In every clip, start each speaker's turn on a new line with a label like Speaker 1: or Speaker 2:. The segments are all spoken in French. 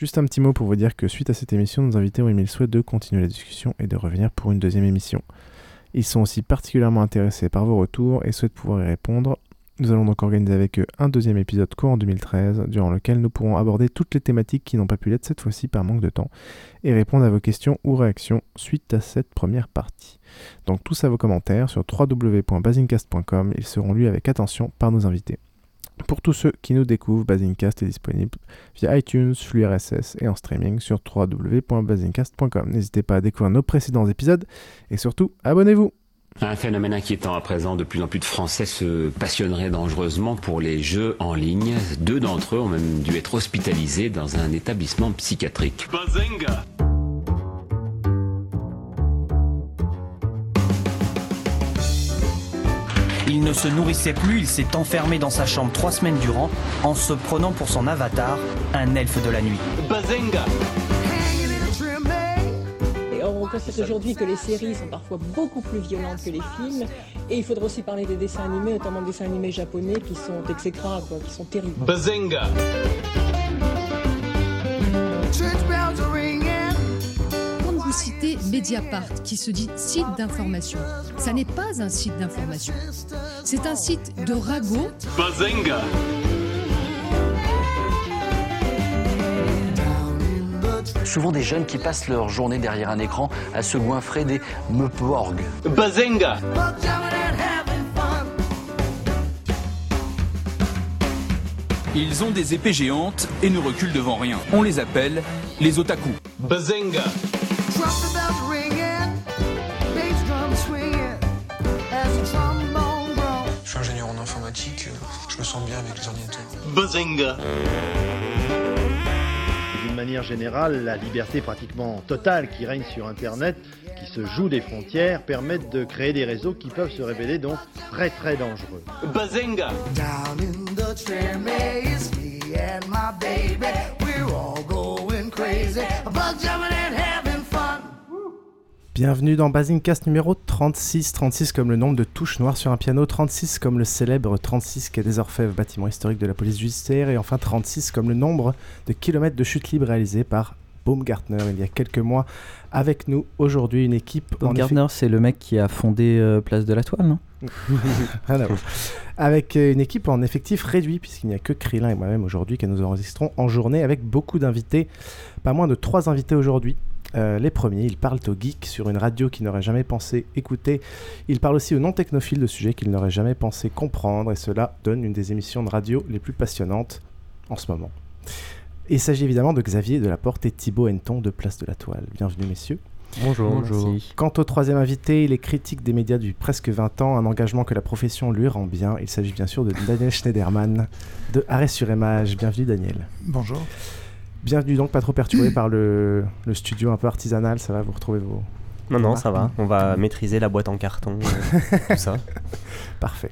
Speaker 1: Juste un petit mot pour vous dire que suite à cette émission, nos invités ont émis le souhait de continuer la discussion et de revenir pour une deuxième émission. Ils sont aussi particulièrement intéressés par vos retours et souhaitent pouvoir y répondre. Nous allons donc organiser avec eux un deuxième épisode court en 2013, durant lequel nous pourrons aborder toutes les thématiques qui n'ont pas pu l'être cette fois-ci par manque de temps, et répondre à vos questions ou réactions suite à cette première partie. Donc tous à vos commentaires sur www.basincast.com, ils seront lus avec attention par nos invités. Pour tous ceux qui nous découvrent, Basincast est disponible via iTunes, flux RSS et en streaming sur www.basincast.com. N'hésitez pas à découvrir nos précédents épisodes et surtout, abonnez-vous
Speaker 2: un phénomène inquiétant à présent, de plus en plus de Français se passionneraient dangereusement pour les jeux en ligne. Deux d'entre eux ont même dû être hospitalisés dans un établissement psychiatrique. Bazinga
Speaker 3: Il ne se nourrissait plus, il s'est enfermé dans sa chambre trois semaines durant en se prenant pour son avatar, un elfe de la nuit. Bazinga
Speaker 4: on constate aujourd'hui que les séries sont parfois beaucoup plus violentes que les films. Et il faudra aussi parler des dessins animés, notamment des dessins animés japonais qui sont exécrables, qui sont terribles. Bazinga
Speaker 5: vous citez Mediapart, qui se dit site d'information, ça n'est pas un site d'information. C'est un site de ragot. Bazinga
Speaker 3: souvent des jeunes qui passent leur journée derrière un écran à se goinfrer des meuporgs. Bazinga
Speaker 6: Ils ont des épées géantes et ne reculent devant rien. On les appelle les otaku. Bazinga
Speaker 7: Je suis ingénieur en informatique, je me sens bien avec les ordinateurs. Bazinga
Speaker 8: manière générale, la liberté pratiquement totale qui règne sur Internet, qui se joue des frontières, permettent de créer des réseaux qui peuvent se révéler donc très très dangereux. Bazinga!
Speaker 1: Bienvenue dans Basingcast numéro 36. 36 comme le nombre de touches noires sur un piano, 36 comme le célèbre 36 quai des Orfèvres, bâtiment historique de la police judiciaire, et enfin 36 comme le nombre de kilomètres de chute libre réalisés par Baumgartner il y a quelques mois. Avec nous aujourd'hui une équipe.
Speaker 9: Baumgartner, c'est le mec qui a fondé euh, Place de la Toile, non?
Speaker 1: Avec euh, une équipe en effectif réduit, puisqu'il n'y a que Krillin et moi-même aujourd'hui que nous enregistrons en journée avec beaucoup d'invités. Pas moins de trois invités aujourd'hui. Euh, les premiers, ils parlent aux geeks sur une radio qu'ils n'auraient jamais pensé écouter. Ils parlent aussi aux non-technophiles de sujets qu'ils n'auraient jamais pensé comprendre, et cela donne une des émissions de radio les plus passionnantes en ce moment. Il s'agit évidemment de Xavier de la Porte et Thibaut Henton de Place de la Toile. Bienvenue messieurs.
Speaker 9: Bonjour. Bonjour.
Speaker 1: Quant au troisième invité, il est critique des médias depuis presque 20 ans, un engagement que la profession lui rend bien. Il s'agit bien sûr de Daniel Schneiderman de Arrêt sur Image. Bienvenue Daniel.
Speaker 10: Bonjour.
Speaker 1: Bienvenue donc, pas trop perturbé par le, studio un peu artisanal, ça va, vous retrouver vos...
Speaker 9: Non, non, ça va, on va maîtriser la boîte en carton, euh, tout ça.
Speaker 1: Parfait.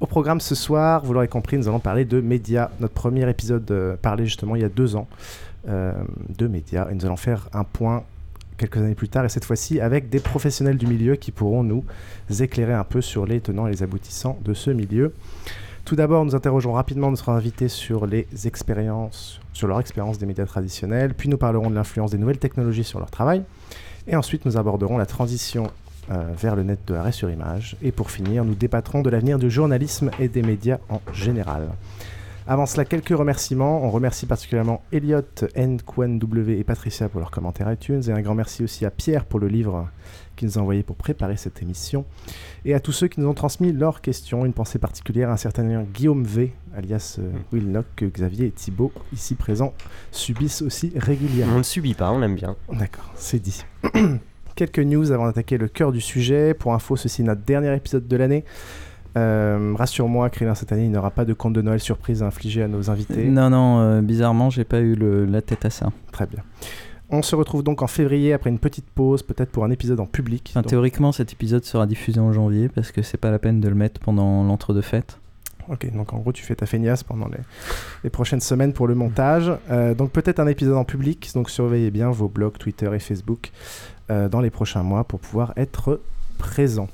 Speaker 1: Au programme ce soir, vous l'aurez compris, nous allons parler de médias. Notre premier épisode euh, parlait justement il y a deux ans euh, de médias et nous allons faire un point quelques années plus tard et cette fois-ci avec des professionnels du milieu qui pourront nous éclairer un peu sur les tenants et les aboutissants de ce milieu. Tout d'abord, nous interrogerons rapidement notre invité sur les expériences, sur leur expérience des médias traditionnels, puis nous parlerons de l'influence des nouvelles technologies sur leur travail, et ensuite nous aborderons la transition euh, vers le net de arrêt sur image, et pour finir, nous débattrons de l'avenir du journalisme et des médias en général. Avant cela, quelques remerciements. On remercie particulièrement Elliot, NQNW et Patricia pour leurs commentaires iTunes, et un grand merci aussi à Pierre pour le livre qu'il nous a envoyé pour préparer cette émission et à tous ceux qui nous ont transmis leurs questions. Une pensée particulière à un certain Guillaume V, alias euh, mm. Will Nock, que Xavier et Thibault, ici présents, subissent aussi régulièrement.
Speaker 9: On ne subit pas, on l'aime bien.
Speaker 1: D'accord, c'est dit. Quelques news avant d'attaquer le cœur du sujet. Pour info, ceci est notre dernier épisode de l'année. Euh, Rassure-moi, Krillin, cette année, il n'y aura pas de compte de Noël surprise infligé à nos invités.
Speaker 9: Non, non, euh, bizarrement, j'ai pas eu le, la tête à ça.
Speaker 1: Très bien. On se retrouve donc en février après une petite pause, peut-être pour un épisode en public.
Speaker 9: Théoriquement, cet épisode sera diffusé en janvier parce que c'est pas la peine de le mettre pendant l'entre-deux fêtes.
Speaker 1: Ok, donc en gros, tu fais ta feignasse pendant les, prochaines semaines pour le montage. Euh, donc peut-être un épisode en public, donc surveillez bien vos blogs Twitter et Facebook euh, dans les prochains mois pour pouvoir être présent.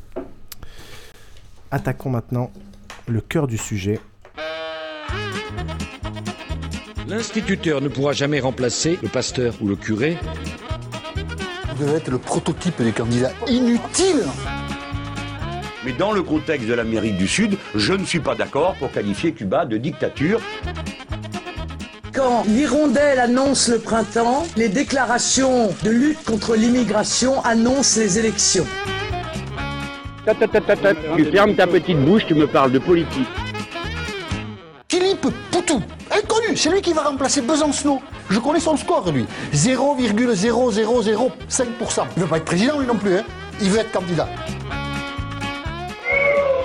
Speaker 1: Attaquons maintenant le cœur du sujet.
Speaker 11: L'instituteur ne pourra jamais remplacer le pasteur ou le curé.
Speaker 12: Vous devez être le prototype des candidats inutiles.
Speaker 13: Mais dans le contexte de l'Amérique du Sud, je ne suis pas d'accord pour qualifier Cuba de dictature.
Speaker 14: Quand l'hirondelle annonce le printemps, les déclarations de lutte contre l'immigration annoncent les élections.
Speaker 15: Tu fermes ta petite bouche, tu me parles de politique.
Speaker 12: C'est lui qui va remplacer Besancenot. Je connais son score, lui. 0,0005%. Il veut pas être président, lui non plus, hein. Il veut être candidat.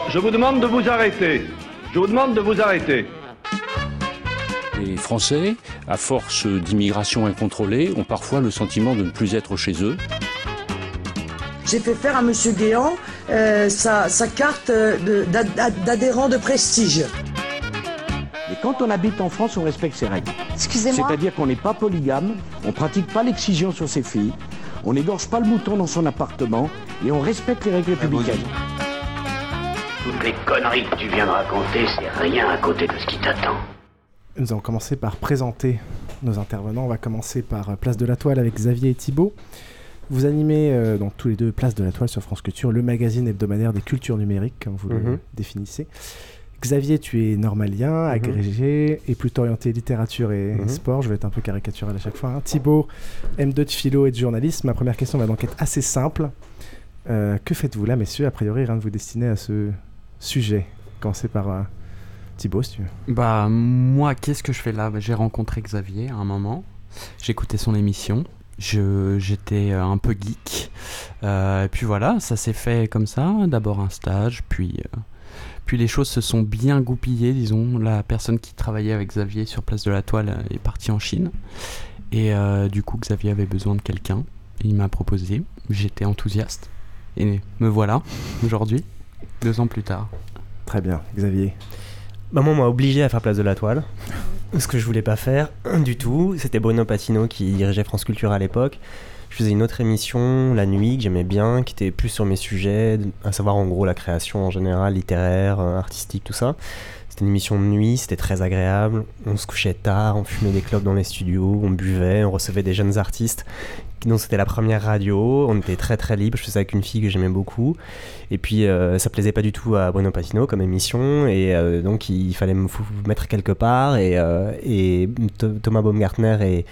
Speaker 15: Je vous demande de vous arrêter. Je vous demande de vous arrêter.
Speaker 16: Les Français, à force d'immigration incontrôlée, ont parfois le sentiment de ne plus être chez eux.
Speaker 14: J'ai fait faire à M. Guéant euh, sa, carte d'adhérent de, prestige.
Speaker 17: Et quand on habite en France, on respecte ses règles.
Speaker 14: Excusez-moi.
Speaker 17: C'est-à-dire qu'on n'est pas polygame, on pratique pas l'excision sur ses filles, on n'égorge pas le mouton dans son appartement et on respecte les règles républicaines.
Speaker 18: Toutes les conneries que tu viens de raconter, c'est rien à côté de ce qui t'attend.
Speaker 1: Nous allons commencer par présenter nos intervenants. On va commencer par euh, Place de la Toile avec Xavier et Thibault. Vous animez euh, donc tous les deux Place de la Toile sur France Culture, le magazine hebdomadaire des cultures numériques, comme vous le mhm. définissez. Xavier, tu es normalien, mhm. agrégé et plutôt orienté littérature et mhm. sport. Je vais être un peu caricatural à chaque fois. Hein. Thibaut, M2 de philo et de journalisme. Ma première question va donc être assez simple. Euh, que faites-vous là, messieurs? A priori, rien de vous destiner à ce sujet. Commencez par euh, Thibaut, si tu veux.
Speaker 19: Bah, moi, qu'est-ce que je fais là? Bah, J'ai rencontré Xavier à un moment. J'écoutais son émission. J'étais euh, un peu geek. Euh, et puis voilà, ça s'est fait comme ça. D'abord un stage, puis, puis les choses se sont bien goupillées, disons. La personne qui travaillait avec Xavier sur Place de la Toile est partie en Chine. Et du coup, Xavier avait besoin de quelqu'un. Il m'a proposé. J'étais enthousiaste. Et me voilà aujourd'hui deux ans plus tard.
Speaker 1: Très bien, Xavier.
Speaker 20: Maman m'a obligé à faire place de la toile. Ce que je voulais pas faire du tout. C'était Bruno Patino qui dirigeait France Culture à l'époque. Faisais une autre émission la nuit que j'aimais bien, qui était plus sur mes sujets, à savoir en gros la création en général, littéraire, euh, artistique, tout ça. C'était une émission de nuit, c'était très agréable. On se couchait tard, on fumait des clopes dans les studios, on buvait, on recevait des jeunes artistes donc c'était la première radio, on était très très libre, je faisais avec une fille que j'aimais beaucoup. Et puis euh, ça plaisait pas du tout à Bruno Patino comme émission, et euh, donc il fallait me mettre quelque part. Et, euh, Thomas Baumgartner et,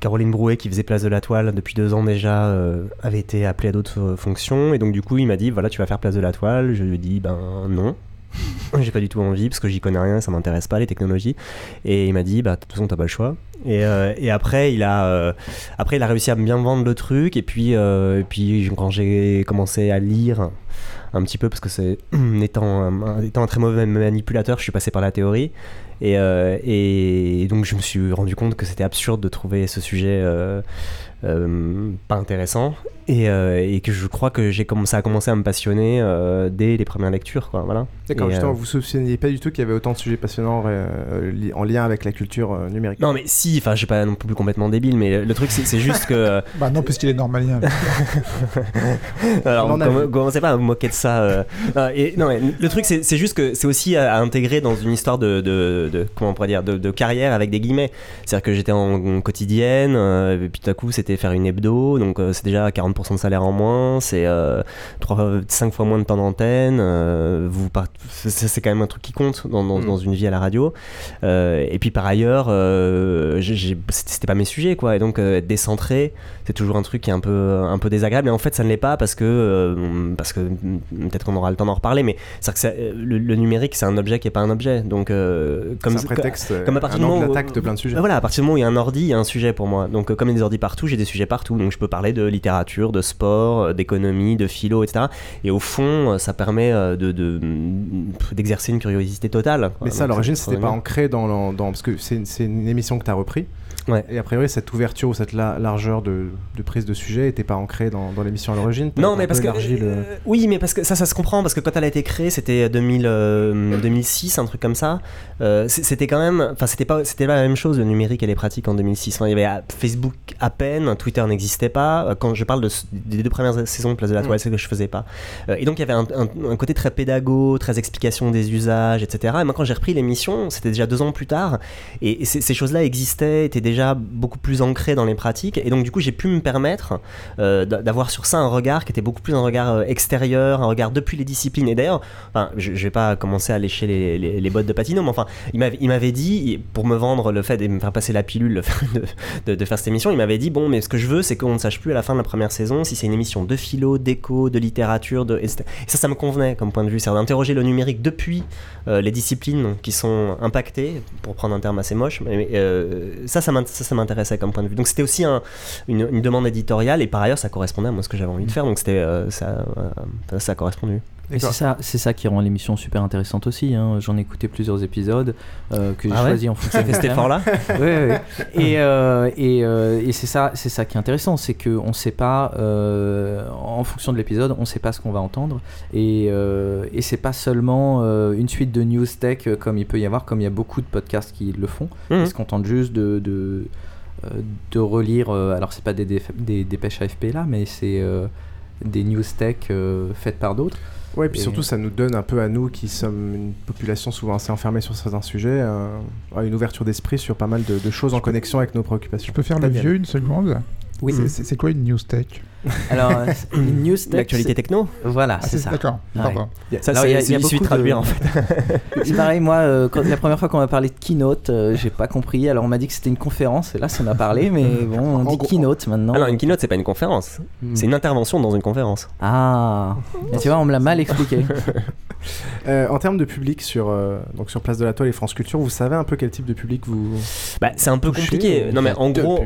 Speaker 20: Caroline Brouet, qui faisaient Place de la Toile depuis deux ans déjà, avaient été appelés à d'autres fonctions. Et donc du coup il m'a dit voilà tu vas faire Place de la Toile. Je lui ai dit ben non. J'ai pas du tout envie parce que j'y connais rien, ça m'intéresse pas les technologies. Et il m'a dit bah de toute façon t'as pas le choix. Et, euh, et, après, il a, euh, après, il a réussi à bien vendre le truc. Et puis, euh, et puis quand j'ai commencé à lire un petit peu, parce que c'est étant, étant un très mauvais manipulateur, je suis passé par la théorie. Et, et donc, je me suis rendu compte que c'était absurde de trouver ce sujet pas intéressant. Euh, et, que je crois que j'ai commencé à commencer à me passionner euh, dès les premières lectures. Quoi, voilà.
Speaker 1: D'accord, justement,
Speaker 20: euh,
Speaker 1: vous ne vous souveniez pas du tout qu'il y avait autant de sujets passionnants en lien avec la culture numérique
Speaker 20: Non, mais si, enfin, je suis pas non plus complètement débile, mais le truc, c'est juste que.
Speaker 21: bah non, puisqu'il est normalien.
Speaker 20: Alors, commencez pas à me moquer de ça. et, non, le truc, c'est juste que c'est aussi à, intégrer dans une histoire de, de, comment on pourrait dire, de, carrière avec des guillemets. C'est-à-dire que j'étais en, quotidienne, et puis tout à coup, c'était faire une hebdo, donc c'est déjà 40 de salaire en moins, c'est euh, 5 fois moins de temps d'antenne. Euh, vous c'est quand même un truc qui compte dans, dans, mm. une vie à la radio. Euh, et puis par ailleurs, euh, c'était pas mes sujets, quoi. Et donc être décentré, c'est toujours un truc qui est un peu, un peu désagréable. Et en fait, ça ne l'est pas parce que, parce que peut-être qu'on aura le temps d'en reparler, mais c'est que le, numérique, c'est un objet qui est pas un objet. Donc,
Speaker 1: comme un prétexte, comme à partir un moment d'attaque de plein de sujets.
Speaker 20: Voilà, à partir du moment où il y a un ordi, il y a un sujet pour moi. Donc, comme il y a des ordis partout, j'ai des sujets partout. Donc, je peux parler de littérature de sport, euh, d'économie, de philo, etc. Et au fond, euh, ça permet euh, de, d'exercer une curiosité totale.
Speaker 1: Mais ça, à l'origine, c'était pas ancré dans, dans, Parce que c'est, c'est une émission que tu as repris. Et a priori, cette ouverture ou cette largeur de, prise de sujet n'était pas ancrée dans, l'émission à l'origine
Speaker 20: Non, mais parce que. oui, mais parce que ça, ça se comprend, parce que quand elle a été créée, c'était 2006, un truc comme ça. c'était quand même, enfin c'était pas, c'était pas la même chose le numérique et les pratiques en 2006. il y avait Facebook à peine, Twitter n'existait pas. Quand je parle de, des deux premières saisons de Place de la Toile, mm. c'est que je faisais pas. et donc il y avait un, un, côté très pédago, très explication des usages, etc. Et moi quand j'ai repris l'émission, c'était déjà deux ans plus tard, et, ces, choses-là existaient, étaient déjà beaucoup plus ancrées dans les pratiques, et donc du coup j'ai pu me permettre d'avoir sur ça un regard qui était beaucoup plus un regard extérieur, un regard depuis les disciplines. Et d'ailleurs, enfin, je, vais pas commencer à lécher les, bottes de Patino, mais enfin, il m'avait dit, pour me vendre le fait de me faire passer la pilule de, faire cette émission, il m'avait dit bon, mais ce que je veux, c'est qu'on ne sache plus à la fin de la première saison si c'est une émission de philo, d'éco, de littérature, de, et, ça, ça me convenait comme point de vue, c'est d'interroger le numérique depuis euh, les disciplines qui sont impactées, pour prendre un terme assez moche, mais euh, ça, ça m'intéressait comme point de vue. Donc c'était aussi un, une, demande éditoriale, et par ailleurs, ça correspondait à moi ce que j'avais envie de faire, donc c'était euh, ça, ça a correspondu
Speaker 22: c'est ça, c'est ça qui rend l'émission super intéressante aussi. Hein. J'en ai écouté plusieurs épisodes euh, que j'ai
Speaker 20: ah
Speaker 22: choisi en fonction
Speaker 20: de cet effort-là.
Speaker 22: oui, Et, euh, et, euh, et c'est ça, c'est ça qui est intéressant, c'est que on sait pas, en fonction de l'épisode, on sait pas ce qu'on va entendre, et, et c'est pas seulement une suite de news tech comme il peut y avoir, comme il y a beaucoup de podcasts qui le font. Mmh. Ils se contentent juste de, de, de relire. alors c'est pas des, des, dépêches AFP là, mais c'est des news tech faites par d'autres.
Speaker 1: Ouais, et puis surtout, ça nous donne un peu à nous qui sommes une population souvent assez enfermée sur certains sujets, une ouverture d'esprit sur pas mal de, choses en connexion avec nos préoccupations.
Speaker 21: Je peux faire le vieux une seconde
Speaker 22: Oui.
Speaker 21: C'est quoi une news tech?
Speaker 22: alors, une news
Speaker 20: L'actualité techno
Speaker 22: Voilà,
Speaker 21: ah,
Speaker 22: c'est ça.
Speaker 21: D'accord, pardon.
Speaker 20: Ça, c'est il y a, beaucoup de traduire en fait.
Speaker 22: c'est pareil, moi, euh, quand, la première fois qu'on m'a parlé de keynote, euh, j'ai pas compris. Alors, on m'a dit que c'était une conférence, et là, ça m'a parlé, mais bon, on dit keynote maintenant.
Speaker 20: Alors, une keynote, c'est pas une conférence. Hmm. C'est une intervention dans une conférence.
Speaker 22: Ah, tu vois, on me l'a mal expliqué.
Speaker 1: Euh, en termes de public sur, donc sur Place de la Toile et France Culture, vous savez un peu quel type de public vous.
Speaker 20: Bah, c'est un peu compliqué. Non, mais en gros.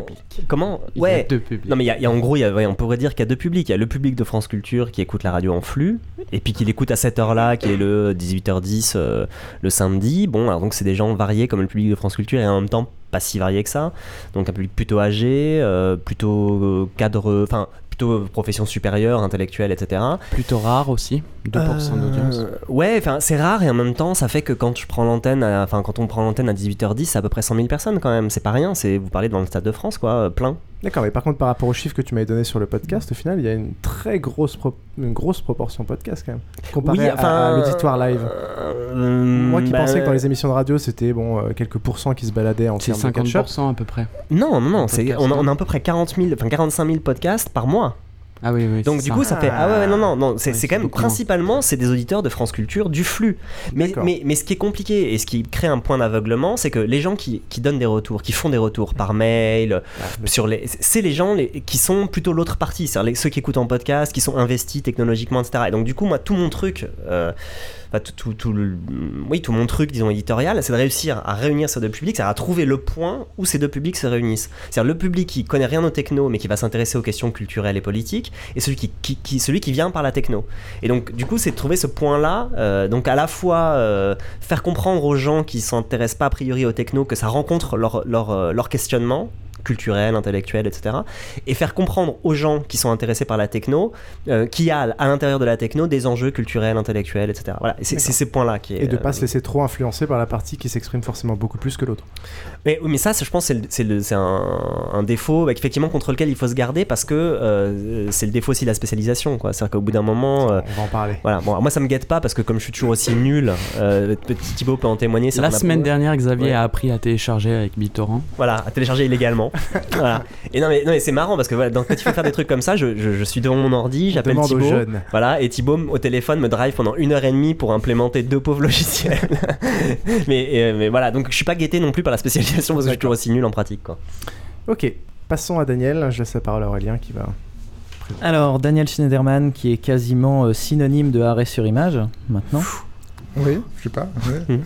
Speaker 20: Comment? Ouais. Non, mais il y, a en gros, y a, on pourrait dire qu'il y a deux publics. Il y a le public de France Culture qui écoute la radio en flux, et puis qui l'écoute à cette heure-là, qui est le 18h10 euh, le samedi. Bon, alors donc c'est des gens variés comme le public de France Culture, et en même temps pas si varié que ça. Donc un public plutôt âgé, euh, plutôt euh, cadre, enfin plutôt profession supérieure, intellectuelle, etc.
Speaker 19: Plutôt rare aussi, 2% d'audience.
Speaker 20: Ouais, enfin c'est rare et en même temps ça fait que quand je prends l'antenne, enfin quand on prend l'antenne à 18h10, c'est à peu près 100 000 personnes quand même. C'est pas rien. C'est vous parlez dans le stade de France quoi, plein.
Speaker 1: D'accord, mais par contre, par rapport aux chiffres que tu m'avais donné sur le podcast, au final, il y a une très grosse, une grosse proportion podcast quand même. Comparé à, l'auditoire live. Euh, Moi qui bah, pensais que dans les émissions de radio, c'était bon, euh, quelques pourcents qui se baladaient en termes de
Speaker 19: 50% à peu près.
Speaker 20: Non, non, non, on, a, on, a, à peu près 40 000, enfin 45 000 podcasts par mois.
Speaker 19: Ah oui, oui.
Speaker 20: Donc du coup, ça fait ah ouais, non non non, c'est quand même principalement c'est des auditeurs de France Culture du flux. Mais, mais mais ce qui est compliqué et ce qui crée un point d'aveuglement, c'est que les gens qui, qui, donnent des retours, qui font des retours par mail, sur les, c'est les gens les, qui sont plutôt l'autre partie, c'est-à-dire ceux qui écoutent en podcast, qui sont investis technologiquement, etc. Et donc du coup, moi, tout mon truc. Euh, tout, tout, oui, tout mon truc, disons, éditorial, c'est de réussir à réunir ces deux publics, c'est à trouver le point où ces deux publics se réunissent. C'est-à-dire le public qui connaît rien aux techno, mais qui va s'intéresser aux questions culturelles et politiques, et celui qui, qui, celui qui vient par la techno. Et donc, du coup, c'est de trouver ce point-là, euh, donc à la fois euh, faire comprendre aux gens qui s'intéressent pas a priori aux techno que ça rencontre leur, leur, euh, leur questionnement, culturel, intellectuel, etc. Et faire comprendre aux gens qui sont intéressés par la techno euh, qu'il y a à l'intérieur de la techno des enjeux culturels, intellectuels, etc. Voilà, c'est ces points-là qui est,
Speaker 1: Et de ne pas euh, se laisser trop influencer par la partie qui s'exprime forcément beaucoup plus que l'autre.
Speaker 20: Mais, mais ça, je pense, c'est un, un, défaut bah, effectivement contre lequel il faut se garder parce que euh, c'est le défaut aussi de la spécialisation. C'est-à-dire qu'au bout d'un moment.
Speaker 1: On va en parler.
Speaker 20: Voilà, bon, moi ça me guette pas parce que comme je suis toujours aussi nul, petit Thibaut peut en témoigner.
Speaker 19: La semaine dernière, Xavier a appris à télécharger avec BitTorrent.
Speaker 20: Voilà, à télécharger illégalement. voilà. Et non mais, non, mais c'est marrant parce que voilà, quand il faut faire des trucs comme ça, je, je, suis devant mon ordi, j'appelle Thibaut. Voilà, et Thibaut au téléphone me drive pendant une heure et demie pour implémenter deux pauvres logiciels. mais, mais voilà, donc je suis pas guetté non plus par la spécialisation parce que je suis toujours aussi nul en pratique. Quoi.
Speaker 1: Ok, passons à Daniel. Je laisse la parole à Aurélien qui va.
Speaker 22: Alors, Daniel Schneiderman, qui est quasiment euh, synonyme de arrêt sur image maintenant.
Speaker 21: Oui, je sais pas. Ouais.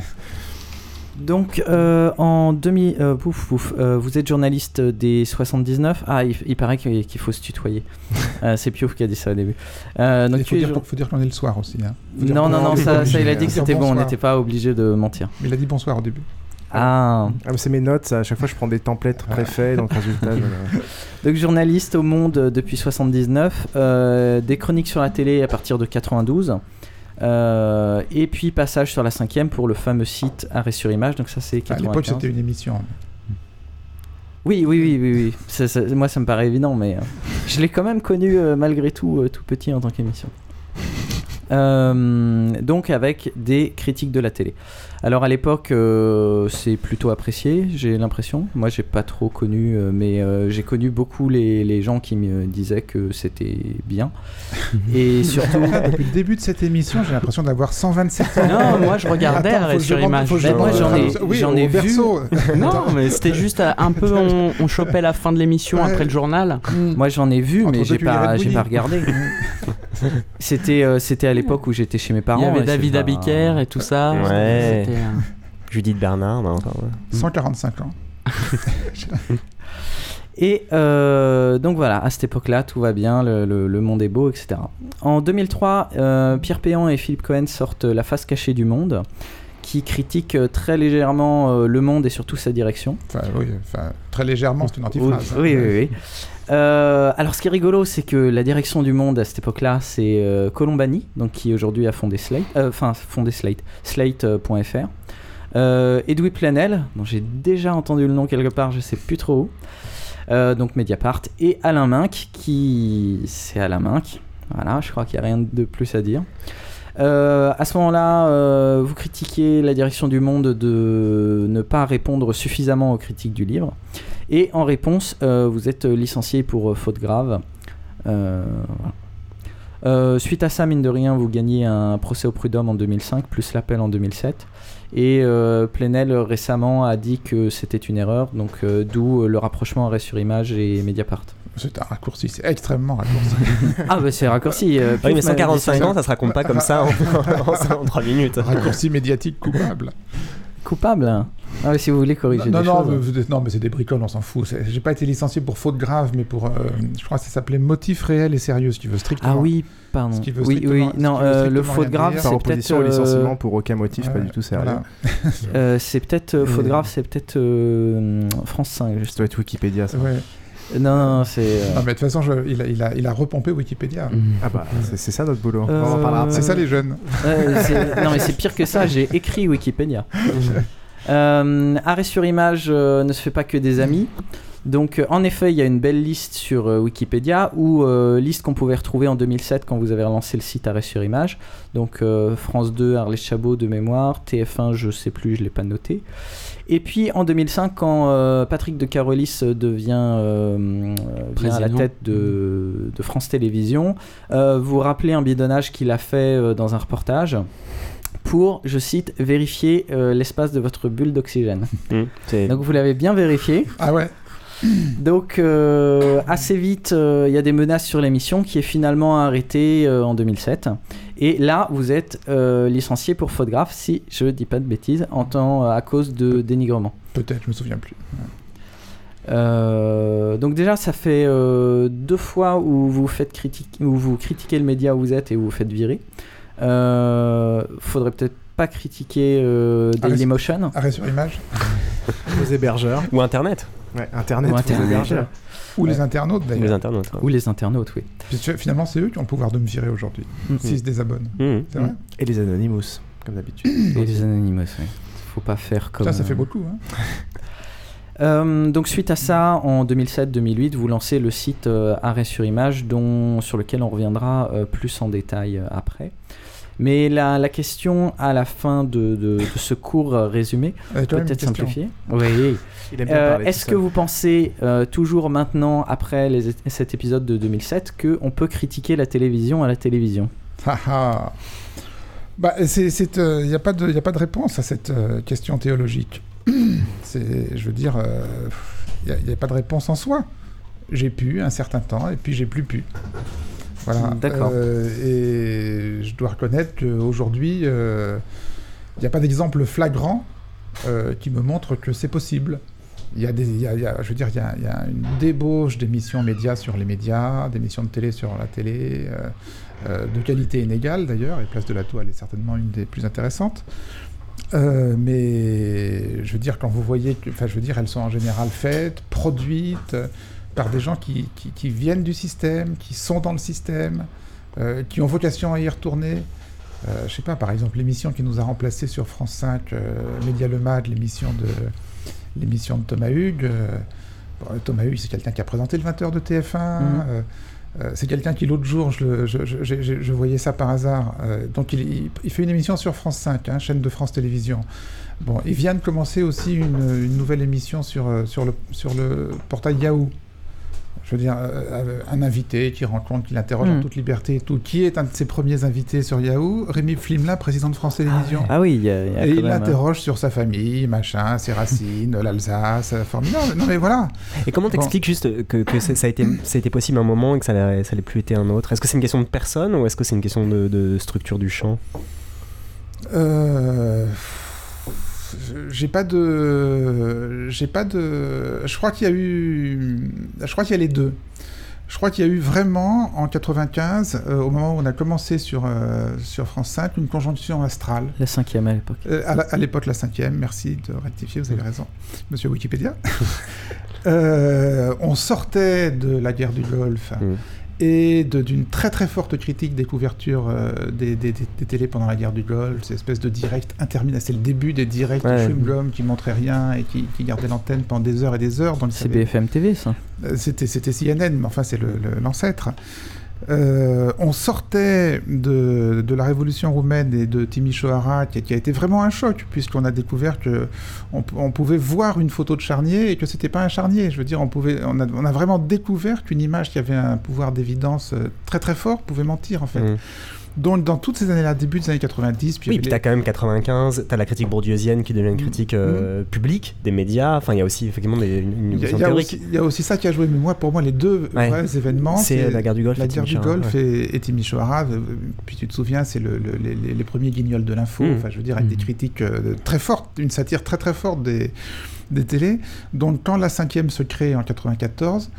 Speaker 22: Donc, euh, en demi. Euh, pouf, pouf, euh, vous êtes journaliste des 79. Ah, il, paraît qu'il faut se tutoyer. c'est Piouf qui a dit ça au début.
Speaker 21: donc il faut, dire, faut dire qu'on est le soir aussi. Hein.
Speaker 22: Non, non, non, ça, il a dit que c'était bon, on n'était pas obligé de mentir.
Speaker 21: Mais il a dit bonsoir au début.
Speaker 22: Ah.
Speaker 1: ah c'est mes notes, à chaque fois je prends des templates préfets, donc résultat.
Speaker 22: donc journaliste au Monde depuis 79, des chroniques sur la télé à partir de 92. Et puis passage sur la cinquième pour le fameux site Arrêt sur Image. Donc ça c'est
Speaker 21: À l'époque c'était une émission.
Speaker 22: Oui, oui, oui, oui, oui. moi, ça me paraît évident, mais je l'ai quand même connu malgré tout, tout petit en tant qu'émission. donc avec des critiques de la télé. Alors à l'époque, euh, c'est plutôt apprécié, j'ai l'impression. Moi, j'ai pas trop connu, euh, mais euh, j'ai connu beaucoup les, les, gens qui me disaient que c'était bien. Et surtout.
Speaker 21: Depuis le début de cette émission, j'ai l'impression d'avoir 127 ans.
Speaker 19: Non, moi je regardais Attends, sur image.
Speaker 22: moi j'en ai, oui, j'en ai vu.
Speaker 19: non, mais c'était juste un peu, on, on chopait la fin de l'émission après le journal.
Speaker 22: Moi j'en ai vu, mais j'ai pas, j'ai pas regardé. c'était, c'était à l'époque où j'étais chez mes parents. Il
Speaker 19: y avait David Abiker et tout ça.
Speaker 20: Ouais. Judith Bernard,
Speaker 21: 145 ans.
Speaker 22: Et euh, donc voilà, à cette époque-là, tout va bien, le, monde est beau, etc. En 2003, euh, Pierre Péan et Philippe Cohen sortent La face cachée du monde, qui critique très légèrement euh, le monde et surtout sa direction.
Speaker 21: Enfin, oui, très légèrement, c'est une antiphrase.
Speaker 22: Hein. Oui, oui, oui. Alors, ce qui est rigolo, c'est que la direction du monde à cette époque-là, c'est Colombani, donc qui aujourd'hui a fondé Slate, enfin fondé Slate, Slate.fr. Euh, Edoui Planel, dont j'ai déjà entendu le nom quelque part, je sais plus trop où. Euh, donc Mediapart. Et Alain Minck, qui. C'est Alain Minck. Voilà, je crois qu'il n'y a rien de plus à dire. Euh, à ce moment-là, vous critiquez la direction du monde de ne pas répondre suffisamment aux critiques du livre. Et en réponse, vous êtes licencié pour faute grave. suite à ça, mine de rien, vous gagnez un procès au prud'homme en 2005, plus l'appel en 2007. Et euh, Plenel récemment a dit que c'était une erreur, donc euh, d'où le rapprochement arrêt sur image et Mediapart.
Speaker 21: C'est un raccourci, c'est extrêmement raccourci.
Speaker 22: ah bah c'est raccourci. Euh,
Speaker 20: oui mais 145 ans, ça se raconte pas comme ça en, 3 minutes.
Speaker 21: Raccourci médiatique coupable.
Speaker 22: Coupable ah, Si vous voulez corriger
Speaker 21: non,
Speaker 22: des
Speaker 21: non,
Speaker 22: choses.
Speaker 21: Mais, non, mais c'est des bricoles, on s'en fout. J'ai pas été licencié pour faute grave, mais pour. je crois que ça s'appelait motif réel et sérieux, ce qui veut strictement.
Speaker 22: Ah oui, oui, oui, non, euh, le faute grave, c'est peut-être.
Speaker 1: au licenciement pour aucun motif, pas du tout sérieux.
Speaker 22: Euh, c'est peut-être. faute grave, c'est peut-être France 5.
Speaker 1: Ça doit être Wikipédia, ça.
Speaker 22: Non, non, c'est.
Speaker 21: Non, mais de toute façon, il, a, il, a, il, a, repompé Wikipédia.
Speaker 1: Mhm. Ah bah, c'est ça notre boulot.
Speaker 21: C'est ça les jeunes.
Speaker 22: non, mais c'est pire que ça, j'ai écrit Wikipédia. arrêt sur image ne se fait pas que des amis. Donc, euh, en effet, il y a une belle liste sur euh, Wikipédia, ou euh, liste qu'on pouvait retrouver en 2007 quand vous avez relancé le site Arrêt sur Image. Donc, France 2, Arlès Chabot de mémoire, TF1, je sais plus, je l'ai pas noté. Et puis en 2005, quand Patrick de Carolis devient, à la tête de, de France Télévisions, vous rappelez un bidonnage qu'il a fait dans un reportage? Pour, je cite, vérifier l'espace de votre bulle d'oxygène. Mmh, Donc vous l'avez bien vérifié.
Speaker 21: Ah ouais
Speaker 22: donc euh, assez vite, euh, il y a des menaces sur l'émission qui est finalement arrêtée euh, en 2007. Et là, vous êtes licencié pour faute grave, si je dis pas de bêtises, en temps à cause de dénigrement.
Speaker 21: Peut-être, je me souviens plus.
Speaker 22: donc déjà, ça fait deux fois où vous faites critique, où vous critiquez le média où vous êtes et où vous faites virer. Faudrait peut-être pas critiquer Dailymotion.
Speaker 21: Arrêt sur image.
Speaker 1: Aux hébergeurs.
Speaker 20: Ou Internet.
Speaker 1: Internet,
Speaker 21: ou, les internautes d'ailleurs.
Speaker 20: Les internautes.
Speaker 22: Ou les internautes, oui.
Speaker 21: finalement, c'est eux qui ont le pouvoir de me virer aujourd'hui, mm-hmm. s'ils se désabonnent.
Speaker 20: Mm-hmm.
Speaker 21: C'est vrai
Speaker 1: Et les Anonymous, comme d'habitude.
Speaker 22: Et les Anonymous, oui. Faut pas faire comme.
Speaker 21: Ça, ça fait beaucoup. Hein.
Speaker 22: Euh, donc suite à ça, en 2007-2008, vous lancez le site euh, Arrêt sur Image, dont, sur lequel on reviendra euh, plus en détail après. Mais la, la, question à la fin de, de, ce court résumé, peut-être simplifié. Oui. Euh, est-ce que vous pensez euh, toujours maintenant, après les, cet épisode de 2007, qu'on peut critiquer la télévision à la télévision?
Speaker 21: Ah, ah. Bah, Il n'y euh, a, pas de, a pas de réponse à cette question théologique. je veux dire, il n'y a, a, pas de réponse en soi. J'ai pu un certain temps et puis j'ai plus pu. Voilà.
Speaker 22: D'accord.
Speaker 21: et je dois reconnaître qu'aujourd'hui, il n'y a pas d'exemple flagrant qui me montre que c'est possible il y a des, je veux dire, il y a, une débauche d'émissions médias sur les médias, d'émissions de télé sur la télé, euh, euh, de qualité inégale d'ailleurs, et Place de la Toile est certainement une des plus intéressantes. Euh, mais je veux dire, quand vous voyez, enfin, je veux dire, elles sont en général faites, produites par des gens qui, qui, viennent du système, qui sont dans le système, qui ont vocation à y retourner. je sais pas, par exemple, l'émission qui nous a remplacé sur France 5, Média Le Mag, l'émission de, l'émission de Thomas Hugues. Thomas Hugues, c'est quelqu'un qui a présenté le 20h de TF1. Euh, c'est quelqu'un qui, l'autre jour, je, voyais ça par hasard. Euh, donc, il, fait une émission sur France 5, hein, chaîne de France Télévisions. Bon, il vient de commencer aussi une, nouvelle émission sur, euh, sur, le, sur le portail Yahoo je veux dire, euh, euh, un invité qui rencontre, qui l'interroge en hmm. toute liberté et tout, qui est un de ses premiers invités sur Yahoo, Rémi Flimla, président de France Télévisions.
Speaker 9: Ah, oui, il y a,
Speaker 21: Et il l'interroge sur sa famille, machin, ses racines, l'Alsace, formidable. Non mais voilà.
Speaker 23: Et comment t'expliques juste que, que ça, a été, ça a été possible un moment et que ça n'allait plus été un autre? Est-ce que c'est une question de personne ou est-ce que c'est une question de, de structure du champ?
Speaker 21: Euh j'ai pas de j'ai pas de je crois qu'il y a eu je crois qu'il y a les deux. Je crois qu'il y a eu vraiment en 95 euh, au moment où on a commencé sur euh, sur France 5 une conjonction astrale.
Speaker 9: La cinquième à l'époque.
Speaker 21: Euh, à l'époque la cinquième merci de rectifier vous avez raison monsieur Wikipédia. On sortait de la guerre du Golfe et d'une très très forte critique des couvertures euh, des, des, télés pendant la guerre du Golfe, cette espèce de direct interminable. C'est le début des directs de Schwimblom qui montraient rien et qui, qui gardaient l'antenne pendant des heures et des heures.
Speaker 9: C'est BFM TV ça
Speaker 21: euh, C'était CNN, mais enfin c'est l'ancêtre. Euh, on sortait de, la révolution roumaine et de Timișoara, qui, qui, a été vraiment un choc, puisqu'on a découvert que on, pouvait voir une photo de charnier et que c'était pas un charnier. Je veux dire, on, pouvait, on, a, vraiment découvert qu'une image qui avait un pouvoir d'évidence euh, très très fort pouvait mentir, en fait. Mmh. Donc, dans toutes ces années-là, début des années 90.
Speaker 23: Puis oui, puis t'as quand même 95, t'as la critique bourdieusienne qui devient une critique euh, mm. publique des médias. Enfin, il y a aussi effectivement des, une,
Speaker 21: il y, a aussi, il y a aussi ça qui a joué, mais moi, pour moi, les deux vrais événements,
Speaker 23: c'est la guerre du Golfe,
Speaker 21: la guerre du Golfe et, et Timisoara. Euh, puis tu te souviens, c'est le, les, premiers guignols de l'info. Mm. Enfin, je veux dire, avec des critiques euh, très fortes, une satire très très forte des, des télés. Donc, quand la cinquième se crée en 94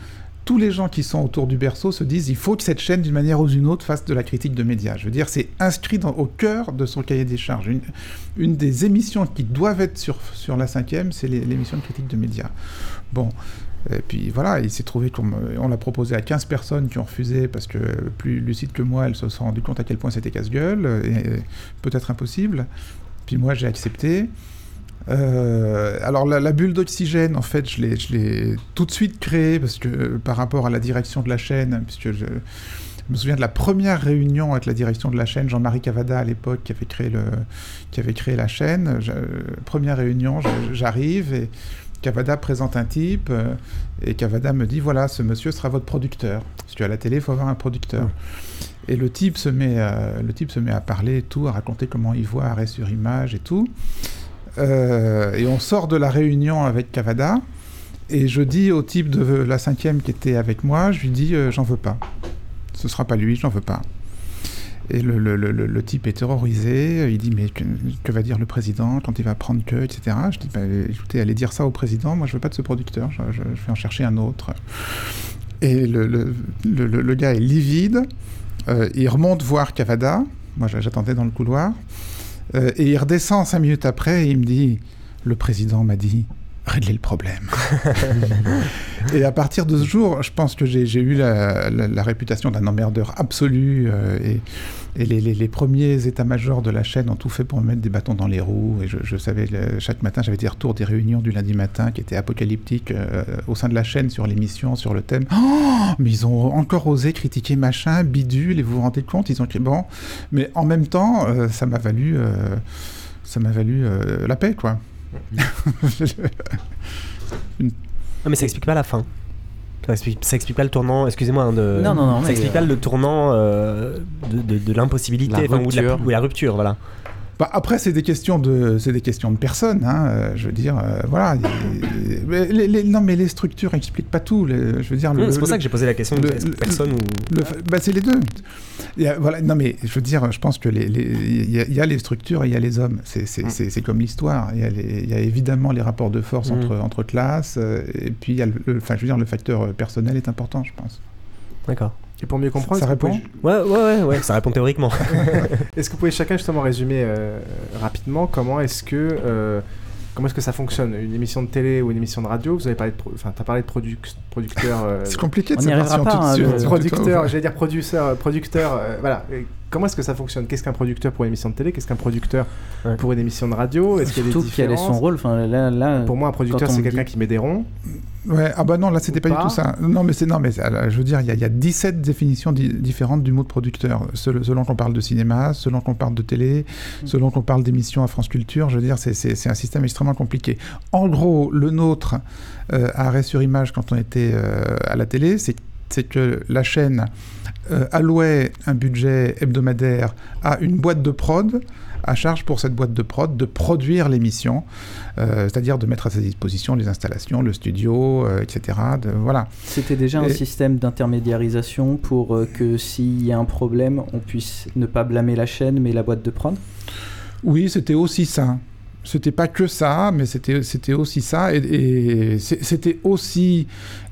Speaker 21: tous les gens qui sont autour du berceau se disent il faut que cette chaîne, d'une manière ou d'une autre, fasse de la critique de médias. Je veux dire, c'est inscrit au cœur de son cahier des charges. Une, des émissions qui doivent être sur, la cinquième, c'est l'émission de critique de médias. Bon. Et puis voilà, il s'est trouvé qu'on on l'a proposé à 15 personnes qui ont refusé parce que plus lucides que moi, elles se sont rendues compte à quel point c'était casse-gueule et peut-être impossible. Puis moi, j'ai accepté. Euh, alors la, bulle d'oxygène, en fait, je l'ai tout de suite créée parce que par rapport à la direction de la chaîne, puisque je, me souviens de la première réunion avec la direction de la chaîne, Jean-Marie Cavada à l'époque qui avait créé le, qui avait créé la chaîne. première réunion, j'arrive et Cavada présente un type euh, et Cavada me dit voilà, ce monsieur sera votre producteur. Parce qu'à la télé, il faut avoir un producteur. Et le type se met, le type se met à parler et tout, à raconter comment il voit arrêt sur image et tout. Euh, et on sort de la réunion avec Cavada. Et je dis au type de la cinquième qui était avec moi, je lui dis euh, j'en veux pas. Ce sera pas lui, j'en veux pas. Et le, le, le, type est terrorisé. Il dit mais que, va dire le président quand il va prendre que, etc. Je dis bah, écoutez, allez dire ça au président. Moi je veux pas de ce producteur. Je, vais en chercher un autre. Et le, gars est livide. Euh, il remonte voir Cavada. Moi j'attendais dans le couloir. Euh, et il redescend cinq minutes après et il me dit Le président m'a dit régler le problème. et à partir de ce jour, je pense que j'ai eu la, réputation d'un emmerdeur absolu. Euh, et, les, premiers états-majors de la chaîne ont tout fait pour me mettre des bâtons dans les roues. Et je, savais, chaque matin, j'avais des retours des réunions du lundi matin qui étaient apocalyptiques euh, au sein de la chaîne sur l'émission, sur le thème. Oh, mais ils ont encore osé critiquer machin, bidule, et vous vous rendez compte, ils ont écrit bon. Mais en même temps, euh, ça m'a valu, ça m'a valu la paix, quoi.
Speaker 23: Non, mais ça explique pas la fin. Ça explique, ça explique pas le tournant, excusez-moi, hein, de,
Speaker 9: non, non, non,
Speaker 23: ça explique pas le tournant euh, de, de, l'impossibilité, ou, ou, la rupture, voilà.
Speaker 21: Bah, après, c'est des questions de, c'est des questions de personnes. Hein, euh, je veux dire, euh, voilà. les, non, mais les structures n'expliquent pas tout. je veux dire.
Speaker 23: c'est pour ça que j'ai posé la question. de personne ou.
Speaker 21: Bah, c'est les deux. voilà. Non, mais je veux dire, je pense que les, il y, a les structures et il y a les hommes. C'est, mm. comme l'histoire. Il y, a évidemment les rapports de force mm. entre, entre classes. Euh, et puis, il y a le, enfin, je veux dire, le facteur personnel est important, je pense.
Speaker 23: D'accord.
Speaker 1: Et pour mieux comprendre,
Speaker 21: ça, répond
Speaker 23: ouais, ouais, ouais, ça répond théoriquement.
Speaker 1: est-ce que vous pouvez chacun justement résumer euh, rapidement comment est-ce que, euh, Comment est-ce que ça fonctionne? Une émission de télé ou une émission de radio? Vous avez parlé de, enfin, as parlé de producteur.
Speaker 21: Euh, c'est compliqué de
Speaker 9: On n'y arrivera pas. Hein.
Speaker 1: Producteur, j'allais dire producteur, producteur. Euh, voilà. Comment est-ce que ça fonctionne? Qu'est-ce qu'un producteur pour une émission de télé? Qu'est-ce qu'un producteur pour une émission de radio? Est-ce qu'il y a des
Speaker 9: différences quel est son rôle? Enfin, là, là,
Speaker 1: Pour moi, un producteur, c'est quelqu'un qui met des ronds.
Speaker 21: Ouais, ah bah non, là c'était pas, du tout ça. Non, mais c'est non, mais je veux dire, il y, a 17 définitions différentes du mot de producteur, selon qu'on parle de cinéma, selon qu'on parle de télé, mm. selon qu'on parle d'émissions à France Culture. Je veux dire, c'est un système extrêmement compliqué. En gros, le nôtre, euh, à arrêt sur image quand on était euh, à la télé, c'est que la chaîne euh, allouait un budget hebdomadaire à une boîte de prod à charge pour cette boîte de prod de produire l'émission, euh, c'est-à-dire de mettre à sa disposition les installations, le studio, euh, etc. De, voilà.
Speaker 9: C'était déjà un système d'intermédiarisation pour euh, que s'il y a un problème, on puisse ne pas blâmer la chaîne, mais la boîte de prod?
Speaker 21: Oui, c'était aussi ça c'était pas que ça, mais c'était aussi ça, et, et c'était aussi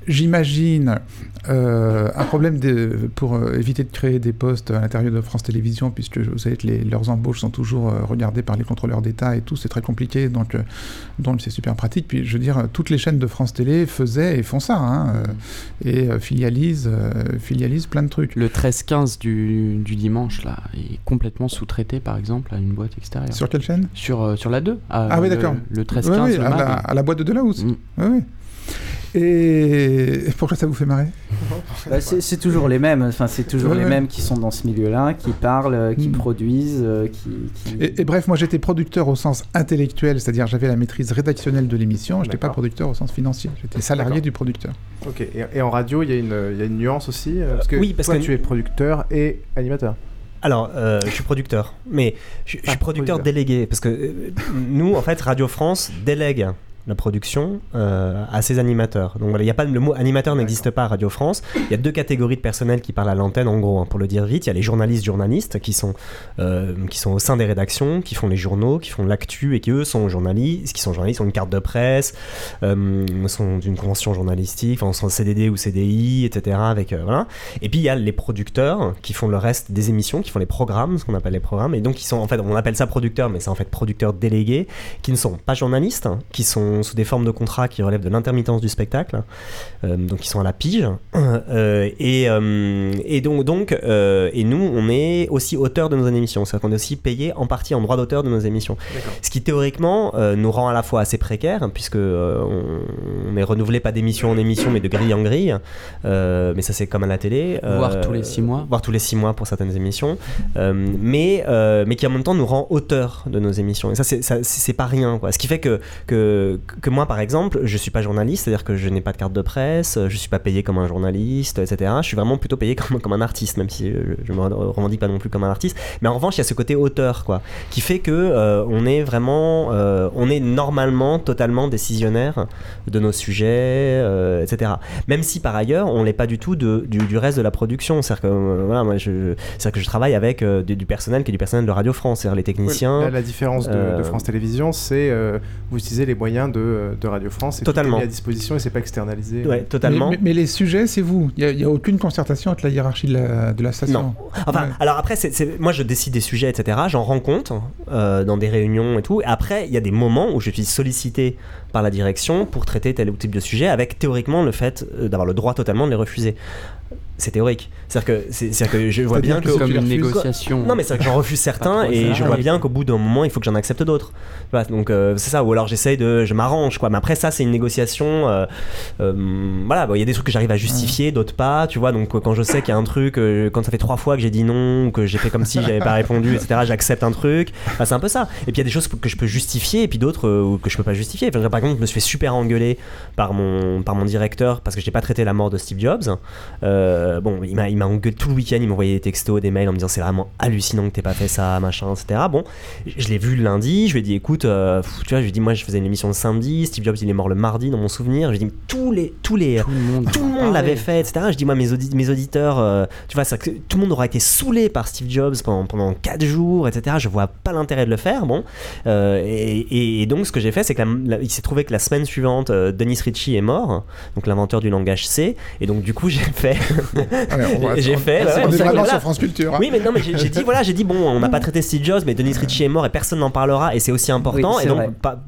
Speaker 21: j'imagine, euh, un problème pour euh, éviter de créer des postes à l'intérieur de France Télévisions, puisque vous savez que leurs embauches sont toujours euh, regardées par les contrôleurs d'État et tout, c'est très compliqué, donc donc c'est super pratique. Puis je veux dire, toutes les chaînes de France Télé faisaient et font ça, hein, et filialisent, filialisent plein de trucs.
Speaker 19: Le 13-15 du, du, dimanche, là, est complètement sous-traité, par exemple, à une boîte extérieure.
Speaker 21: Sur quelle chaîne?
Speaker 19: Sur, sur la 2.
Speaker 21: ah oui, d'accord.
Speaker 19: Le, 13-15.
Speaker 21: à, la boîte de Delahousse. Mm. Oui, oui. Et pourquoi ça vous fait marrer?
Speaker 9: Bah, C'est toujours les mêmes. Enfin, c'est toujours les mêmes qui sont dans ce milieu-là, qui parlent, qui hmm. produisent, euh, qui.
Speaker 21: Et, bref, moi j'étais producteur au sens intellectuel, c'est-à-dire j'avais la maîtrise rédactionnelle de l'émission. Je n'étais pas producteur au sens financier. J'étais salarié du producteur.
Speaker 1: Ok. Et, en radio, il y, y, a une nuance aussi, euh, parce que oui, parce toi, que tu es producteur et animateur.
Speaker 20: Alors, euh, je suis producteur, mais je, je suis producteur délégué parce que nous, en fait, Radio France délègue la production euh, à ses animateurs. Donc voilà, il y a pas le mot animateur n'existe pas à Radio France. Il y a deux catégories de personnel qui parlent à l'antenne en gros, hein, pour le dire vite. Il y a les journalistes journalistes qui sont euh, qui sont au sein des rédactions, qui font les journaux, qui font l'actu et qui eux sont journalistes, qui sont journalistes, ont une carte de presse, euh, sont d'une convention journalistique, enfin sont CDD ou CDI, etc. Avec voilà. Et puis il y a les producteurs qui font le reste des émissions, qui font les programmes, ce qu'on appelle les programmes, et donc qui sont en fait on appelle ça producteurs, mais c'est en fait producteurs délégués, qui ne sont pas journalistes, qui sont sous des formes de contrats qui relèvent de l'intermittence du spectacle, euh, donc qui sont à la pige. Euh, et, euh, et, donc, donc et nous, on est aussi auteur de nos émissions, c'est-à-dire qu'on est aussi payé en partie en droit d'auteur de nos émissions. Ce qui théoriquement nous rend à la fois assez précaires, puisque on, est renouvelé pas d'émission en émission, mais de grille en grille. mais ça, c'est comme à la télé.
Speaker 19: Voire tous les six mois.
Speaker 20: Voire tous les six mois pour certaines émissions. mais, mais qui en même temps nous rend auteur de nos émissions. Et ça, c'est pas rien. Quoi. Ce qui fait que, que, que moi, par exemple, je suis pas journaliste, c'est-à-dire que je n'ai pas de carte de presse, je suis pas payé comme un journaliste, etc. Je suis vraiment plutôt payé comme, comme un artiste, même si je, me revendique pas non plus comme un artiste. Mais en revanche, il y a ce côté auteur, quoi, qui fait que euh, on est vraiment, euh, on est normalement totalement décisionnaire de nos sujets, euh, etc. Même si par ailleurs, on l'est pas du tout de, du, reste de la production. C'est-à-dire que voilà, moi, je, que je travaille avec du, personnel qui est du personnel de Radio France, c'est-à-dire les techniciens.
Speaker 1: la, différence de, de France Télévisions, c'est vous utilisez les moyens de de, Radio France. Et
Speaker 20: totalement.
Speaker 1: Tout est mis à disposition et c'est pas externalisé.
Speaker 20: Ouais, totalement.
Speaker 21: Mais, les sujets, c'est vous. Il n'y a, aucune concertation avec la hiérarchie de la, de la station.
Speaker 20: Non. Enfin, alors après, c'est moi je décide des sujets, etc. J'en rends compte euh, dans des réunions et tout. Et après, il y a des moments où je suis sollicité par la direction pour traiter tel ou type de sujet, avec théoriquement le fait euh, d'avoir le droit totalement de les refuser c'est théorique. C'est-à-dire que, c'est, que je vois bien que.
Speaker 19: C'est comme une négociation.
Speaker 20: Non, mais c'est que j'en refuse certains et je vois bien qu'au bout d'un moment, il faut que j'en accepte d'autres. donc, euh, c'est ça. Ou alors j'essaye de. Je m'arrange, quoi. Mais après, ça, c'est une négociation. Euh, euh, voilà, il y a des trucs que j'arrive à justifier, d'autres pas, tu vois. Donc, quand je sais qu'il y a un truc, quand ça fait trois fois que j'ai dit non, ou que j'ai fait comme si j'avais pas répondu, etc., j'accepte un truc. c'est un peu ça. Et puis, il y a des choses que je peux justifier et puis d'autres que je peux pas justifier. par exemple, je me suis fait super engueuler par mon, par mon directeur parce que j'ai pas traité la mort de Steve Jobs. Bon, il m'a, il m'a engueulé tout le week-end, il m'a envoyé des textos, des mails en me disant c'est vraiment hallucinant que t'aies pas fait ça, machin, etc. Bon, je l'ai vu le lundi, je lui ai dit écoute, euh, tu vois, je lui ai dit moi je faisais une émission le samedi, Steve Jobs il est mort le mardi dans mon souvenir, je lui ai dit tous les, tous les, tout le monde, l'avait fait, etc. Je dis moi mes, mes auditeurs, euh, tu vois, ça, tout le monde aura été saoulé par Steve Jobs pendant, pendant 4 jours, etc. Je vois pas l'intérêt de le faire, bon. Et, donc ce que j'ai fait, c'est que il s'est trouvé que la semaine suivante, Dennis Ritchie est mort, donc l'inventeur du langage C, et donc du coup j'ai fait j'ai fait.
Speaker 21: on est vraiment sur France Culture. Hein.
Speaker 20: Oui, mais non, mais j'ai dit voilà, j'ai dit bon, on n'a pas traité Steve Jobs, mais Denis Ritchie est mort et personne n'en parlera et c'est aussi important. et donc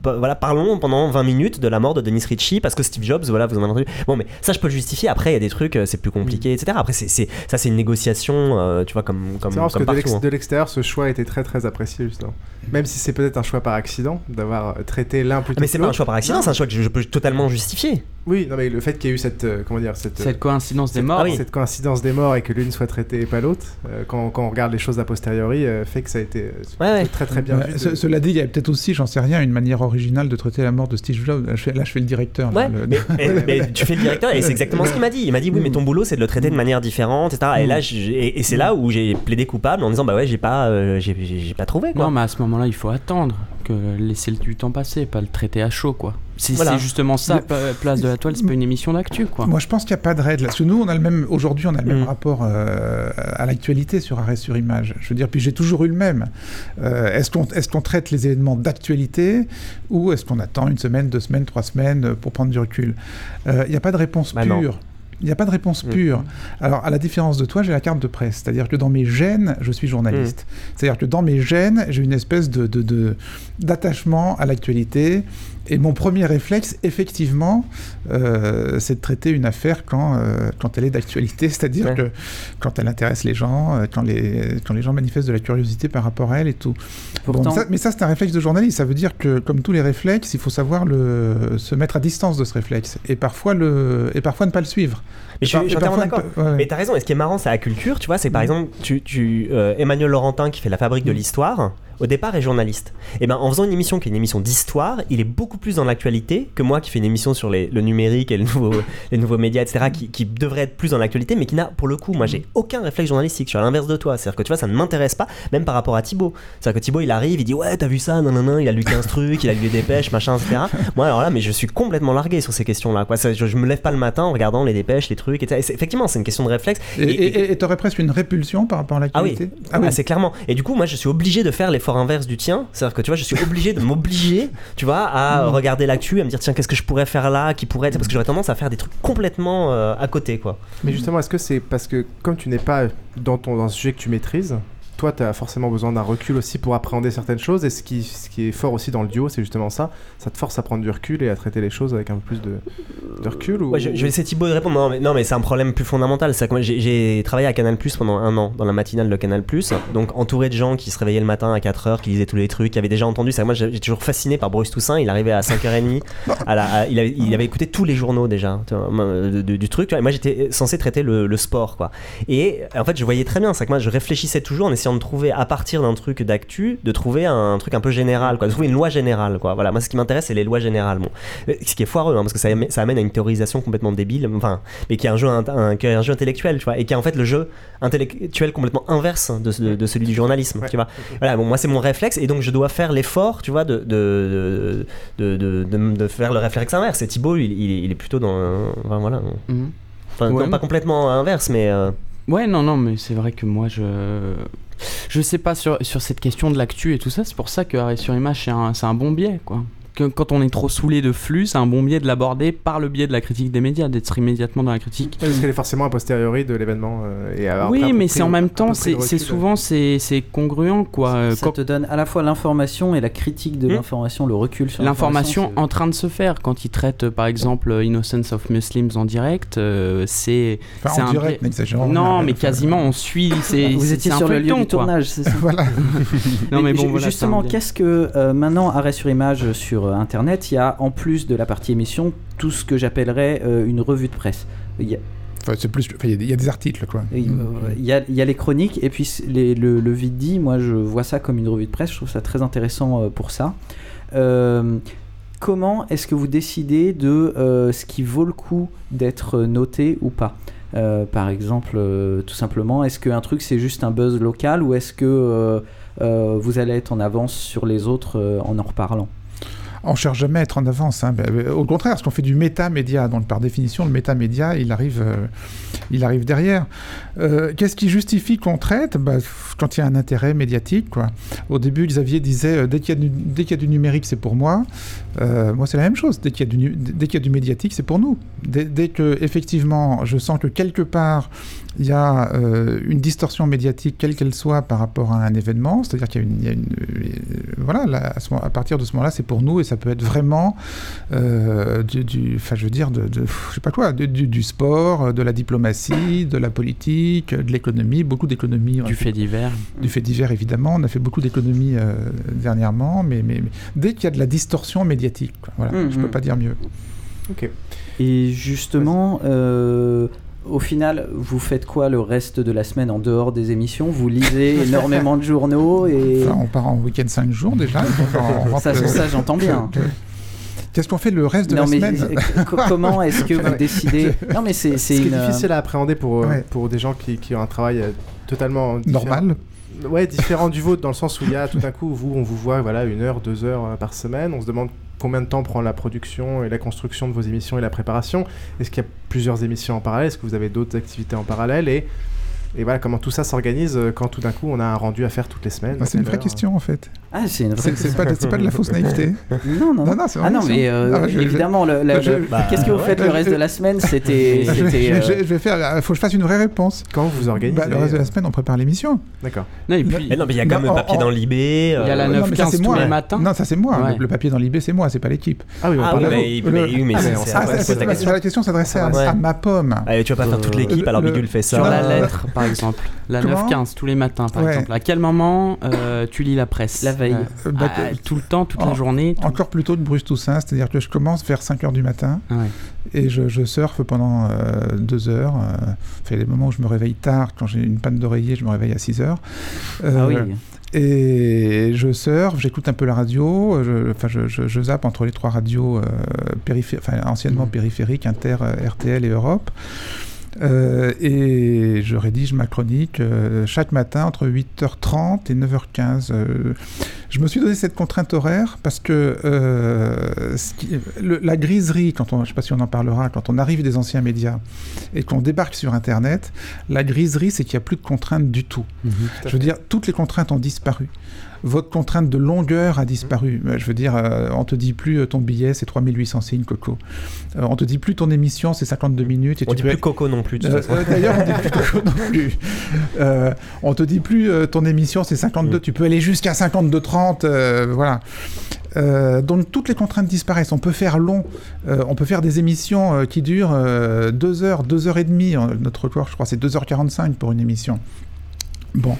Speaker 20: voilà, parlons pendant 20 minutes de la mort de Denis Ritchie parce que Steve Jobs, voilà, vous en avez entendu. Bon, mais ça je peux le justifier. Après, il y a des trucs, euh, c'est plus compliqué, etc. Après, c'est ça, c'est une négociation, euh, tu vois, comme comme.
Speaker 1: C'est parce que hein. de l'extérieur, ce choix a été très très apprécié justement. Même si c'est peut-être un choix par accident d'avoir traité l'un plutôt.
Speaker 20: Mais c'est pas un choix par accident, c'est un choix que je peux totalement justifier.
Speaker 1: Oui, non, mais le fait qu'il y ait eu cette, euh, comment dire, cette,
Speaker 19: cette coïncidence des morts,
Speaker 1: cette coïncidence des morts et que l'une soit traitée et pas l'autre, euh, quand, quand, on regarde les choses a posteriori, euh, fait que ça a été très très bien vu.
Speaker 21: Cela dit, il y a peut-être aussi, j'en sais rien, une manière originale de traiter la mort de Steve Jobs. Là, je fais, le directeur.
Speaker 20: Ouais, mais, tu fais le directeur et c'est exactement ce qu'il m'a dit. Il m'a dit oui, mais ton boulot, c'est de le traiter de manière différente, etc. Et là, et, c'est là où j'ai plaidé coupable en disant bah ouais, j'ai pas, j'ai pas trouvé. Quoi.
Speaker 19: Non, mais à ce moment-là, il faut attendre que laisser du temps passer, pas le traiter à chaud, quoi. Si c'est justement ça, place de la toile, c'est pas une émission d'actu, quoi.
Speaker 21: Moi, je pense qu'il n'y a pas de règle. Parce que nous, on a le même, aujourd'hui, on a le même mm. rapport euh, à l'actualité sur arrêt sur image. Je veux dire, puis j'ai toujours eu le même. Euh, est-ce qu'on est qu'on traite les événements d'actualité ou est-ce qu'on attend une semaine, deux semaines, trois semaines pour prendre du recul? Euh, Il n'y a pas de réponse bah pure. Il n'y a pas de réponse mm. pure. Alors, à la différence de toi, j'ai la carte de presse. C'est-à-dire que dans mes gènes, je suis journaliste. Mm. C'est-à-dire que dans mes gènes, j'ai une espèce de, d'attachement à l'actualité. Et mon premier réflexe, effectivement, euh, c'est de traiter une affaire quand, euh, quand elle est d'actualité, c'est-à-dire que quand elle intéresse les gens, euh, quand les, quand les gens manifestent de la curiosité par rapport à elle et tout. mais ça, c'est un réflexe de journaliste. Ça veut dire que, comme tous les réflexes, il faut savoir le, se mettre à distance de ce réflexe et parfois, le, et parfois ne pas le suivre.
Speaker 20: Mais je, suis entièrement d'accord. Mais t'as raison. Et ce qui est marrant, c'est la culture, tu vois, c'est par mm. exemple, tu, tu Emmanuel Laurentin qui fait la fabrique de l'histoire au départ est journaliste. Et eh ben en faisant une émission qui est une émission d'histoire, il est beaucoup plus dans l'actualité que moi qui fais une émission sur les, le numérique et le nouveau, les nouveaux médias, etc., qui, qui devrait être plus dans l'actualité, mais qui n'a, pour le coup, moi j'ai aucun réflexe journalistique. Je suis à l'inverse de toi. C'est-à-dire que tu vois, ça ne m'intéresse pas, même par rapport à Thibaut. C'est-à-dire que Thibaut, il arrive, il dit Ouais, t'as vu ça Non, non, non, il a lu 15 trucs, il a lu les dépêches, machin, etc. Moi, alors là, mais je suis complètement largué sur ces questions-là. Quoi. je, je, me lève pas le matin en regardant les dépêches, les trucs, etc. effectivement, c'est une question de réflexe.
Speaker 21: Et t'aurais presque une répulsion par rapport à l'actualité
Speaker 20: Ah oui, ah oui. Ah, c'est clairement. Et du coup, moi, je suis obligé de faire l'effort inverse du tien c'est-à-dire que tu vois, je suis obligé de m'obliger, tu vois, à mm. regarder l'actu, à me dire tiens, qu'est-ce que je pourrais faire là, qui pourrait être. Parce que j'aurais tendance à faire des trucs complètement euh, à côté, quoi.
Speaker 1: Mais justement, est-ce que c'est parce que comme tu n'es pas dans, ton, dans un sujet que tu maîtrises, toi, tu as forcément besoin d'un recul aussi pour appréhender certaines choses. Et ce qui, est fort aussi dans le duo, c'est justement ça. Ça te force à prendre du recul et à traiter les choses avec un peu plus de, recul. Ou...
Speaker 20: je, vais essayer Thibaut de répondre. Non, mais, non, mais c'est un problème plus fondamental. J'ai travaillé à Canal Plus pendant un an, dans la matinale de Canal Plus. Donc, entouré de gens qui se réveillaient le matin à 4h, qui lisaient tous les trucs, qui avaient déjà entendu. Moi, j'ai toujours fasciné par Bruce Toussaint. Il arrivait à 5h30. à il, avait, écouté tous les journaux déjà du, truc. moi, j'étais censé traiter le, le, sport. quoi. Et en fait, je voyais très bien. C'est que moi, je réfléchissais toujours en essayant de trouver à partir d'un truc d'actu, de trouver un, truc un peu général, quoi, de trouver une loi générale, quoi. Voilà, moi ce qui m'intéresse c'est les lois générales, bon. Euh, ce qui est foireux, hein, parce que ça, ça, amène à une théorisation complètement débile, enfin, mais qui est un jeu, un, un, jeu intellectuel, tu vois, et qui est en fait le jeu intellectuel complètement inverse de, de, celui du journalisme, tu vois. Voilà, bon, moi c'est mon réflexe, et donc je dois faire l'effort, tu vois, de de, de, de, faire le réflexe inverse. Et Thibaut, il, il, est plutôt dans, enfin, voilà. Mhm. Pas complètement inverse, mais. Euh,
Speaker 19: ouais, non, non, mais c'est vrai que moi, je je sais pas sur, cette question de l'actu et tout ça, c'est pour ça que Arrêt sur Image, c'est un, un bon biais, quoi quand on est trop saoulé de flux, c'est un bon biais de l'aborder par le biais de la critique des médias, d'être immédiatement dans la critique.
Speaker 1: parce qu'elle est forcément a posteriori de l'événement.
Speaker 19: Euh, oui, mais c'est en même temps, c'est souvent c'est congruent quoi.
Speaker 9: Ça, te donne à la fois l'information et la critique de hmm. l'information, le recul sur
Speaker 19: l'information en train de se faire. Quand ils traitent par exemple Innocence of Muslims en direct, euh, c'est
Speaker 21: enfin, en direct,
Speaker 19: Non, mais quasiment on suit.
Speaker 9: Vous étiez sur le lieu du tournage, c'est ça.
Speaker 21: voilà.
Speaker 9: non mais bon, justement, qu'est-ce que euh, maintenant arrêt sur image sur Internet, il y a en plus de la partie émission tout ce que j'appellerais euh, une revue de presse. Il y a,
Speaker 21: c'est plus, il y, a des articles, quoi.
Speaker 9: Il y, a, il y a les chroniques et puis les, le, le vidi. Moi, je vois ça comme une revue de presse. Je trouve ça très intéressant euh, pour ça. Euh, comment est-ce que vous décidez de ce qui vaut le coup d'être noté ou pas? Par exemple, tout simplement, est-ce qu'un truc c'est juste un buzz local ou est-ce que vous allez être en avance sur les autres en en reparlant?
Speaker 21: On cherche jamais à être en avance. Hein. Au contraire, parce qu'on fait du métamédia, donc par définition, le métamédia, il arrive, euh, il arrive derrière. Euh, qu'est-ce qui justifie qu'on traite? Bah, Quand il y a un intérêt médiatique. Au début, Xavier disait euh, dès qu'il y, a du numérique, c'est pour moi. Moi, c'est la même chose. Dès qu'il y, y, a du médiatique, c'est pour nous. Dès, dès, que, effectivement, je sens que quelque part, il y a euh, une distorsion médiatique, quelle qu'elle soit, par rapport à un événement. C'est-à-dire qu'il y a une. Euh, voilà, à, partir de ce moment-là, c'est pour nous et ça peut être vraiment euh, du. Enfin, je veux dire, de, je sais pas quoi, du, du, sport, de la diplomatie, de la politique, de l'économie, beaucoup d'économies.
Speaker 19: Du fait divers.
Speaker 21: Du fait divers, évidemment. On a fait beaucoup d'économies dernièrement, mais, mais, dès qu'il y a de la distorsion médiatique, voilà, mmh, je peux mmh. pas dire mieux.
Speaker 22: Ok. Et justement, au final, vous faites quoi le reste de la semaine en dehors des émissions? Vous lisez énormément de journaux et...
Speaker 21: on part en week-end 5 jours déjà.
Speaker 22: ça, ça j'entends bien.
Speaker 21: Qu'est-ce qu'on fait le reste de la semaine?
Speaker 22: Comment est-ce que vous décidez?
Speaker 1: Non, mais c'est c'est difficile à appréhender pour euh, pour des gens qui, qui ont un travail euh, totalement
Speaker 21: normal.
Speaker 1: Ouais, différent du vôtre dans le sens où il y a tout d'un coup vous on vous voit voilà une heure, deux heures euh, par semaine. On se demande combien de temps prend la production et la construction de vos émissions et la préparation. Est-ce qu'il y a plusieurs émissions en parallèle? Est-ce que vous avez d'autres activités en parallèle? Et voilà comment tout ça s'organise euh, quand tout d'un coup on a un rendu à faire toutes les semaines.
Speaker 21: Bah, c'est une vraie question en fait.
Speaker 22: Ah, c'est une vraie
Speaker 21: C'est pas, pas, de la fausse naïveté.
Speaker 22: non, non, non. non ah non, mais euh, ah, évidemment, bah, qu'est-ce que vous faites le reste de la semaine? C'était.
Speaker 21: Je, euh, vais faire. Il faut que je fasse une vraie réponse.
Speaker 1: Quand vous organisez
Speaker 21: bah, Le reste de la semaine, on prépare l'émission.
Speaker 1: D'accord.
Speaker 20: Non, et puis, mais non, mais il y a quand même le papier dans l'IB. Il
Speaker 19: y a la 9-15 tous les matins.
Speaker 21: Non, ça c'est moi. Le papier dans l'IB, c'est moi, c'est pas l'équipe.
Speaker 20: Ah oui, mais
Speaker 21: la question s'adressait à ma pomme.
Speaker 20: Tu vas pas faire toute l'équipe, alors Bidule fait ça.
Speaker 19: Sur la lettre, par exemple. La 9-15 tous les matins, par exemple. À quel moment euh, tu lis la presse
Speaker 22: La veille.
Speaker 19: Euh, bah, ah, tout le temps, toute la journée
Speaker 21: Encore plutôt de Bruce Toussaint, c'est-à-dire que je commence vers 5h du matin et je, surfe pendant 2 euh, heures. il y a des moments où je me réveille tard, quand j'ai une panne d'oreiller, je me réveille à 6 heures.
Speaker 22: ah oui
Speaker 21: et je surfe, j'écoute un peu la radio, je, enfin, je, je, zappe entre les trois radios enfin, anciennement mmh. périphériques, Inter, RTL et Europe. Euh, et je rédige ma chronique euh, chaque matin entre 8h30 et 9h15. Euh, je me suis donné cette contrainte horaire parce que la griserie, quand on, je ne sais pas si on en parlera, quand on arrive des anciens médias et qu'on débarque sur Internet, la griserie, c'est qu'il n'y a plus de contraintes du tout. Mhm, je veux dire, toutes les contraintes ont disparu votre contrainte de longueur a disparu. Je veux dire, euh, on te dit plus euh, ton billet, c'est 3800 signes, Coco. Euh, on te dit plus ton émission, c'est 52 minutes.
Speaker 20: Et on tu dit plus Coco non plus.
Speaker 21: D'ailleurs, on dit plus Coco non plus. on te dit plus ton émission, c'est 52. Mm. Tu peux aller jusqu'à 52-30. voilà. donc toutes les contraintes disparaissent. On peut faire long, on peut faire des émissions qui durent 2 heures, 2 heures et demie. Notre record, je crois, c'est 2h45 pour une émission. Bon,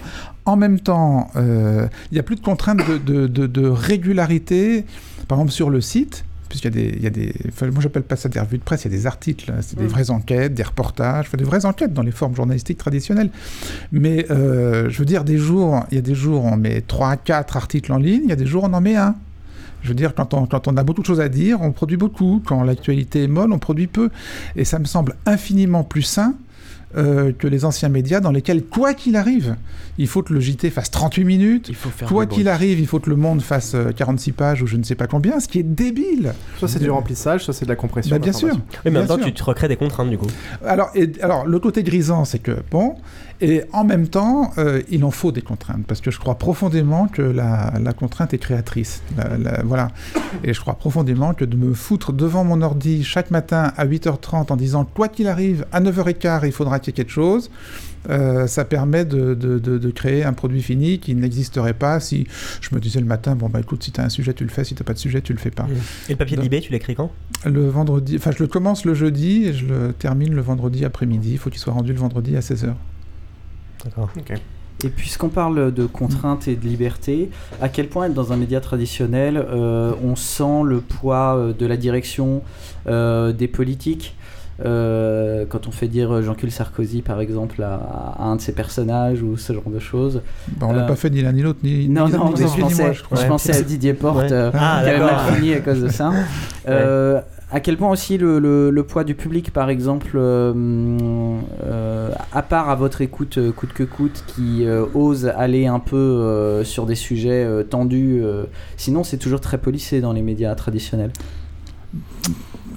Speaker 21: en même temps, euh, il n'y a plus de contraintes de, régularité, par exemple sur le site, puisqu'il y a des, il y a des moi j'appelle pas ça des revues de presse, il y a des articles, hein, c'est des mm. vraies enquêtes, des reportages, des vraies enquêtes dans les formes journalistiques traditionnelles. Mais euh, je veux dire, des jours, il y a des jours on met 3 4 articles en ligne, il y a des jours on en met un. Je veux dire, quand on, quand on a beaucoup de choses à dire, on produit beaucoup. Quand l'actualité est molle, on produit peu. Et ça me semble infiniment plus sain euh, que les anciens médias dans lesquels, quoi qu'il arrive, il faut que le JT fasse 38 minutes, quoi qu'il arrive, il faut que le Monde fasse 46 euh, pages ou je ne sais pas combien, ce qui est débile.
Speaker 1: Soit c'est du remplissage, soit c'est de la compression.
Speaker 21: Bah, bien sûr.
Speaker 20: Mais maintenant, tu te recrées des contraintes du coup.
Speaker 21: Alors, et, alors le côté grisant, c'est que, bon, et en même temps, euh, il en faut des contraintes, parce que je crois profondément que la, contrainte est créatrice. voilà. Et je crois profondément que de me foutre devant mon ordi chaque matin à 8h30 en disant quoi qu'il arrive, à 9h15, il faudra qu'il y ait quelque chose, euh, ça permet de, créer un produit fini qui n'existerait pas si je me disais le matin, bon bah écoute, si tu as un sujet, tu le fais, si tu n'as pas de sujet, tu le fais pas.
Speaker 20: Et le papier d'IB, tu l'écris quand?
Speaker 21: Le vendredi, enfin je le commence le jeudi et je le termine le vendredi après-midi. Il faut qu'il soit rendu le vendredi à 16h.
Speaker 20: D'accord.
Speaker 22: Et puisqu'on parle de contraintes et de liberté, à quel point être dans un média traditionnel, euh, on sent le poids euh, de la direction euh, des politiques quand on fait dire Jean-Claude Sarkozy par exemple à, un de ses personnages ou ce genre de choses.
Speaker 21: Bah, on l'a pas fait ni l'un ni l'autre, ni,
Speaker 22: non, non, je, pensais, je, pensais à Didier Porte ah, qui avait mal fini à cause de ça. à quel point aussi le, poids du public, par exemple, euh, euh, à part à votre écoute euh, coûte que coûte, qui ose aller un peu sur des sujets tendus, sinon c'est toujours très policé dans les médias traditionnels.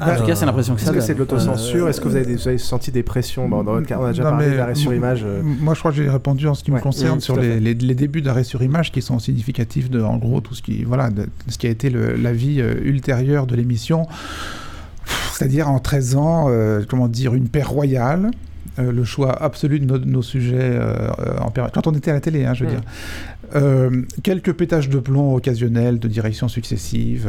Speaker 9: en tout cas, c'est l'impression que ça.
Speaker 1: Est-ce que c'est de l'autocensure? Est-ce que vous avez, vous avez, senti des pressions bon, Dans votre cas, on a déjà
Speaker 21: Non,
Speaker 1: parlé
Speaker 21: mais,
Speaker 1: d'arrêt sur image.
Speaker 21: Moi, je crois que j'ai répondu en ce qui me concerne sur les,
Speaker 1: fait.
Speaker 21: les- les débuts d'arrêt sur image qui sont significatifs de, en gros, tout ce qui, voilà, de, ce qui a été le- la vie euh, ultérieure de l'émission. C'est-à-dire en 13 ans, euh, comment dire, une paix royale. euh, le choix absolu de nos, de nos sujets euh, en période- quand on était à la télé, hein, je veux
Speaker 1: Mm.
Speaker 21: dire. Quelques pétages de plomb occasionnels de directions successives,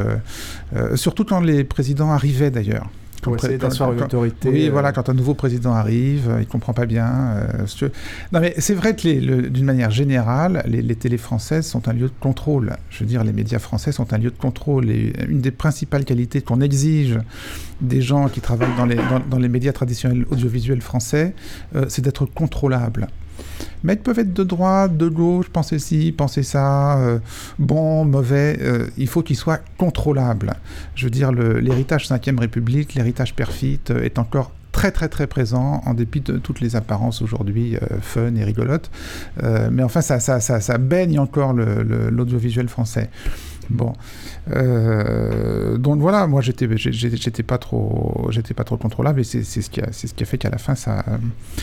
Speaker 21: surtout quand les présidents arrivaient d'ailleurs.
Speaker 1: Pour essayer d'asseoir une
Speaker 21: quand-
Speaker 1: autorité,
Speaker 21: Oui,
Speaker 1: euh,
Speaker 21: voilà, quand un nouveau président arrive, euh, il comprend pas bien. euh, Non, mais c'est vrai que le- d'une manière générale, les, les télés françaises sont un lieu de contrôle. Je veux dire, les médias français sont un lieu de contrôle. Et une des principales qualités qu'on exige des gens qui travaillent dans les, dans, dans les médias traditionnels audiovisuels français, euh, c'est d'être contrôlable. Mais ils peuvent être de droite, de gauche, penser ci, penser ça, euh, bon, mauvais. euh, il faut qu'ils soient contrôlables. Je veux dire, l'héritage 5ème République, l'héritage perfide euh, est encore très très très présent en dépit de toutes les apparences aujourd'hui fun et rigolotes. Mais enfin, ça, ça, ça, baigne encore l'audiovisuel français. Bon, Euh, donc voilà, moi j'étais j'étais pas trop j'étais pas trop contrôlable et c'est ce qui a c'est ce qui a fait qu'à la fin ça euh,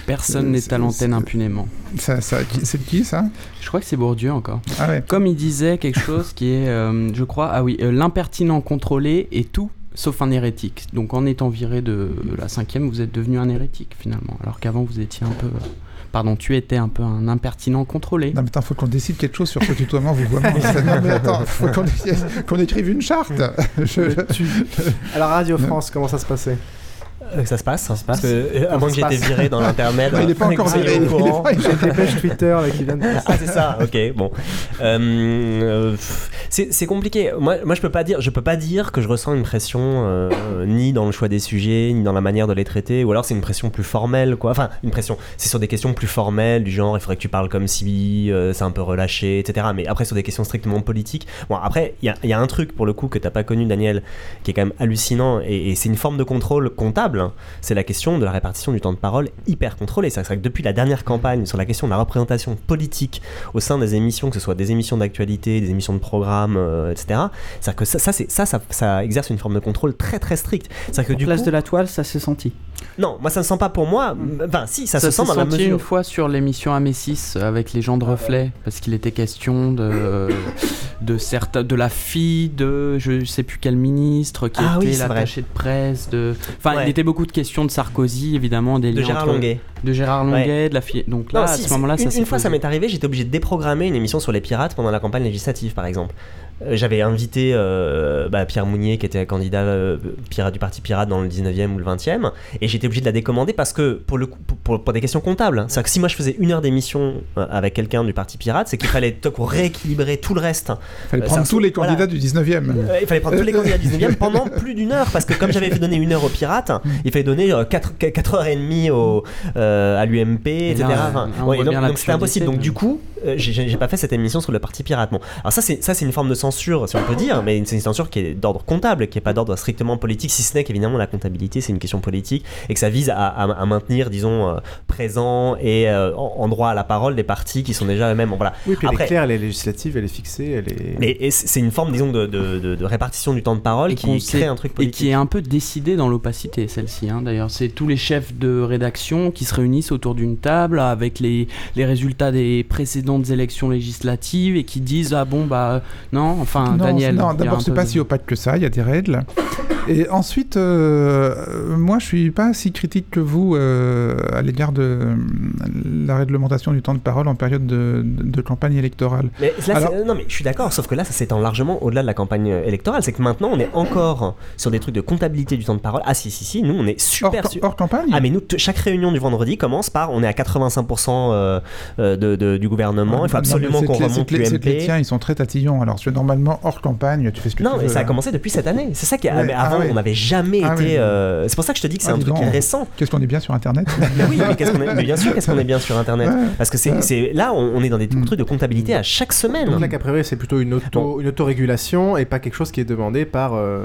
Speaker 19: Personne n'est
Speaker 21: c'est-
Speaker 19: à l'antenne impunément.
Speaker 21: ça, c'est qui ça?
Speaker 19: Je crois que c'est Bourdieu encore.
Speaker 21: Ah ouais.
Speaker 19: Comme il disait quelque chose qui est, euh, je crois, ah oui, euh, l'impertinent contrôlé est tout sauf un hérétique. Donc en étant viré de la cinquième, vous êtes devenu un hérétique finalement, alors qu'avant vous étiez un peu, pardon, tu étais un peu un impertinent contrôlé.
Speaker 21: Non mais attends, faut qu'on décide quelque chose sur ce tutoiement, vouvoiement. non mais attends, faut qu'on écrive une charte. Je-
Speaker 1: Alors, Radio France, comment ça se passait?
Speaker 20: Euh, ça se passe.
Speaker 1: se passe.
Speaker 20: Parce que, euh, à moins que j'ai
Speaker 1: Ça se
Speaker 20: été
Speaker 1: passe.
Speaker 20: viré dans l'intermède.
Speaker 21: Non, il est pas encore viré, il est
Speaker 1: des pages Twitter là, qui viennent de passer.
Speaker 20: Ah, c'est ça, ok, bon. Euh, c'est c'est compliqué. Moi, moi, je peux pas dire, je peux pas dire que je ressens une pression euh, ni dans le choix des sujets, ni dans la manière de les traiter, ou alors c'est une pression plus formelle, quoi. Enfin, une pression, c'est sur des questions plus formelles, du genre, il faudrait que tu parles comme si, euh, c'est un peu relâché, etc. Mais après, sur des questions strictement politiques, bon, après, il y a, il y a un truc, pour le coup, que t'as pas connu, Daniel, qui est quand même hallucinant, et, et c'est une forme de contrôle comptable, hein. c'est la question de la répartition du temps de parole hyper contrôlée. C'est-à-dire que depuis la dernière campagne sur la question de la représentation politique au sein des émissions, que ce soit des émissions d'actualité, des émissions de programme, euh, etc. C'est-à-dire que ça, ça, c'est- ça, ça, ça exerce une forme de contrôle très très stricte. C'est-à-dire que
Speaker 9: En
Speaker 20: du
Speaker 9: place
Speaker 20: coup,
Speaker 9: de la toile, ça s'est senti.
Speaker 20: non, moi ça ne sent pas pour moi. Enfin, si, ça, se sent dans la mesure.
Speaker 19: une fois sur l'émission Amécis avec les gens de reflet parce qu'il était question de de certains de la fille de je sais plus quel ministre qui
Speaker 20: Ah oui,
Speaker 19: était
Speaker 20: c'est vrai.
Speaker 19: l'attaché de presse de enfin
Speaker 20: Ouais.
Speaker 19: il était beaucoup de questions de Sarkozy évidemment des
Speaker 20: De
Speaker 19: liens
Speaker 20: Gérard
Speaker 19: entre-
Speaker 20: Longuet.
Speaker 19: de Gérard
Speaker 20: Ouais.
Speaker 19: Longuet de la fille donc là
Speaker 20: Non,
Speaker 19: à ce moment-là ça
Speaker 20: une fois ça m'est arrivé, j'étais obligé de déprogrammer une émission sur les pirates pendant la campagne législative, par exemple. Euh, J'avais invité euh, bah, Pierre Mounier, qui était candidat euh, pirate du Parti Pirate dans le 19e ou le 20e, et j'étais obligé de la décommander parce que, pour, le, coup- pour, pour- pour des questions comptables, hein. c'est-à-dire que si moi je faisais une heure d'émission avec quelqu'un du Parti Pirate, c'est qu'il fallait rééquilibrer tout le reste.
Speaker 21: Il fallait
Speaker 20: Euh,
Speaker 21: prendre tous les
Speaker 20: voilà.
Speaker 21: candidats du 19e.
Speaker 20: Euh, il fallait prendre tous les candidats du 19e pendant plus d'une heure parce que comme j'avais fait donner une heure aux pirates, il fallait donner 4, heures et demie au, euh, à l'UMP, etc. Enfin, ouais, donc c'était impossible. Donc du coup, euh, j'ai pas fait cette émission sur le parti pirate. Bon, alors ça c'est ça c'est une forme de censure, si on peut dire, mais c'est une censure qui est d'ordre comptable, qui est pas d'ordre strictement politique, si ce n'est qu'évidemment la comptabilité c'est une question politique et que ça vise à, à- à maintenir, disons, euh, présent et euh, en, droit à la parole des partis qui sont déjà eux-mêmes. Bon, voilà.
Speaker 1: Oui, puis elle
Speaker 20: Après,
Speaker 1: est claire, elle est législative, elle est fixée, elle est.
Speaker 20: mais et c'est une forme, disons, de, de- de- de répartition du temps de parole
Speaker 19: et
Speaker 20: qui crée un truc
Speaker 19: et
Speaker 20: politique.
Speaker 19: qui est un peu décidée dans l'opacité celle-ci hein, d'ailleurs c'est tous les chefs de rédaction qui se réunissent autour d'une table avec les, les résultats des précédentes élections législatives et qui disent ah bon bah non enfin
Speaker 21: non,
Speaker 19: Daniel
Speaker 21: non, d'abord c'est pas
Speaker 19: de-
Speaker 21: si opaque que ça, il y a des règles. Et ensuite, euh, moi je suis pas si critique que vous euh, à l'égard de euh, la réglementation du temps de parole en période de, de- de campagne électorale.
Speaker 20: Mais là,
Speaker 21: Alors-
Speaker 20: c'est- non, mais je suis d'accord, sauf que là, ça s'étend largement au-delà de la campagne électorale. C'est que maintenant, on est encore sur des trucs de comptabilité du temps de parole. Ah, si, si, si, nous, on est super.
Speaker 21: Hors-
Speaker 20: su-
Speaker 21: hors campagne
Speaker 20: Ah, mais nous, chaque réunion du vendredi commence par on est à 85% euh, euh, de, de- du gouvernement. Il faut absolument qu'on
Speaker 21: les-
Speaker 20: remonte
Speaker 21: que les- c'est que les
Speaker 20: l'UMP.
Speaker 21: tiens, ils sont très tatillons. Alors, tu es normalement hors campagne, tu fais ce que
Speaker 20: Non,
Speaker 21: tu veux.
Speaker 20: mais ça a commencé depuis cette année. C'est ça qui est.
Speaker 21: Ouais,
Speaker 20: mais
Speaker 21: ah
Speaker 20: avant,
Speaker 21: ouais.
Speaker 20: on n'avait jamais
Speaker 21: Ah
Speaker 20: été. euh, C'est pour ça que je te dis que c'est
Speaker 21: Ah,
Speaker 20: un truc
Speaker 21: donc.
Speaker 20: qui est récent.
Speaker 21: Qu'est-ce qu'on est bien sur Internet
Speaker 20: Mais oui, mais, qu'est-ce qu'on est- mais bien sûr, qu'est-ce qu'on est bien sur Internet
Speaker 21: Ouais.
Speaker 20: Parce que c'est c'est- là, on, est dans des
Speaker 21: Hmm.
Speaker 20: trucs de comptabilité à chaque semaine.
Speaker 1: Donc là, qu'a priori, c'est plutôt une, auto, une autorégulation et pas quelque chose qui est demandé par. euh,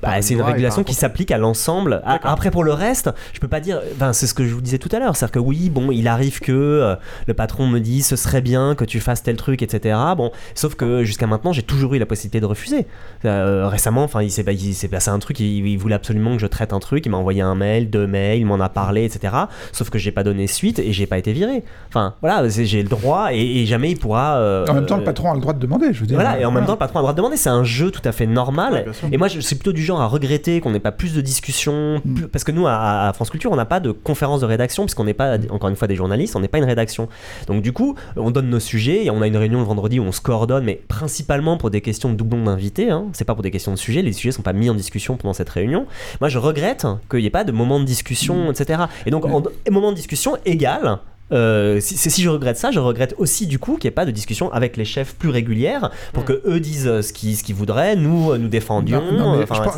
Speaker 1: par
Speaker 20: Bah, c'est une régulation qui s'applique à l'ensemble. A- Après, pour le reste, je peux pas dire. Enfin, c'est ce que je vous disais tout à l'heure. C'est-à-dire que oui, bon, il arrive que euh, le patron me dise ce serait bien que tu fasses tel truc, etc. Bon, sauf que jusqu'à maintenant, j'ai toujours eu la possibilité de refuser. Euh, récemment, enfin, il s'est passé un truc, il, voulait absolument que je traite un truc, il m'a envoyé un mail, deux mails, il m'en a parlé, etc. Sauf que j'ai pas donné suite et j'ai pas été viré. Enfin, voilà, j'ai le droit et, jamais il pourra.
Speaker 21: Euh, en même temps, le patron a le droit de demander, je veux dire.
Speaker 20: Voilà, et en même temps, le patron a le droit de demander. C'est un jeu tout à fait normal. et moi, je suis plutôt du genre à regretter qu'on n'ait pas plus de discussions, mm. parce que nous, à, France Culture, on n'a pas de conférence de rédaction, puisqu'on n'est pas, encore une fois, des journalistes, on n'est pas une rédaction. Donc, du coup, on donne nos sujets et on a une réunion le vendredi où on se coordonne, mais principalement pour des questions de doublons d'invités. Hein. C'est pas pour des questions de sujets. Les sujets sont pas mis en discussion pendant cette réunion. Moi, je regrette qu'il n'y ait pas de moment de discussion, mm. etc. Et donc, en, moment de discussion égal, euh, si, si je regrette ça, je regrette aussi du coup qu'il n'y ait pas de discussion avec les chefs plus régulières pour mm. que eux disent euh, ce qu'ils voudraient, nous euh, nous défendions.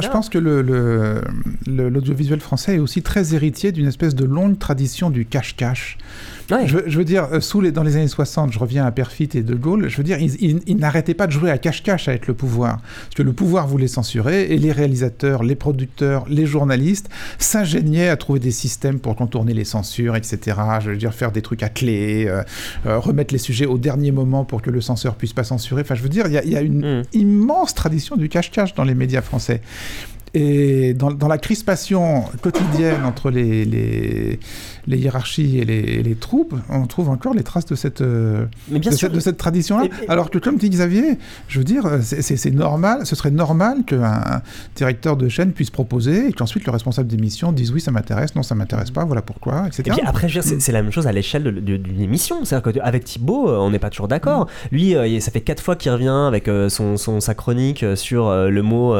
Speaker 21: je, pense, que l'audiovisuel le, français est aussi très héritier d'une espèce de longue tradition du cache-cache. Je, veux dire, euh, sous les, dans les années 60, je reviens à Perfit et De Gaulle, je veux dire, ils, n'arrêtaient pas de jouer à cache-cache avec le pouvoir. Parce que le pouvoir voulait censurer et les réalisateurs, les producteurs, les journalistes s'ingéniaient à trouver des systèmes pour contourner les censures, etc. Je veux dire, faire des trucs à clé, euh, euh, remettre les sujets au dernier moment pour que le censeur puisse pas censurer. Enfin, je veux dire, il y, a une mm. immense tradition du cache-cache dans les médias français. Et dans, dans, la crispation quotidienne entre les, les, les hiérarchies et les, troupes, on trouve encore les traces de cette, euh, de, cette, tradition-là. Alors que, comme dit Xavier, je veux dire, c'est normal, ce serait normal qu'un directeur de chaîne puisse proposer et qu'ensuite le responsable d'émission dise oui, ça m'intéresse, non, ça m'intéresse pas, voilà pourquoi, etc.
Speaker 20: Et puis après, c'est la même chose à l'échelle d'une émission. C'est-à-dire qu'avec Thibaut, euh, on n'est pas toujours d'accord. Lui, euh, ça fait quatre fois qu'il revient avec son, son, sa chronique sur le mot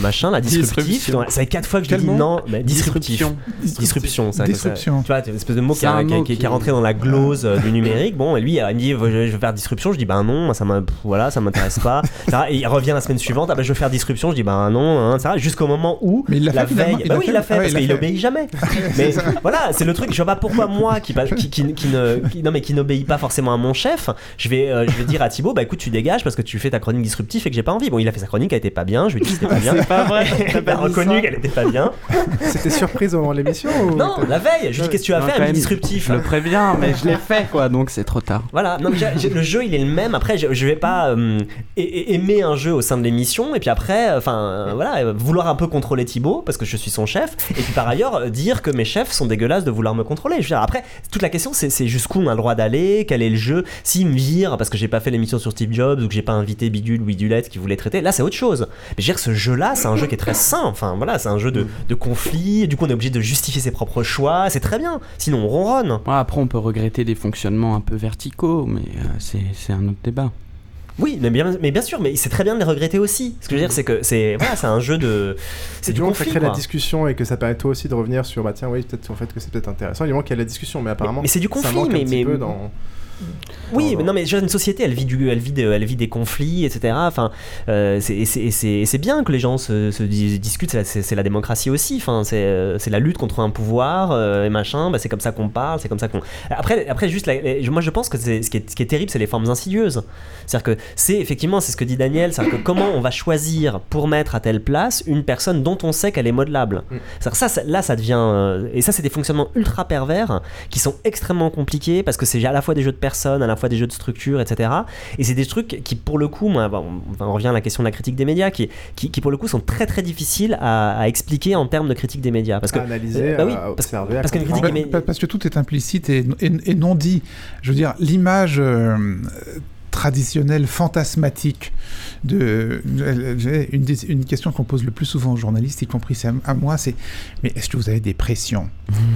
Speaker 20: machin, la disruptif. ça fait quatre fois que je dis non, disruption. Disruption.
Speaker 21: Disruption
Speaker 20: une espèce de mot, qui, est rentré dans la glose euh, du numérique. Bon, et lui, il me dit, je veux faire disruption. Je dis, ben non, ça voilà, ça m'intéresse pas. et il revient la semaine suivante, ah ben, je veux faire disruption. Je dis, ben non, hein, jusqu'au moment où
Speaker 21: Mais il
Speaker 20: la
Speaker 21: veille.
Speaker 20: Bah oui, il l'a fait, parce qu'il obéit jamais. mais voilà, c'est le truc. Je vois pas pourquoi moi, qui, qui, qui, ne, non, mais qui n'obéit pas forcément à mon chef, je vais, euh, je vais dire à Thibaut, bah écoute, tu dégages parce que tu fais ta chronique disruptive et que j'ai pas envie. Bon, il a fait sa chronique, elle était pas bien. Je lui ai dit, c'était pas bien.
Speaker 21: C'est pas vrai.
Speaker 20: A reconnu qu'elle était pas bien.
Speaker 1: C'était surprise au moment de l'émission
Speaker 20: Non, la veille. Je lui qu'est-ce que tu as fait un disruptif
Speaker 19: je le préviens, mais je l'ai fait, quoi, donc c'est trop tard.
Speaker 20: Voilà, non, le jeu il est le même. Après, je, je vais pas euh, aimer un jeu au sein de l'émission, et puis après, euh, enfin, euh, voilà, vouloir un peu contrôler Thibaut, parce que je suis son chef, et puis par ailleurs, dire que mes chefs sont dégueulasses de vouloir me contrôler. Je veux dire, après, toute la question, c'est jusqu'où on a le droit d'aller, quel est le jeu. S'il me vire parce que j'ai pas fait l'émission sur Steve Jobs, ou que j'ai pas invité Bidule ou Bidulette qui voulait traiter, là, c'est autre chose. Mais je veux dire, ce jeu-là, c'est un jeu qui est très sain. Enfin, voilà, c'est un jeu de, de conflit, du coup, on est obligé de justifier ses propres choix, c'est très bien. Sinon, on ronronne.
Speaker 19: après, on peut regretter des fonctionnements un peu verticaux, mais euh, c'est un autre débat.
Speaker 20: Oui, mais bien, mais bien sûr, mais c'est très bien de les regretter aussi. Ce que je veux dire, c'est que c'est voilà, c'est un jeu de.
Speaker 1: C'est du conflit. Ça crée la discussion et que ça permet toi aussi de revenir sur bah tiens, oui, peut-être en fait que c'est peut-être intéressant. Du moment qu'il y a la discussion, mais apparemment.
Speaker 20: Mais, c'est du conflit, mais, mais, dans... Oui, mais non, mais une société, elle vit, du, elle vit, elle vit des conflits, etc. Enfin, euh, c'est bien que les gens se, discutent, c'est la démocratie aussi. Enfin, c'est euh, la lutte contre un pouvoir euh, et machin. Bah, c'est comme ça qu'on parle, c'est comme ça qu'on. Après, après, juste, moi je pense que ce qui, est, ce qui est terrible, c'est les formes insidieuses. C'est-à-dire que c'est effectivement, c'est ce que dit Daniel, c'est-à-dire que comment on va choisir pour mettre à telle place une personne dont on sait qu'elle est modelable. Mm. Ça, ça, là, ça devient. et ça, c'est des fonctionnements ultra pervers qui sont extrêmement compliqués parce que c'est à la fois des jeux de personnes, à la fois des jeux de structure, etc. Et c'est des trucs qui, pour le coup, on, revient à la question de la critique des médias, qui, qui, pour le coup sont très très difficiles à, expliquer en termes de critique des médias. Parce que,
Speaker 1: à analyser, euh, bah parce,
Speaker 21: que parce que tout est implicite et, et, non dit. Je veux dire, l'image. Euh, traditionnelle, fantasmatique de une, une question qu'on pose le plus souvent aux journalistes, y compris à, moi, c'est mais est-ce que vous avez des pressions?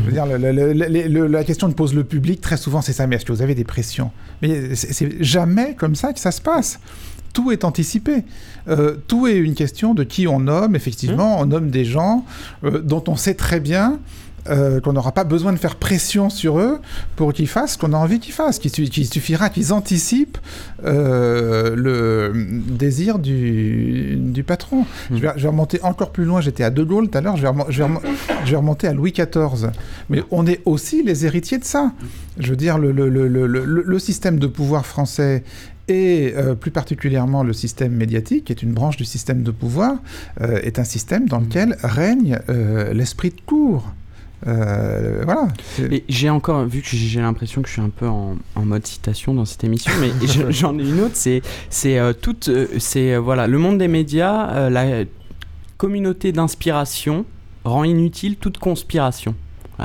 Speaker 21: Dire, La question que pose le public très souvent, c'est ça. Mais est-ce que vous avez des pressions? Mais c'est jamais comme ça que ça se passe tout est anticipé. Euh, tout est une question de qui on nomme. Effectivement, mmh. on nomme des gens euh, dont on sait très bien euh, qu'on n'aura pas besoin de faire pression sur eux pour qu'ils fassent ce qu'on a envie qu'ils fassent, qu'il suffira qu'ils anticipent euh, le désir du, du patron. Hmm. Je, vais, remonter encore plus loin, j'étais à De Gaulle tout à l'heure, je, je, vais remonter à Louis XIV. Mais on est aussi les héritiers de ça. Je veux dire, le, le, le, le système de pouvoir français et euh, plus particulièrement le système médiatique, qui est une branche du système de pouvoir, est un système dans lequel règne l'esprit de cour Euh, voilà.
Speaker 19: Et j'ai encore, vu que j'ai l'impression que je suis un peu en, mode citation dans cette émission, mais j'en ai une autre, c'est c'est euh, toute, euh, c'est voilà, le monde des médias, la communauté d'inspiration rend inutile toute conspiration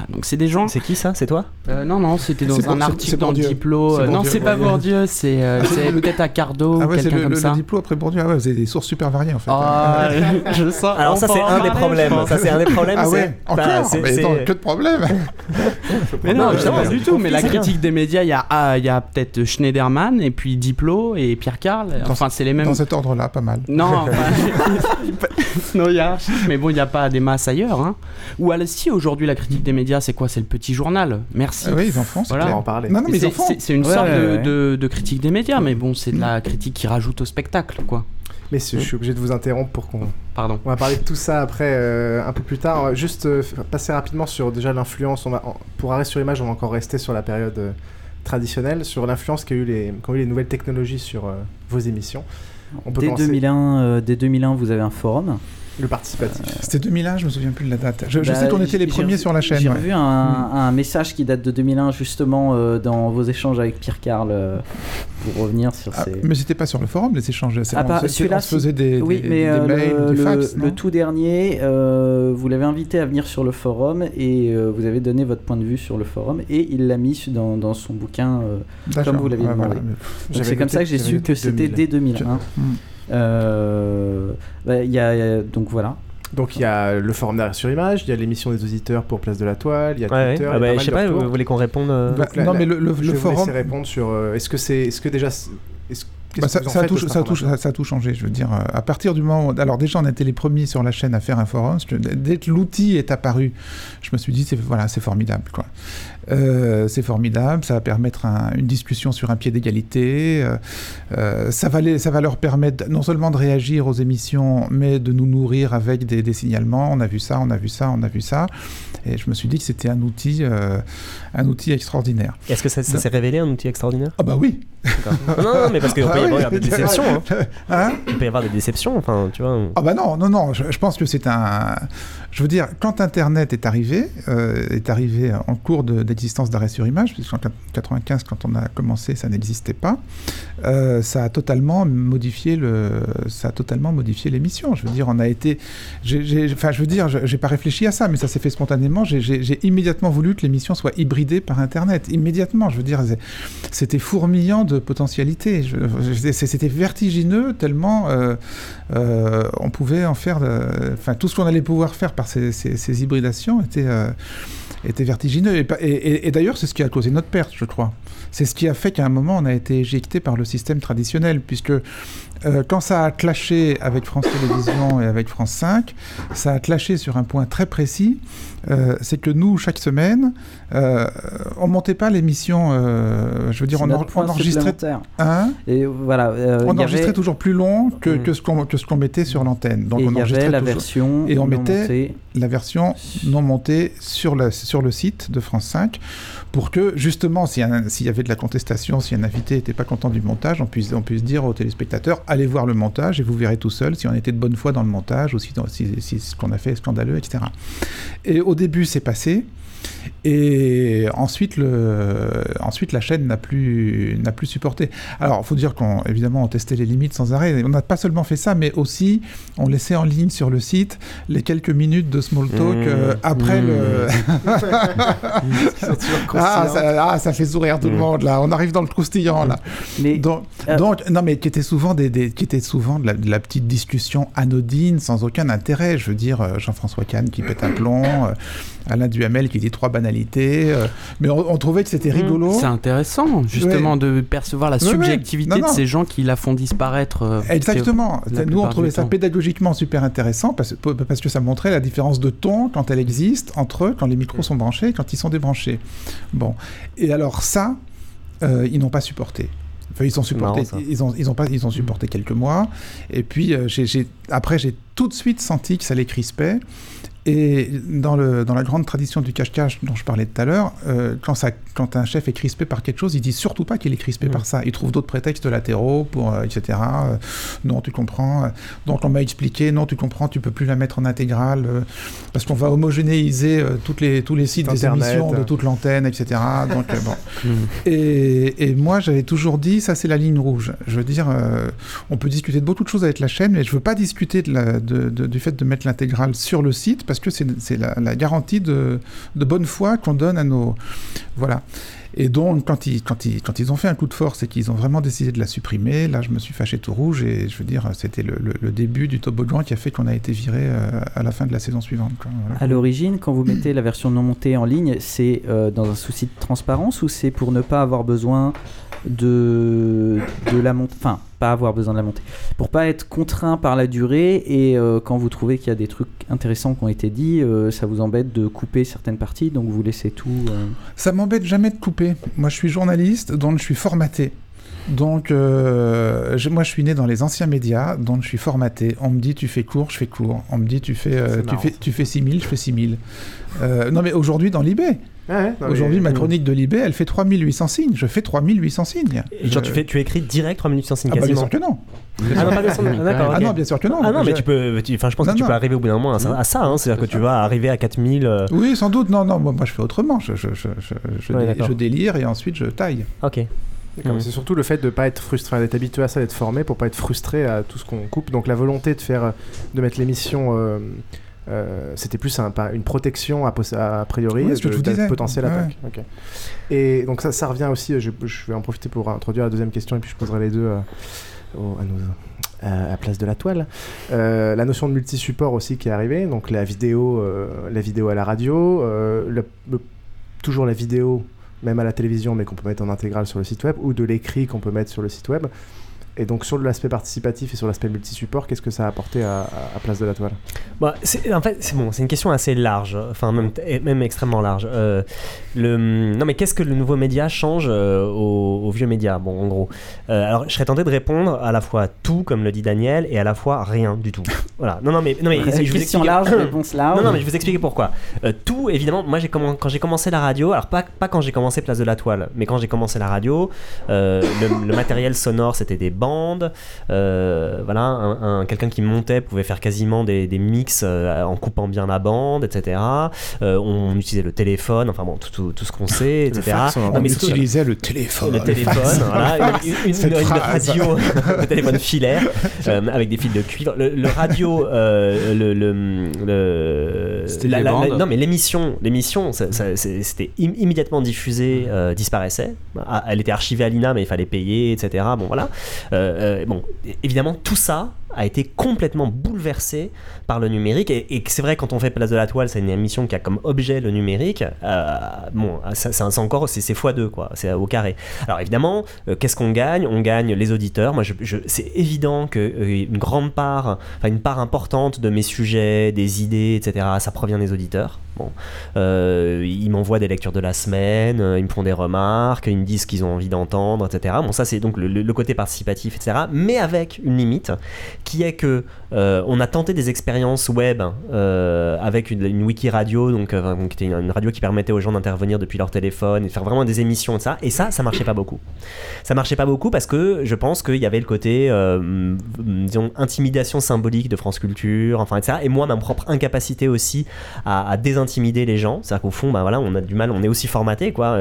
Speaker 19: donc c'est des gens.
Speaker 20: C'est qui ça? C'est toi?
Speaker 19: Euh, Non, non, c'était dans un article dans Diplo. Euh, non, c'est pas Bourdieu, c'est euh, peut-être à Cardo ah ou quelqu'un comme ça.
Speaker 21: Le Diplo après Bourdieu, ah ouais, vous avez des sources super variées en fait.
Speaker 19: Ah, je sens.
Speaker 20: Alors ça c'est un des problèmes. Ça c'est un des problèmes.
Speaker 21: Ah ouais. Encore? Mais que de problèmes.
Speaker 19: mais non, pas du tout. Mais la critique des médias, il y a il y a peut-être Schneiderman et puis Diplo et Pierre Carl. Enfin, c'est les mêmes.
Speaker 21: Dans cet ordre-là, pas mal.
Speaker 19: Non. Non, il y a. Mais bon, il n'y a pas des masses ailleurs. Hein. Ou alors si aujourd'hui la critique des médias c'est quoi? C'est le petit journal. Merci.
Speaker 21: Ah oui, les enfants,
Speaker 19: voilà.
Speaker 21: en parler.
Speaker 19: c'est une sorte de, critique des médias, mais bon, c'est de la critique qui rajoute au spectacle, quoi.
Speaker 1: Mais je suis obligé de vous interrompre pour qu'on.
Speaker 19: Pardon.
Speaker 1: On va parler de tout ça après, euh, un peu plus tard. On va juste euh, passer rapidement sur déjà l'influence. Va... Pour arrêter sur l'image, on va encore rester sur la période euh, traditionnelle, sur l'influence qu'a eu les, eu les nouvelles technologies sur vos émissions.
Speaker 22: On peut dès, 2001, dès 2001, vous avez un forum.
Speaker 1: Le participatif.
Speaker 21: Euh, C'était 2001, je me souviens plus de la date. Je, sais bah, qu'on était les premiers sur la chaîne.
Speaker 22: J'ai vu un, message qui date de 2001 justement euh, dans vos échanges avec Pierre Carl euh, pour revenir sur ah, ces.
Speaker 21: Mais c'était pas sur le forum les échanges. Ah, on, se faisait des, oui, mais, mails,
Speaker 22: le,
Speaker 21: des fax.
Speaker 22: Le, tout dernier, vous l'avez invité à venir sur le forum et vous avez donné votre point de vue sur le forum et il l'a mis dans, dans, son bouquin comme vous l'aviez demandé. C'est comme ça que j'ai su que c'était dès 2001. Euh, bah, y a, donc voilà.
Speaker 1: Donc il y a le forum d'arrêt sur image, il y a l'émission des auditeurs pour Place de la Toile, il y a Twitter.
Speaker 20: Ah bah, je sais pas, vous voulez qu'on réponde euh
Speaker 1: Non, mais le, le, je forum. répondre sur. Euh, est-ce que c'est, est-ce que déjà, est-ce
Speaker 21: bah, ça, ça, a tout, ça, ça, a tout, changé, je veux dire. À partir du moment où, alors déjà, on était les premiers sur la chaîne à faire un forum. Dès que l'outil est apparu, je me suis dit, c'est voilà, c'est formidable, quoi. Euh, c'est formidable, ça va permettre une discussion sur un pied d'égalité. Euh, euh, ça, va ça va leur permettre non seulement de réagir aux émissions, mais de nous nourrir avec des, des signalements. On a vu ça, on a vu ça, on a vu ça. Et je me suis dit que c'était un outil, un outil extraordinaire.
Speaker 20: Est-ce que ça, s'est révélé un outil extraordinaire?
Speaker 21: Ah bah oui.
Speaker 20: non, non, mais parce qu'il peut y avoir des déceptions. Hein. Hein? Il peut y avoir des déceptions, enfin, tu vois.
Speaker 21: Ah bah non, non, non. Je, je pense que c'est un. Je veux dire, quand Internet est arrivé, est arrivé en cours d'existence existence d'arrêt sur image, puisqu'en 95, quand on a commencé, ça n'existait pas. Euh, ça a totalement modifié le, ça a totalement modifié l'émission. Je veux dire, on a été, enfin, je veux dire, j'ai pas réfléchi à ça, mais ça s'est fait spontanément. J'ai immédiatement voulu que l'émission soit hybridée par Internet. Immédiatement, je veux dire, c'était fourmillant de potentialités. C'était vertigineux tellement euh, euh, on pouvait en faire, enfin, tout ce qu'on allait pouvoir faire par ces, hybridations était était vertigineux. Et, et, d'ailleurs, c'est ce qui a causé notre perte, je crois. C'est ce qui a fait qu'à un moment, on a été éjecté par le système traditionnel, puisque euh, quand ça a clashé avec France Télévisions et avec France 5, ça a clashé sur un point très précis, euh, c'est que nous, chaque semaine, euh, on montait pas l'émission, je veux dire, on, enregistrait...
Speaker 22: Hein et voilà,
Speaker 21: on enregistrait toujours plus long que, mm. que ce qu'on mettait sur l'antenne.
Speaker 22: Donc et on y avait la version
Speaker 21: et on mettait la version non montée sur, la, sur le site de France 5 pour que justement, s'il y, avait de la contestation, si un invité n'était pas content du montage, on puisse, on puisse dire aux téléspectateurs allez voir le montage et vous verrez tout seul si on était de bonne foi dans le montage ou si, ce qu'on a fait est scandaleux, etc. Et au début, c'est passé. Et ensuite, le, ensuite la chaîne n'a plus, n'a plus supporté. Alors, il faut dire qu'on, évidemment, on testait les limites sans arrêt. On n'a pas seulement fait ça, mais aussi, on laissait en ligne sur le site les quelques minutes de small talk mmh. euh, après le. ah, ça, ah, ça, fait sourire tout le mmh. monde, là. On arrive dans le croustillant, là. Mais, donc, euh, donc, non, mais qui était souvent, des, des qui était souvent de la, petite discussion anodine, sans aucun intérêt. Je veux dire, euh, Jean-François Kahn qui pète un plomb, Alain Duhamel qui dit trois banalités. Euh, mais on, trouvait que c'était mmh. rigolo.
Speaker 19: C'est intéressant, justement, de percevoir la subjectivité de ces gens qui la font disparaître. Euh,
Speaker 21: Exactement. Nous, on trouvait ça pédagogiquement super intéressant parce, parce, que ça montrait la différence de ton quand elle existe entre eux, quand les micros sont branchés et quand ils sont débranchés. Bon. Et alors, ça, euh, ils n'ont pas supporté. Enfin, ils ont supporté, ils ont, ils ont pas, ils ont supporté quelques mois. Et puis, après, j'ai tout de suite senti que ça les crispait. Et dans, le, dans la grande tradition du cache-cache dont je parlais tout à l'heure, euh, quand, ça, quand un chef est crispé par quelque chose, il dit surtout pas qu'il est crispé par ça. Il trouve d'autres prétextes latéraux, pour, euh, etc. Euh, non, tu comprends. donc on m'a expliqué, non, tu comprends, tu peux plus la mettre en intégrale parce qu'on va homogénéiser toutes les, tous les sites des émissions de toute l'antenne, etc. Donc, bon. Mm. et, et, moi, j'avais toujours dit, ça c'est la ligne rouge. Je veux dire, on peut discuter de beaucoup de choses avec la chaîne, mais je veux pas discuter de la, de, du fait de mettre l'intégrale sur le site parce que c'est la, garantie de, bonne foi qu'on donne à nos... Voilà. Et donc, quand ils, quand, ils, quand ils ont fait un coup de force et qu'ils ont vraiment décidé de la supprimer, là, je me suis fâché tout rouge et je veux dire, c'était le, début du toboggan qui a fait qu'on a été viré euh, à la fin de la saison suivante.
Speaker 22: À l'origine, quand vous mettez la version non montée en ligne, c'est euh, dans un souci de transparence ou c'est pour ne pas avoir besoin de, de la montée, pas avoir besoin de la montée, pour pas être contraint par la durée et euh, quand vous trouvez qu'il y a des trucs intéressants qui ont été dits, euh, ça vous embête de couper certaines parties, donc vous laissez tout. Euh.
Speaker 21: Ça m'embête jamais de couper. Moi je suis journaliste, donc je suis formaté. Donc, moi, je suis né dans les anciens médias, donc je suis formaté. On me dit, tu fais court, je fais court. On me dit, tu fais, tu fais, tu fais 6000, je fais 6000. non, mais aujourd'hui, dans l'IB, Aujourd'hui, ma chronique de Libé, elle fait 3800 signes. Je fais 3800 signes.
Speaker 20: Et genre, tu, fais, tu écris direct 3800 signes
Speaker 21: ah bah,
Speaker 20: quasiment
Speaker 21: bien sûr que non.
Speaker 20: Ah non, pas bien sûr,
Speaker 21: ah non, bien sûr que non.
Speaker 20: Ah non, mais tu peux. Enfin, je pense que tu peux arriver au bout d'un moment à, ça. Hein. C'est-à-dire que tu vas arriver à 4000. Euh.
Speaker 21: Oui, sans doute. Non, non, moi, moi je fais autrement. Je, je, je, je, délire et ensuite je taille.
Speaker 20: Ok.
Speaker 1: C'est surtout le fait de ne pas être frustré, d'être habitué à ça, d'être formé pour pas être frustré à tout ce qu'on coupe. Donc la volonté de faire, de mettre l'émission euh, euh, c'était plus une protection a, priori de, potentielle attaque. Et donc ça, ça revient aussi, je, vais en profiter pour introduire la deuxième question et puis je poserai les deux euh, à, à, place de la toile. Euh, la notion de multi-support aussi qui est arrivée, donc la vidéo, la vidéo à la radio, toujours la vidéo même à la télévision mais qu'on peut mettre en intégrale sur le site web ou de l'écrit qu'on peut mettre sur le site web. Et donc sur l'aspect participatif et sur l'aspect multi-support, qu'est-ce que ça a apporté à, Place de la Toile?
Speaker 20: Bah, En fait, c'est bon, c'est une question assez large, enfin même, même extrêmement large. Euh, le, non mais qu'est-ce que le nouveau média change euh, au, vieux média? Bon, en gros. Euh, alors je serais tenté de répondre à la fois tout, comme le dit Daniel, et à la fois rien du tout. Voilà. Non, non mais, non, mais
Speaker 22: je vous explique... large, réponse large.
Speaker 20: Non, non, mais je vais vous expliquer pourquoi. tout, évidemment, moi j'ai quand j'ai commencé la radio, alors pas, pas quand j'ai commencé Place de la Toile, mais quand j'ai commencé la radio, le, le matériel sonore c'était des bande. Euh, voilà, un, quelqu'un qui montait pouvait faire quasiment des, mix euh, en coupant bien la bande, etc. Euh, on utilisait le téléphone, enfin bon, tout, tout, ce qu'on sait, etc.
Speaker 21: on utilisait le téléphone.
Speaker 20: Le téléphone, voilà, une, radio, le téléphone filaire avec des fils de cuivre. Le, radio, le, le,
Speaker 1: la,
Speaker 20: non mais l'émission, l'émission, c'était immédiatement diffusé, disparaissait. Ah, elle était archivée à l'INA, mais il fallait payer, etc. Bon voilà. Euh, euh, bon, évidemment, tout ça a été complètement bouleversé par le numérique. Et, c'est vrai, quand on fait Place de la Toile, c'est une émission qui a comme objet le numérique. Euh, bon, c'est encore, c'est x2, quoi. C'est au carré. Alors évidemment, qu'est-ce qu'on gagne? On gagne les auditeurs. Moi, c'est évident qu'une grande part, enfin une part importante de mes sujets, des idées, etc., ça provient des auditeurs. Bon, ils m'envoient des lectures de la semaine, ils me font des remarques, ils me disent ce qu'ils ont envie d'entendre, etc. Bon, ça c'est donc le côté participatif mais avec une limite qui est que euh, on a tenté des expériences web euh, avec une, wiki radio, donc euh, qui était une, radio qui permettait aux gens d'intervenir depuis leur téléphone et de faire vraiment des émissions et ça. Et ça, ça marchait pas beaucoup. Ça marchait pas beaucoup parce que je pense qu'il y avait le côté, disons, intimidation symbolique de France Culture, enfin, etc. Et moi, ma propre incapacité aussi à, désintimider les gens. C'est-à-dire qu'au fond, bah voilà, on a du mal, on est aussi formaté, quoi.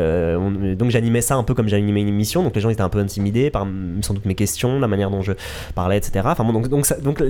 Speaker 20: donc j'animais ça un peu comme j'animais une émission, donc les gens étaient un peu intimidés par sans doute mes questions la manière dont je parlais, etc. Enfin bon, donc, donc, ça, donc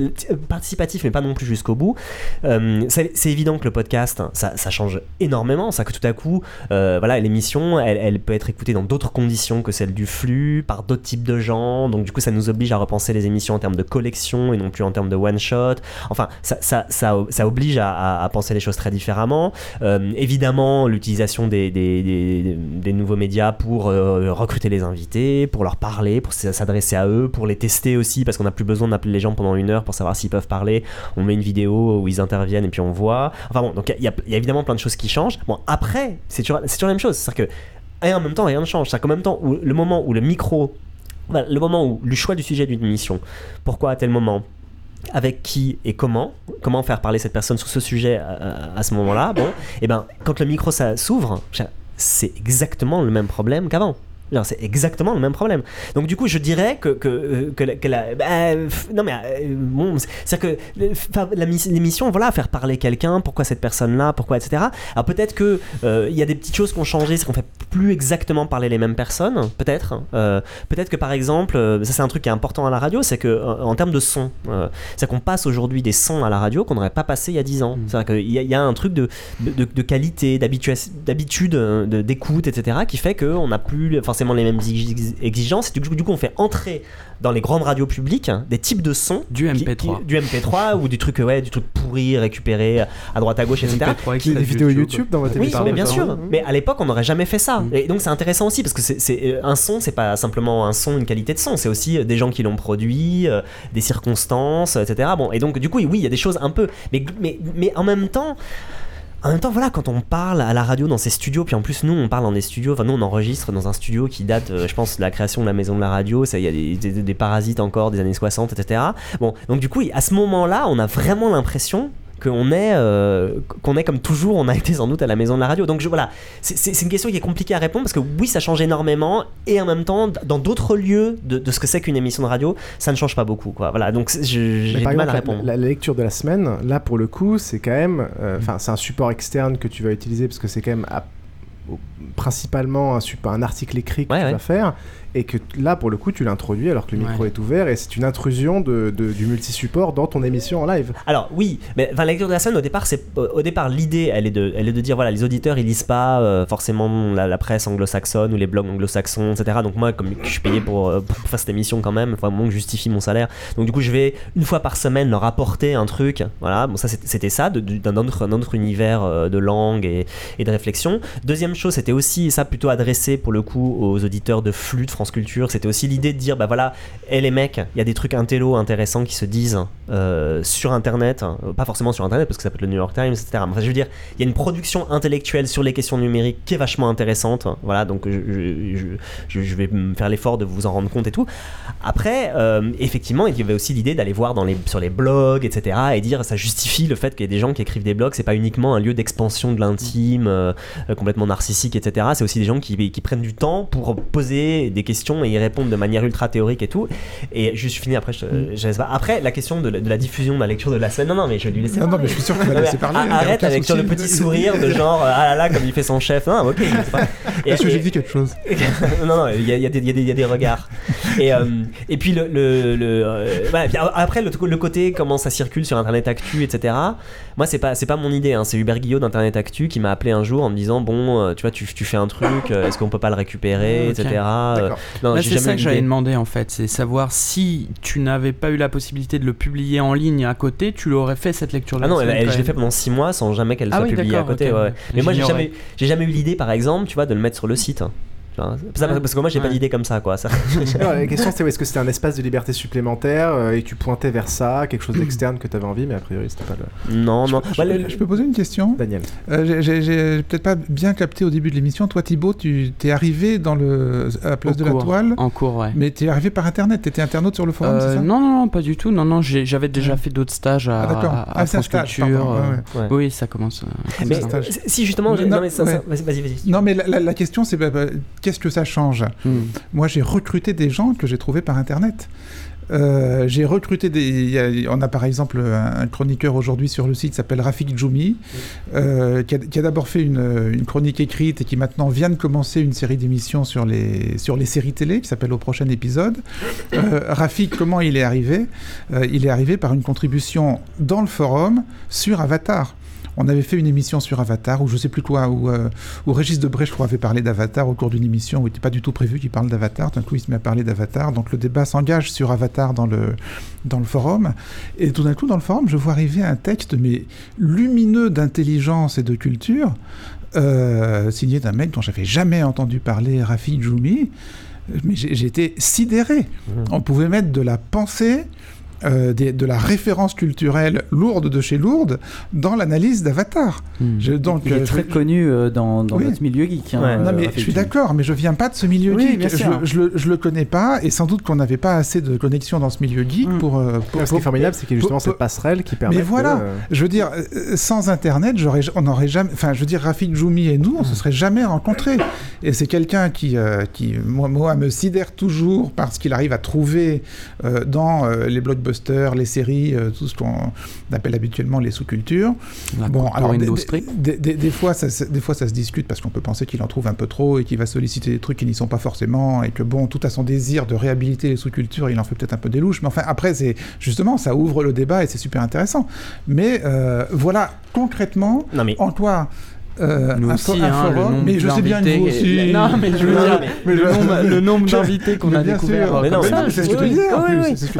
Speaker 20: participatif, mais pas non plus jusqu'au bout. Euh, c'est évident que le podcast, hein, ça, change énormément. Ça que tout à coup, euh, voilà, l'émission, elle, peut être écoutée dans d'autres conditions que celles du flux, par d'autres types de gens. Donc du coup, ça nous oblige à repenser les émissions en termes de collection et non plus en termes de one shot. Enfin, ça, ça, ça, oblige à, penser les choses très différemment. Euh, évidemment, l'utilisation des, des, nouveaux médias pour recruter les invités, pour leur parler, pour s'adresser à eux, pour les tester aussi, parce qu'on n'a plus besoin d'appeler les gens pendant une heure pour savoir s'ils peuvent parler. On met une vidéo où ils interviennent et puis on voit. Enfin bon, donc il y, a évidemment plein de choses qui changent. Bon, après, c'est toujours, la même chose. C'est-à-dire que, et en même temps, rien ne change. C'est-à-dire qu'en même temps, le moment où le micro, le moment où le choix du sujet d'une émission, pourquoi à tel moment avec qui et comment, comment faire parler cette personne sur ce sujet à, ce moment-là. Bon, et ben quand le micro ça s'ouvre, c'est exactement le même problème qu'avant. C'est exactement le même problème. Donc du coup, je dirais que, que, que, la, bah, non mais euh, bon, c'est que l'émission, voilà, faire parler quelqu'un, pourquoi cette personne-là, pourquoi etc. Alors peut-être que euh, il y a des petites choses qui ont changé, c'est qu'on fait plus exactement parler les mêmes personnes, peut-être. Euh, peut-être que par exemple, ça c'est un truc qui est important à la radio, c'est que en, termes de son, c'est qu'on passe aujourd'hui des sons à la radio qu'on n'aurait pas passé il y a 10 ans. Mm. C'est-à-dire qu'il y, y, a un truc de, de, de qualité, d'habitude, d'écoute, etc. qui fait qu'on n'a plus, enfin les mêmes exigences. Et du coup, du coup, on fait entrer dans les grandes radios publiques des types de sons
Speaker 19: du MP3,
Speaker 20: du MP3 ou du truc ouais, du truc pourri récupéré à droite à gauche, etc.
Speaker 1: Qui des vidéos YouTube dans votre
Speaker 20: Oui, mais bien sûr. Mais à l'époque, on n'aurait jamais fait ça. Mm. Et donc, c'est intéressant aussi parce que c'est euh, un son, c'est pas simplement un son, une qualité de son, c'est aussi euh, des gens qui l'ont produit, euh, des circonstances, etc. Bon, et donc, du coup, oui, il y a des choses un peu, mais mais mais en même temps. En même temps, voilà, quand on parle à la radio dans ces studios, puis en plus, nous, on parle dans des studios, enfin, nous, on enregistre dans un studio qui date, euh, je pense, de la création de la maison de la radio, il y a des, des, parasites encore des années 60, etc. Bon, donc du coup, à ce moment-là, on a vraiment l'impression qu'on est, euh, qu'on est comme toujours, on a été sans doute à la maison de la radio. Donc je, voilà, c'est une question qui est compliquée à répondre parce que oui, ça change énormément et en même temps, dans d'autres lieux de, ce que c'est qu'une émission de radio, ça ne change pas beaucoup. Quoi. Voilà, donc j'ai du mal à répondre.
Speaker 1: La, lecture de la semaine, là pour le coup, c'est quand même, euh, enfin, c'est un support externe que tu vas utiliser parce que c'est quand même principalement un, un article écrit que tu vas faire et que là pour le coup tu l'introduis alors que le micro est ouvert et c'est une intrusion de, du multi-support dans ton émission en live.
Speaker 20: Alors oui, mais la lecture de la scène au départ c'est au départ l'idée elle est de elle est de dire voilà les auditeurs ils lisent pas euh, forcément la, presse anglo-saxonne ou les blogs anglo-saxons etc. Donc moi comme je suis payé pour, euh, faire cette émission quand même, il faut que je justifie mon salaire. Donc du coup je vais une fois par semaine leur apporter un truc. Voilà, bon ça c'était ça d'un autre, autre, univers euh, de langue et, et de réflexion. Deuxième chose c'était aussi ça plutôt adressé pour le coup aux auditeurs de flux de Culture. C'était aussi l'idée de dire, bah voilà, et les mecs, il y a des trucs intello intéressants qui se disent euh, sur Internet, hein, pas forcément sur Internet parce que ça peut être le New York Times, etc. Je veux dire, il y a une production intellectuelle sur les questions numériques qui est vachement intéressante. Voilà, donc je, je, vais me faire l'effort de vous en rendre compte et tout. Après, euh, effectivement, il y avait aussi l'idée d'aller voir dans les, sur les blogs, etc. et dire, ça justifie le fait qu'il y ait des gens qui écrivent des blogs, c'est pas uniquement un lieu d'expansion de l'intime, euh, complètement narcissique, etc. C'est aussi des gens qui, qui prennent du temps pour poser des questions et y répondre de manière ultra théorique et tout. Et je suis fini après, je, je pas. Après, la question de, la diffusion de la lecture de la scène, non, non, mais je vais lui laisser.
Speaker 21: Non, non, mais je suis sûr qu'il va laisser parler.
Speaker 20: Arrête avec le petit sourire de genre, ah là là, comme il fait son chef. Non, ok,
Speaker 21: Est-ce que j'ai dit quelque chose
Speaker 20: Non, non, il y a, y, a y a, des regards. Et, euh, et puis, le, le, le euh, après, le, le, côté, comment ça circule sur Internet Actu, etc. Moi, c'est pas, pas mon idée. Hein. C'est Hubert Guillot d'Internet Actu qui m'a appelé un jour en me disant Bon, euh, tu vois, tu, tu fais un truc, est-ce qu'on peut pas le récupérer, etc.
Speaker 19: c'est ça que j'avais demandé en fait, c'est savoir si tu n'avais pas eu la possibilité de le publier en ligne à côté, tu l'aurais fait cette lecture-là.
Speaker 20: Ah non, je l'ai fait pendant 6 mois sans jamais qu'elle ah soit publiée à côté. Mais moi, j'ai jamais, jamais eu l'idée, par exemple, tu vois, de le mettre sur le site. Parce que moi j'ai pas d'idée comme ça quoi. Ça.
Speaker 1: la question c'est est-ce que c'était un espace de liberté supplémentaire euh, et tu pointais vers ça, quelque chose d'externe que tu avais envie, mais a priori c'était pas le.
Speaker 20: Non, non.
Speaker 21: Je, peux poser une question
Speaker 1: Daniel.
Speaker 21: Euh, j'ai peut-être pas bien capté au début de l'émission. Toi Thibaut, tu t'es arrivé dans le, à la place de la toile.
Speaker 19: En cours, ouais.
Speaker 21: Mais tu es arrivé par internet, tu étais internaute sur le forum, c'est
Speaker 19: euh,
Speaker 21: ça?
Speaker 19: Non, non, non, pas du tout. Non, non, j'avais déjà fait d'autres stages à, ah, à, ah, France Culture. Oui, ça commence.
Speaker 20: Mais, si justement, non, mais vas-y, vas-y.
Speaker 21: Non, mais la, question c'est bah, bah, qu'est-ce que ça change Hmm. Moi, j'ai recruté des gens que j'ai trouvés par Internet. Euh, j'ai recruté des. on a par exemple un, chroniqueur aujourd'hui sur le site qui s'appelle Rafik Djoumi, euh, qui a, d'abord fait une, chronique écrite et qui maintenant vient de commencer une série d'émissions sur les, sur les séries télé qui s'appelle Au prochain épisode. Euh, Rafik, comment il est arrivé? Il est arrivé par une contribution dans le forum sur Avatar on avait fait une émission sur Avatar, ou je sais plus quoi, où, euh, Régis Debray, je crois, avait parlé d'Avatar au cours d'une émission où il n'était pas du tout prévu qu'il parle d'Avatar. D'un coup, il se met à parler d'Avatar. Donc le débat s'engage sur Avatar dans le, dans le forum. Et tout d'un coup, dans le forum, je vois arriver un texte, mais lumineux d'intelligence et de culture, euh, signé d'un mec dont j'avais jamais entendu parler, Rafi Djoumi. Mais j'étais sidéré. Mmh. On pouvait mettre de la pensée euh, de la référence culturelle lourde de chez lourde dans l'analyse d'Avatar.
Speaker 22: Hmm. Donc, il est très connu dans, dans notre milieu geek.
Speaker 21: Hein, non, mais je suis d'accord, mais je viens pas de ce milieu geek. Je, je, je, le connais pas, et sans doute qu'on n'avait pas assez de connexion dans ce milieu geek hmm. pour, pour,
Speaker 1: Ce qui est formidable, c'est qu'il y a justement cette passerelle qui permet.
Speaker 21: Mais voilà, je veux dire, sans Internet, on n'aurait jamais. Enfin, je veux dire, Rafik Joumi et nous, on se serait jamais rencontrés. Et c'est quelqu'un qui, qui moi, moi, me sidère toujours parce qu'il arrive à trouver dans les blockbusters les séries, euh, tout ce qu'on appelle habituellement les sous-cultures.
Speaker 19: Bon, alors
Speaker 21: des, des, fois, ça, des fois ça se discute parce qu'on peut penser qu'il en trouve un peu trop et qu'il va solliciter des trucs qui n'y sont pas forcément et que bon, tout à son désir de réhabiliter les sous-cultures, il en fait peut-être un peu des louches. Mais enfin, après, c'est justement, ça ouvre le débat et c'est super intéressant. Mais euh, voilà, concrètement, non mais... en toi,
Speaker 19: euh, Nous aussi, hein,
Speaker 21: forum, mais je sais bien que vous aussi.
Speaker 19: Non, mais je veux dire, mais le, nombre, le nombre d'invités qu'on a découvert.
Speaker 21: Mais non, c'est ce que tu disais.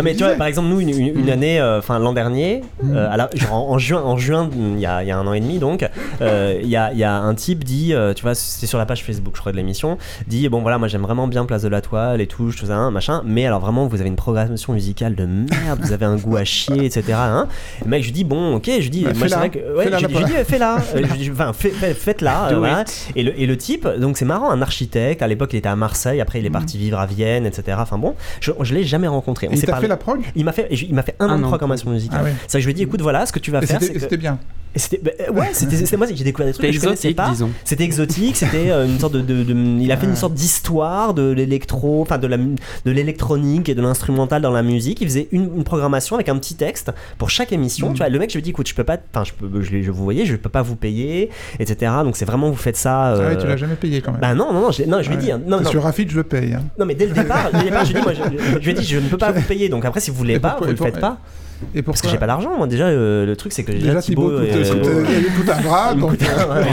Speaker 20: Mais tu vois, par exemple, nous, une, mm. année, euh, enfin l'an dernier, mm. euh, en, juin, en juin, il y a, un an et demi, donc, il y, a, un type dit, tu vois, c'est sur la page Facebook, je crois, de l'émission, dit bon voilà, moi j'aime vraiment bien Place de la Toile et tout, tout ça, machin, mais alors vraiment, vous avez une programmation musicale de merde, vous avez un goût à chier, etc. Hein. Le mec, je dis bon, ok, je dis, bah, moi c'est vrai que, ouais, je dis, fais-la, enfin, fais faites-la. Et, le, et le type, donc c'est marrant, un architecte, à l'époque il était à Marseille, après il est parti vivre à Vienne, etc. Enfin bon, je, je l'ai jamais rencontré.
Speaker 21: On il t'a fait la prog?
Speaker 20: Il m'a fait, il m'a fait un, an de programmation musicale. Ah C'est ça que je lui ai dit, écoute, voilà, ce que tu vas faire.
Speaker 21: C'était bien.
Speaker 20: C'était bah, ouais, c'était moi j'ai découvert des trucs que je connaissais pas. C'était exotique, c'était euh, une sorte de, de, il a fait une sorte d'histoire de l'électro, enfin de la de l'électronique et de l'instrumental dans la musique. Il faisait une, programmation avec un petit texte pour chaque émission. Mm. Tu vois, le mec je lui dis écoute, je peux pas, enfin je peux, je, je, vous voyez, je peux pas vous payer, etc. Donc c'est vraiment vous faites ça.
Speaker 21: Euh... Ah ouais, tu l'as jamais payé quand même.
Speaker 20: Bah non non non, je, non, je lui dis hein, non
Speaker 21: Sur Rafid je le paye. Hein.
Speaker 20: Non mais dès le départ, dès le départ je lui dis moi je, lui ai dit je ne peux pas vous payer. Donc après si vous voulez pas, vous le faites pas. Et Parce que j'ai pas d'argent, moi. Déjà, euh, le truc, c'est que déjà, Thibaut.
Speaker 21: Euh, il coûte un bras, donc.
Speaker 19: Euh,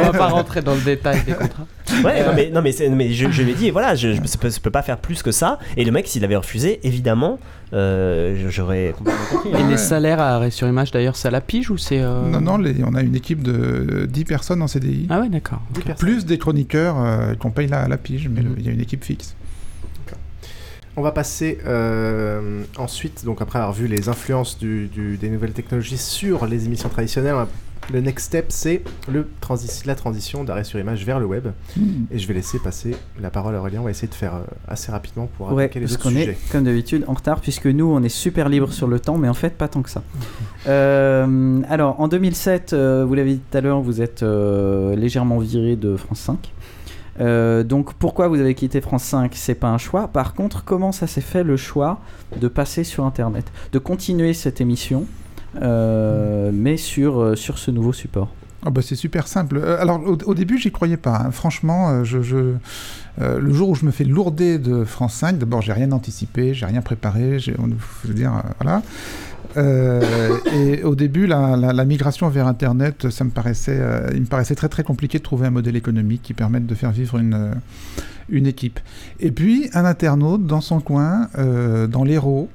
Speaker 19: on va pas rentrer dans le détail des contrats.
Speaker 20: Ouais, non, mais, non, mais, mais je, je lui ai dit, voilà, je, je, peux, peux, pas faire plus que ça. Et le mec, s'il avait refusé, évidemment, j'aurais
Speaker 19: compris. Et les salaires à arrêt sur image, d'ailleurs, c'est à la pige ou c'est.
Speaker 21: Non, non, on a une équipe de 10 personnes en CDI.
Speaker 19: Ah ouais, d'accord.
Speaker 21: Plus des chroniqueurs qu'on paye la, la pige, mais il y a une équipe fixe.
Speaker 1: On va passer euh, ensuite, donc après avoir vu les influences du, des nouvelles technologies sur les émissions traditionnelles, le next step c'est le la transition d'arrêt sur image vers le web. Hmm. Et je vais laisser passer la parole à Aurélien. On va essayer de faire euh, assez rapidement pour
Speaker 22: ouais, les autres sujets. Est, comme d'habitude, en retard puisque nous on est super libre sur le temps, mais en fait pas tant que ça. Euh, alors en 2007, vous l'avez dit tout à l'heure, vous êtes légèrement viré de France 5. Euh, donc pourquoi vous avez quitté France 5 C'est pas un choix. Par contre, comment ça s'est fait le choix de passer sur Internet, de continuer cette émission, euh, mais sur, euh, sur ce nouveau support?
Speaker 21: Ah bah c'est super simple. Alors au, début j'y croyais pas. Hein. Franchement, je, le jour où je me fais lourder de France 5, d'abord j'ai rien anticipé, j'ai rien préparé. Je veux dire voilà. Euh, et au début, la, migration vers Internet, ça me paraissait, euh, il me paraissait très très compliqué de trouver un modèle économique qui permette de faire vivre une, euh, une équipe. Et puis, un internaute dans son coin, dans l'Hérault,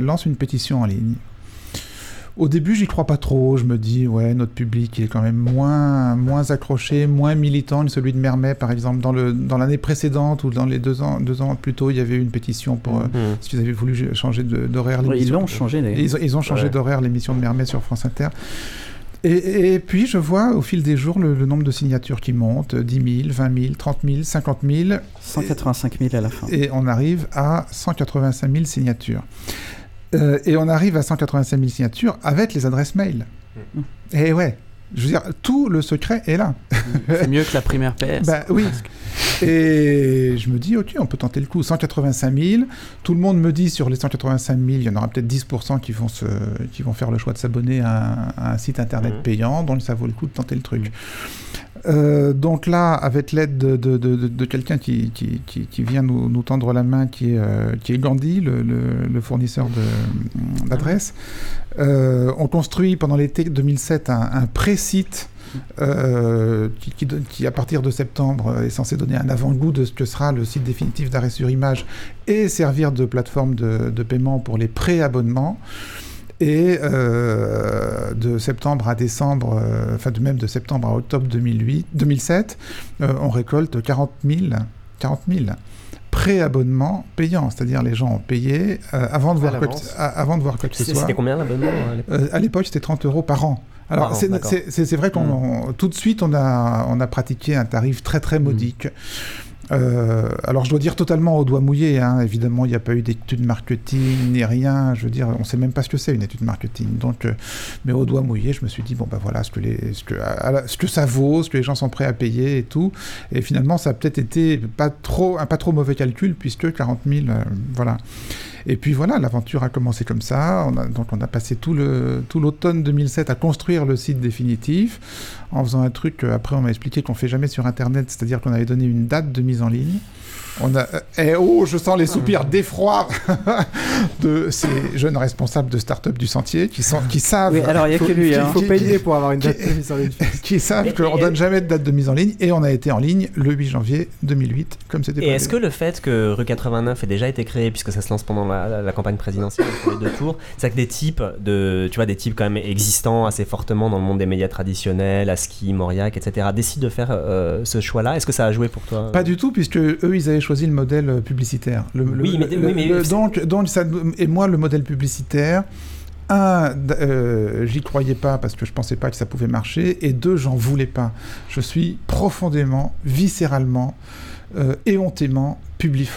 Speaker 21: lance une pétition en ligne. Au début, j'y crois pas trop. Je me dis, ouais, notre public, il est quand même moins, moins accroché, moins militant que celui de Mermet, par exemple. Dans, le, dans l'année précédente ou dans les deux ans, deux ans plus tôt, il y avait eu une pétition pour, euh, mmh. si vous avez voulu changer d'horaire.
Speaker 22: ils l'ont changé,
Speaker 21: ils, ils, ont changé d'horaire l'émission de Mermet sur France Inter. Et, puis, je vois au fil des jours le, nombre de signatures qui monte 10 000, 20 000, 30 000, 50 000.
Speaker 22: 185 000 à la fin.
Speaker 21: Et on arrive à 185 000 signatures. Euh, et on arrive à 185 000 signatures avec les adresses mail. Mm. Et ouais, je veux dire, tout le secret est là.
Speaker 19: C'est mieux que la primaire PS.
Speaker 21: bah, oui. Et je me dis, ok, on peut tenter le coup. 185 000. Tout le monde me dit sur les 185 000, il y en aura peut-être 10% qui vont, se, qui vont faire le choix de s'abonner à, un site internet mm. payant, donc ça vaut le coup de tenter le truc. Euh, donc là, avec l'aide de, de, de, quelqu'un qui, qui, qui, vient nous, nous, tendre la main, qui est, euh, qui est Gandhi, le, le, fournisseur d'adresses, euh, on construit pendant l'été 2007 un, un pré-site qui, qui, à partir de septembre, est censé donner un avant-goût de ce que sera le site définitif d'arrêt sur image et servir de plateforme de, de paiement pour les pré-abonnements. Et euh, de septembre à décembre, euh, enfin de même de septembre à octobre 2008, 2007, euh, on récolte 40 000, 40 000 pré-abonnement payant, c'est-à-dire les gens ont payé avant, de voir quoi, avant de voir quoi que ce soit.
Speaker 20: C'était combien l'abonnement
Speaker 21: À l'époque, c'était 30 euros par an. Alors, c'est vrai qu'on mm. tout de suite, on a, on a pratiqué un tarif très très modique. Euh, alors je dois dire totalement au doigt mouillé, hein. évidemment il n'y a pas eu d'études marketing ni rien, je veux dire on ne sait même pas ce que c'est une étude marketing, donc, euh, mais au doigt mouillé je me suis dit bon ben voilà ce que, ce, que, ce que ça vaut, ce que les gens sont prêts à payer et tout, et finalement ça a peut-être été pas trop, un pas trop mauvais calcul puisque 40 000, euh, voilà. Et puis voilà, l'aventure a commencé comme ça. On a, donc on a passé tout l'automne tout 2007 à construire le site définitif en faisant un truc, après on m'a expliqué qu'on fait jamais sur Internet, c'est-à-dire qu'on avait donné une date de mise en ligne. On a, eh oh, je sens les soupirs d'effroi de ces jeunes responsables de start-up du sentier qui, sont, qui savent.
Speaker 22: Oui, alors il n'y a que lui. Il
Speaker 1: hein. faut payer pour avoir une date de mise en ligne.
Speaker 21: qui savent qu'on ne donne jamais de date de mise en ligne et on a été en ligne le 8 janvier 2008, comme c'était
Speaker 20: Et est-ce que le fait que Rue 89 ait déjà été créé, puisque ça se lance pendant la, campagne présidentielle, les deux tours, c'est que des types, de, tu vois, des types quand même existants assez fortement dans le monde des médias traditionnels, Aski, Mauriac, etc., décident de faire euh, ce choix-là Est-ce que ça a joué pour toi?
Speaker 21: Pas du tout, puisque eux, ils avaient choisi le modèle euh, publicitaire. Le,
Speaker 20: oui, mais,
Speaker 21: donc, donc ça, et moi, le modèle publicitaire, un, euh, j'y croyais pas parce que je pensais pas que ça pouvait marcher, et deux, j'en voulais pas. Je suis profondément, viscéralement, euh, éhontément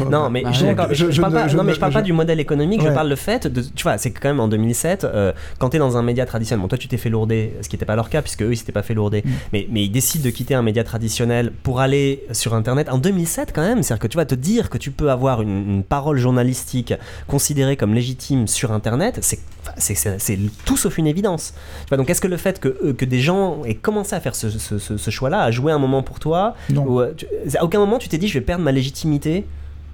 Speaker 20: non, mais je, je, parle pas, non, mais je parle pas du modèle économique, je parle le fait de. Tu vois, c'est quand même en 2007, euh, quand tu es dans un média traditionnel, bon, toi tu t'es fait lourder, ce qui n'était pas leur cas, puisque eux ils s'étaient pas fait lourder, mm. mais, mais ils décident de quitter un média traditionnel pour aller sur Internet en 2007 quand même. C'est-à-dire que tu vas te dire que tu peux avoir une, parole journalistique considérée comme légitime sur Internet, c'est c'est tout sauf une évidence. donc est-ce que le fait que, euh, que des gens aient commencé à faire ce, ce, ce, choix-là a joué un moment pour toi
Speaker 21: non.
Speaker 20: Euh, à aucun moment tu t'es dit je vais perdre ma légitimité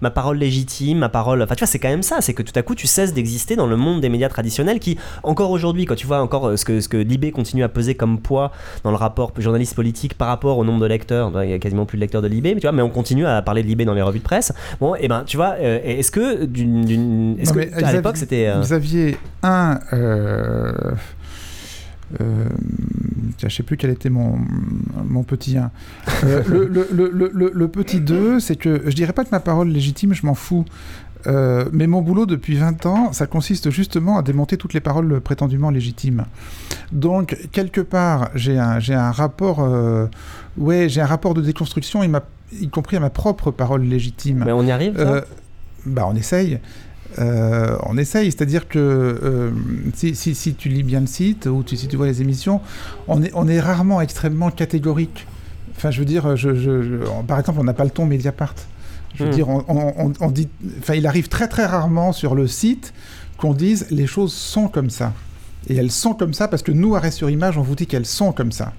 Speaker 20: ma parole légitime, ma parole. Enfin, tu vois, c'est quand même ça. C'est que tout à coup, tu cesses d'exister dans le monde des médias traditionnels qui, encore aujourd'hui, quand tu vois encore euh, ce que, ce que Libé continue à peser comme poids dans le rapport journaliste politique par rapport au nombre de lecteurs, il y a quasiment plus de lecteurs de Libé, mais tu vois, mais on continue à parler de Libé dans les revues de presse. Bon, et eh ben, tu vois, euh, est-ce que d'une. Est-ce que à l'époque, c'était.
Speaker 21: Euh, vous aviez un. Euh, je ne sais plus quel était mon, mon petit 1. Euh, le, le, le, le, petit 2, c'est que je dirais pas que ma parole légitime, je m'en fous. Euh, mais mon boulot depuis 20 ans, ça consiste justement à démonter toutes les paroles prétendument légitimes. Donc, quelque part, j'ai un, un rapport, ouais, j'ai un rapport de déconstruction, y compris à ma propre parole légitime.
Speaker 20: Mais on y arrive
Speaker 21: bah, on essaye. Euh, on essaye, c'est-à-dire que euh, si, tu lis bien le site ou si tu vois les émissions, on est, on est rarement extrêmement catégorique. Enfin, je veux dire, je, par exemple, on n'a pas le ton Mediapart. Je veux hmm. dire, on, dit, enfin, il arrive très très rarement sur le site qu'on dise les choses sont comme ça. Et elles sont comme ça parce que nous, Arrêt sur Image, on vous dit qu'elles sont comme ça.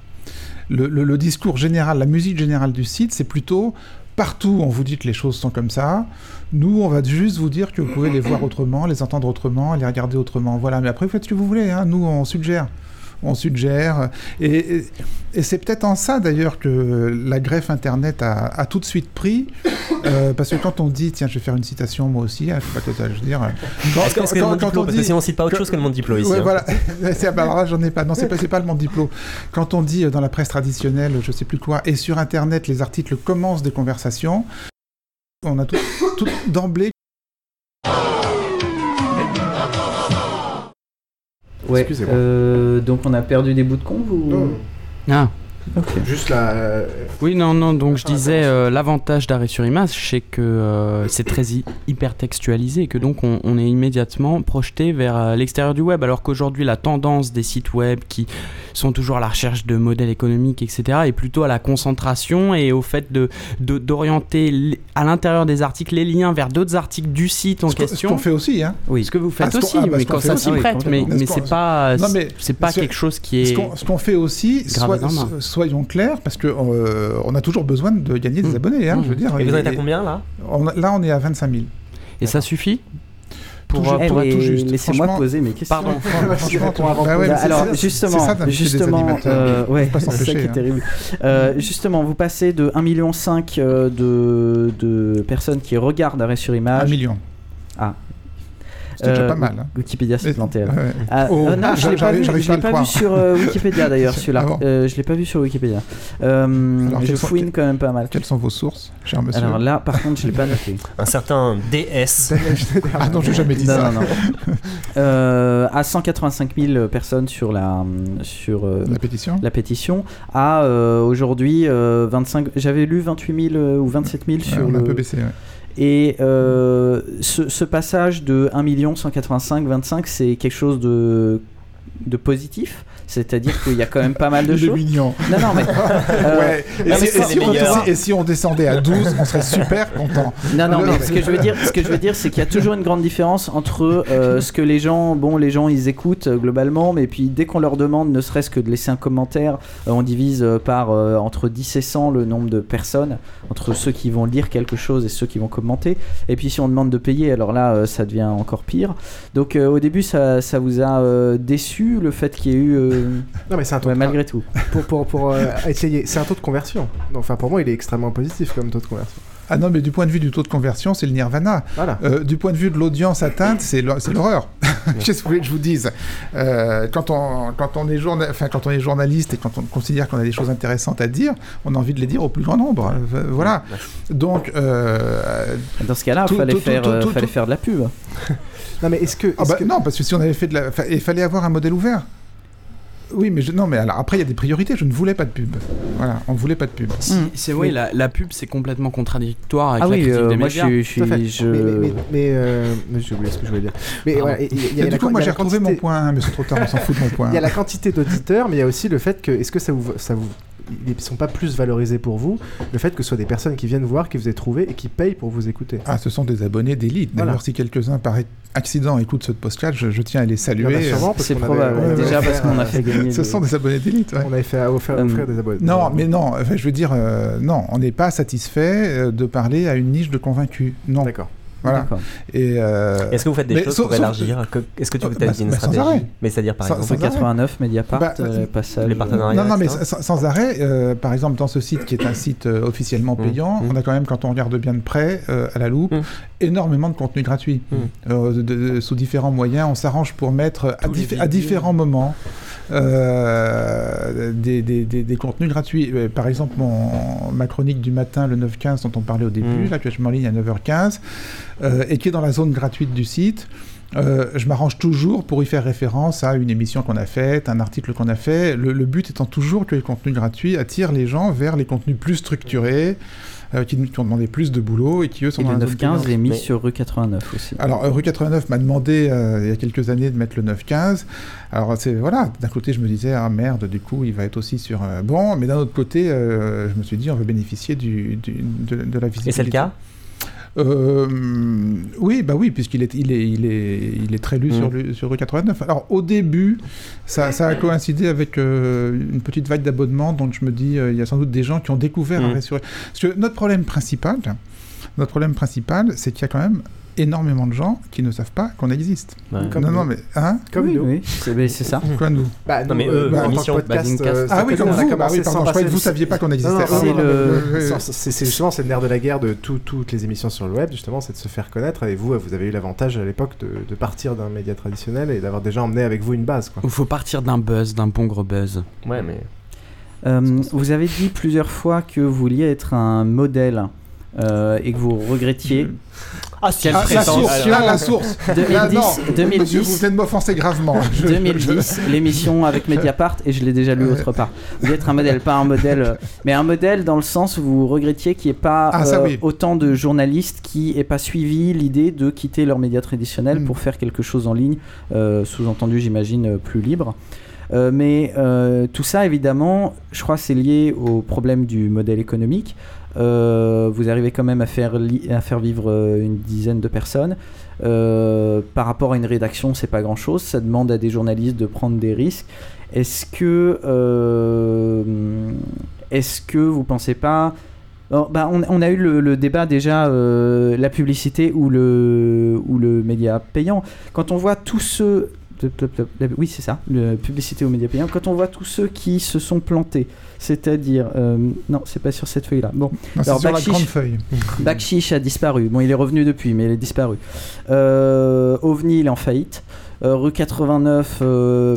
Speaker 21: le, discours général, la musique générale du site, c'est plutôt Partout, on vous dit que les choses sont comme ça. Nous, on va juste vous dire que vous pouvez les voir autrement, les entendre autrement, les regarder autrement. Voilà, mais après, vous faites ce que vous voulez. Hein. Nous, on suggère on suggère. Et, c'est peut-être en ça d'ailleurs que la greffe Internet a, tout de suite pris, euh, parce que quand on dit, tiens, je vais faire une citation moi aussi, hein, je sais pas je veux dire.
Speaker 20: Quand, quand, on dit, parce que si on cite pas autre chose que le monde diplôme ici.
Speaker 21: Ouais, hein. voilà, alors là j'en ai pas. Non, c'est pas, pas le monde diplôme. Quand on dit euh, dans la presse traditionnelle, je sais plus quoi, et sur Internet, les articles commencent des conversations. On a tout, tout d'emblée
Speaker 22: Ouais. Euh, donc on a perdu des bouts de conve ou
Speaker 19: Ah.
Speaker 1: Juste la. Euh,
Speaker 19: oui, non, non. Donc je disais, euh, l'avantage d'arrêt sur image, c'est que c'est très hyper textualisé et que donc on, on est immédiatement projeté vers l'extérieur du web. Alors qu'aujourd'hui, la tendance des sites web qui sont toujours à la recherche de modèles économiques, etc. Et plutôt à la concentration et au fait de d'orienter à l'intérieur des articles les liens vers d'autres articles du site en question.
Speaker 21: ce qu'on fait aussi, hein.
Speaker 19: Oui. Ce que vous faites aussi, ah, bah, mais quand ça s'y prête. Mais, mais c'est pas, c'est pas quelque chose qui est.
Speaker 21: Ce qu'on fait aussi, soyons clairs, parce que euh, on a toujours besoin de gagner des mmh. abonnés. Hein, je veux mmh. dire.
Speaker 20: Et vous êtes à combien là?
Speaker 21: Là, on est à 25 000.
Speaker 19: Et ça suffit?
Speaker 22: Pour, tout, tout juste. Laissez-moi poser mes questions. Pardon. Bah alors justement, ça, justement, euh, ouais, c'est ça qui est hein. terrible. Euh, justement, vous passez de 1,5 million euh, de, de personnes qui regardent Arrêt sur Image.
Speaker 21: 1 million.
Speaker 22: Ah.
Speaker 21: C'est déjà pas mal. Hein.
Speaker 22: Wikipédia s'est planté. Ah, oh, non, je ne l'ai pas, vu sur Wikipédia d'ailleurs, celui-là. Ah je l'ai pas vu sur Wikipédia. je fouine quand même pas mal.
Speaker 21: Quelles sont vos sources, cher monsieur
Speaker 22: Alors là, par contre, je l'ai pas noté.
Speaker 20: Un certain DS.
Speaker 21: ah non, j'ai jamais dit ça. Non, non.
Speaker 22: euh, à 185 000 personnes sur la sur
Speaker 21: la pétition.
Speaker 22: La pétition. À aujourd'hui 25. J'avais lu 28 000 ou 27 000 sur.
Speaker 21: on a un peu baissé. Ouais.
Speaker 22: Et euh, ce, ce, passage de 1 185 25, c'est quelque chose de, de positif? C'est-à-dire qu'il y a quand même pas mal de choses.
Speaker 21: mignon.
Speaker 22: Non, non, mais.
Speaker 21: Euh, et, si, on descendait à 12, on serait super content.
Speaker 22: Non, non, mais ce que je veux dire, ce que je veux dire, c'est qu'il y a toujours une grande différence entre euh, ce que les gens, bon, les gens, ils écoutent euh, globalement, mais puis dès qu'on leur demande, ne serait-ce que de laisser un commentaire, on divise par entre 10 et 100 le nombre de personnes, entre ceux qui vont lire quelque chose et ceux qui vont commenter. Et puis si on demande de payer, alors là, ça devient encore pire. Donc au début, ça, ça vous a déçu le fait qu'il y ait eu
Speaker 1: non, mais c'est un taux
Speaker 22: malgré tout.
Speaker 1: Pour, pour, pour euh, essayer, c'est un taux de conversion. Enfin, pour moi, il est extrêmement positif comme taux de conversion.
Speaker 21: Ah non, mais du point de vue du taux de conversion, c'est le nirvana. Voilà. Euh, du point de vue de l'audience atteinte, c'est l'horreur. Qu'est-ce que vous voulez que je vous dise? Euh, quand, on, quand, on est enfin, quand on est journaliste et quand on considère qu'on a des choses intéressantes à dire, on a envie de les dire au plus grand nombre. voilà. Donc.
Speaker 22: Dans ce cas-là, il fallait, faire, fallait faire de la pub.
Speaker 1: non, mais est-ce que,
Speaker 21: ah bah, Non, parce que si on avait fait de la. Il fallait avoir un modèle ouvert. Oui, mais je, non, mais alors après il y a des priorités. Je ne voulais pas de pub. Voilà, on ne voulait pas de pub.
Speaker 19: c'est vrai, la, la, pub c'est complètement contradictoire avec ah la oui, critique euh, des
Speaker 22: moi
Speaker 19: médias.
Speaker 22: Je, je, je...
Speaker 1: Mais, mais, euh, j'ai oublié ce que je voulais dire. Mais
Speaker 21: ouais, y a, du coup, moi j'ai retrouvé mon point, mais c'est trop tard, on s'en fout de mon point.
Speaker 1: Il y a la quantité d'auditeurs, mais il y a aussi le fait que est-ce que ça vous, ça vous ils ne sont pas plus valorisés pour vous, le fait que ce soit des personnes qui viennent voir, qui vous aient trouvé et qui payent pour vous écouter.
Speaker 21: Ah, ce sont des abonnés d'élite. D'ailleurs, si quelques-uns par accident écoutent ce podcast, je, je tiens à les saluer.
Speaker 22: C'est probable, déjà parce qu'on a fait gagner.
Speaker 21: Ce sont des abonnés d'élite.
Speaker 1: On avait fait offrir, offrir des abonnés.
Speaker 21: Non, mais non, enfin, je veux dire, euh, non, on n'est pas satisfait euh, de parler à une niche de convaincus. Non.
Speaker 1: D'accord.
Speaker 21: Voilà. Et
Speaker 20: euh... Est-ce que vous faites des choses pour élargir Est-ce que tu veux bah, une bah, stratégie Mais c'est-à-dire par exemple.
Speaker 22: 189 Mediapart, bah, euh. Les
Speaker 20: partenariats.
Speaker 21: Non, non, mais sans, arrêt. Euh, par exemple, dans ce site qui est un site euh, officiellement mmh. payant, mmh. on a quand même, quand on regarde bien de près, à la loupe, mmh. énormément de contenu gratuit. sous différents moyens, on s'arrange pour mettre à, différents moments. des, des, des, contenus gratuits. par exemple, mon, ma chronique du matin, le 9-15, dont on parlait au début, là, que je ligne à 9h15, euh, et qui est dans la zone gratuite du site. Euh, je m'arrange toujours pour y faire référence à une émission qu'on a faite, un article qu'on a fait, le, le, but étant toujours que les contenus gratuits attirent les gens vers les contenus plus structurés, euh, qui, ont demandé plus de boulot et qui eux sont
Speaker 22: et le 915 est mis sur rue 89 aussi.
Speaker 21: Alors euh, rue 89 m'a demandé euh, il y a quelques années de mettre le 915. Alors c'est voilà, d'un côté je me disais ah merde du coup il va être aussi sur bon, mais d'un autre côté je me suis dit on veut bénéficier du, de, de, la visibilité.
Speaker 20: Et c'est le cas?
Speaker 21: Euh, oui, bah oui, puisqu'il est, il est, il est, il est très lu sur, mm. sur rue 89. Alors au début, ça, ça a coïncidé avec euh, une petite vague d'abonnements, donc je me dis, euh, il y a sans doute des gens qui ont découvert mmh. Parce que notre problème principal, notre problème principal, c'est qu'il y a quand même énormément de gens qui ne savent pas qu'on existe. Comme non, non, mais hein
Speaker 22: Comme nous. Oui, c'est ça.
Speaker 21: Quoi nous
Speaker 20: bah, Non, mais eux, bah,
Speaker 21: podcast, euh, ah oui, comme vous. Bah oui, pardon, je croyais que vous saviez pas qu'on existait.
Speaker 1: C'est justement c'est le nerf de la guerre de toutes les émissions sur le web, justement, c'est de se faire connaître. Et vous, vous avez eu l'avantage à l'époque de, partir d'un média traditionnel et d'avoir déjà emmené avec vous une base.
Speaker 19: Il faut partir d'un buzz, d'un bon gros buzz.
Speaker 20: Ouais, mais.
Speaker 22: Euh, vous avez dit plusieurs fois que vous vouliez être un modèle euh, et que vous regrettiez.
Speaker 21: Ah, Quelle ah, la source, là, la source.
Speaker 22: 2010, non, 2010
Speaker 21: vous venez de m'offenser gravement.
Speaker 22: 2010, l'émission avec Mediapart, et je l'ai déjà lu autre part. Vous êtes un modèle, pas un modèle, euh, mais un modèle dans le sens où vous regrettiez qu'il n'y ait pas ah, euh, autant de journalistes qui n'aient pas suivi l'idée de quitter leurs médias traditionnels mm. pour faire quelque chose en ligne, sous-entendu, j'imagine, plus libre. mais tout ça, évidemment, je crois c'est lié au problème du modèle économique. Euh, vous arrivez quand même à faire, à faire vivre euh, une dizaine de personnes. Euh, par rapport à une rédaction, c'est pas grand chose. Ça demande à des journalistes de prendre des risques. Est-ce que, est-ce que vous pensez pas bah, on, a eu le, débat déjà, la publicité ou le, ou le média payant. Quand on voit tous ceux oui, c'est ça, la publicité aux médias payants. Quand on voit tous ceux qui se sont plantés, c'est-à-dire, euh, non, c'est pas sur cette feuille-là. Bon,
Speaker 21: alors sur la grande feuille.
Speaker 22: Bakshish a disparu. Bon, il est revenu depuis, mais il est disparu. Euh, OVNI, il est en faillite. Euh, rue 89,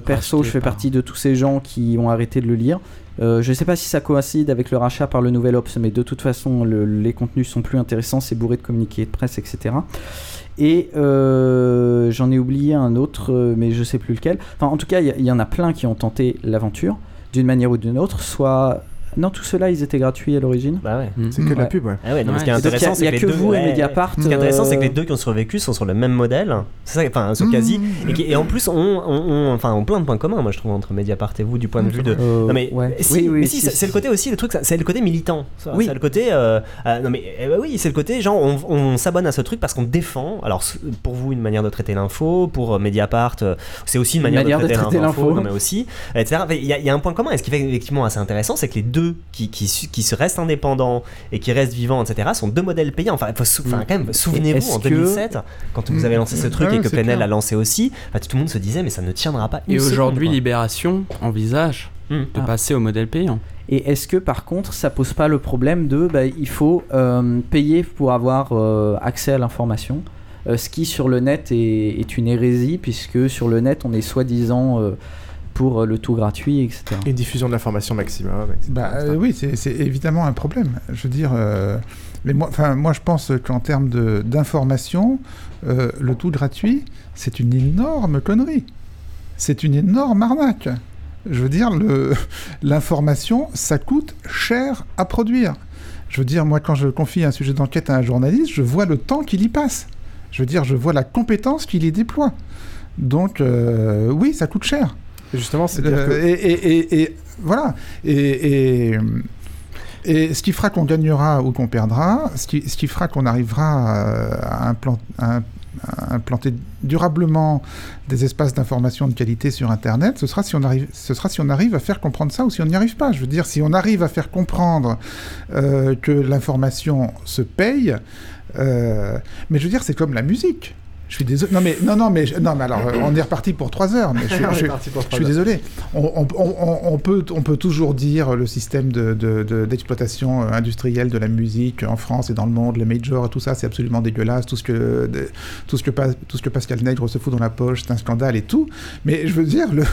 Speaker 22: perso, je fais partie de tous ces gens qui ont arrêté de le lire. je ne sais pas si ça coïncide avec le rachat par le Nouvel Ops, mais de toute façon, les contenus sont plus intéressants, c'est bourré de communiqués de presse, etc. Et euh, j'en ai oublié un autre, euh, mais je sais plus lequel. Enfin, en tout cas, il y, en a plein qui ont tenté l'aventure d'une manière ou d'une autre, soit non, tout cela, ils étaient gratuits à l'origine.
Speaker 20: Bah ouais.
Speaker 1: C'est que de la pub, ouais.
Speaker 20: Ah ouais, non, ce qui est intéressant, c'est que, les
Speaker 22: deux, vous et Mediapart.
Speaker 20: Ce qui est intéressant, c'est que les deux qui ont survécu sont sur le même modèle. C'est ça, enfin, sur quasi. Et, en plus, on, on, enfin, on plein de points communs, moi, je trouve, entre Mediapart et vous, du point de vue de.
Speaker 22: Euh,
Speaker 20: non, mais si, mais si, c'est le côté aussi, le truc, c'est le côté militant. Oui. C'est le côté. Euh, euh, non, mais eh ben oui, c'est le côté, genre, on, s'abonne à ce truc parce qu'on défend. Alors, pour vous, une manière de traiter l'info. Pour Mediapart, c'est aussi une manière, de traiter l'info. mais aussi, etc. Il y, a un point commun. Et ce qui fait effectivement assez intéressant, c'est que les deux qui qui se restent indépendants et qui restent vivants, etc., sont deux modèles payants. Enfin, faut mm. quand même, souvenez-vous, en 2007, quand vous avez lancé ce truc et que Plenel a lancé aussi, tout le monde se disait, mais ça ne tiendra pas.
Speaker 19: Et aujourd'hui, Libération envisage mm. de ah. passer au modèle payant.
Speaker 22: Et est-ce que par contre, ça pose pas le problème de bah, il faut euh, payer pour avoir euh, accès à l'information euh, Ce qui sur le net est, est, une hérésie, puisque sur le net, on est soi-disant pour euh, le tout gratuit, etc.
Speaker 1: Une diffusion de l'information maximum.
Speaker 21: Bah, euh, oui, c'est évidemment un problème. Je veux dire, euh, mais moi, moi je pense qu'en termes d'information, le tout gratuit, c'est une énorme connerie. C'est une énorme arnaque. Je veux dire, l'information, ça coûte cher à produire. Je veux dire, moi, quand je confie un sujet d'enquête à un journaliste, je vois le temps qu'il y passe. Je veux dire, je vois la compétence qu'il y déploie. Donc, oui, ça coûte cher.
Speaker 1: Justement, c'est
Speaker 21: et, voilà. Et, et, ce qui fera qu'on gagnera ou qu'on perdra, ce qui, ce qui fera qu'on arrivera à, implanter durablement des espaces d'information de qualité sur Internet, ce sera, si on arrive, ce sera si on arrive à faire comprendre ça ou si on n'y arrive pas. Je veux dire, si on arrive à faire comprendre euh, que l'information se paye, euh, mais je veux dire, c'est comme la musique. Je suis désolé. Non mais non non mais non mais alors on est reparti pour trois heures. Mais je, suis désolé. On, peut on peut toujours dire le système d'exploitation de, industrielle de la musique en France et dans le monde, les majors et tout ça, c'est absolument dégueulasse. Tout ce que tout ce que tout ce que Pascal Nègre se fout dans la poche, c'est un scandale et tout. Mais je veux dire le,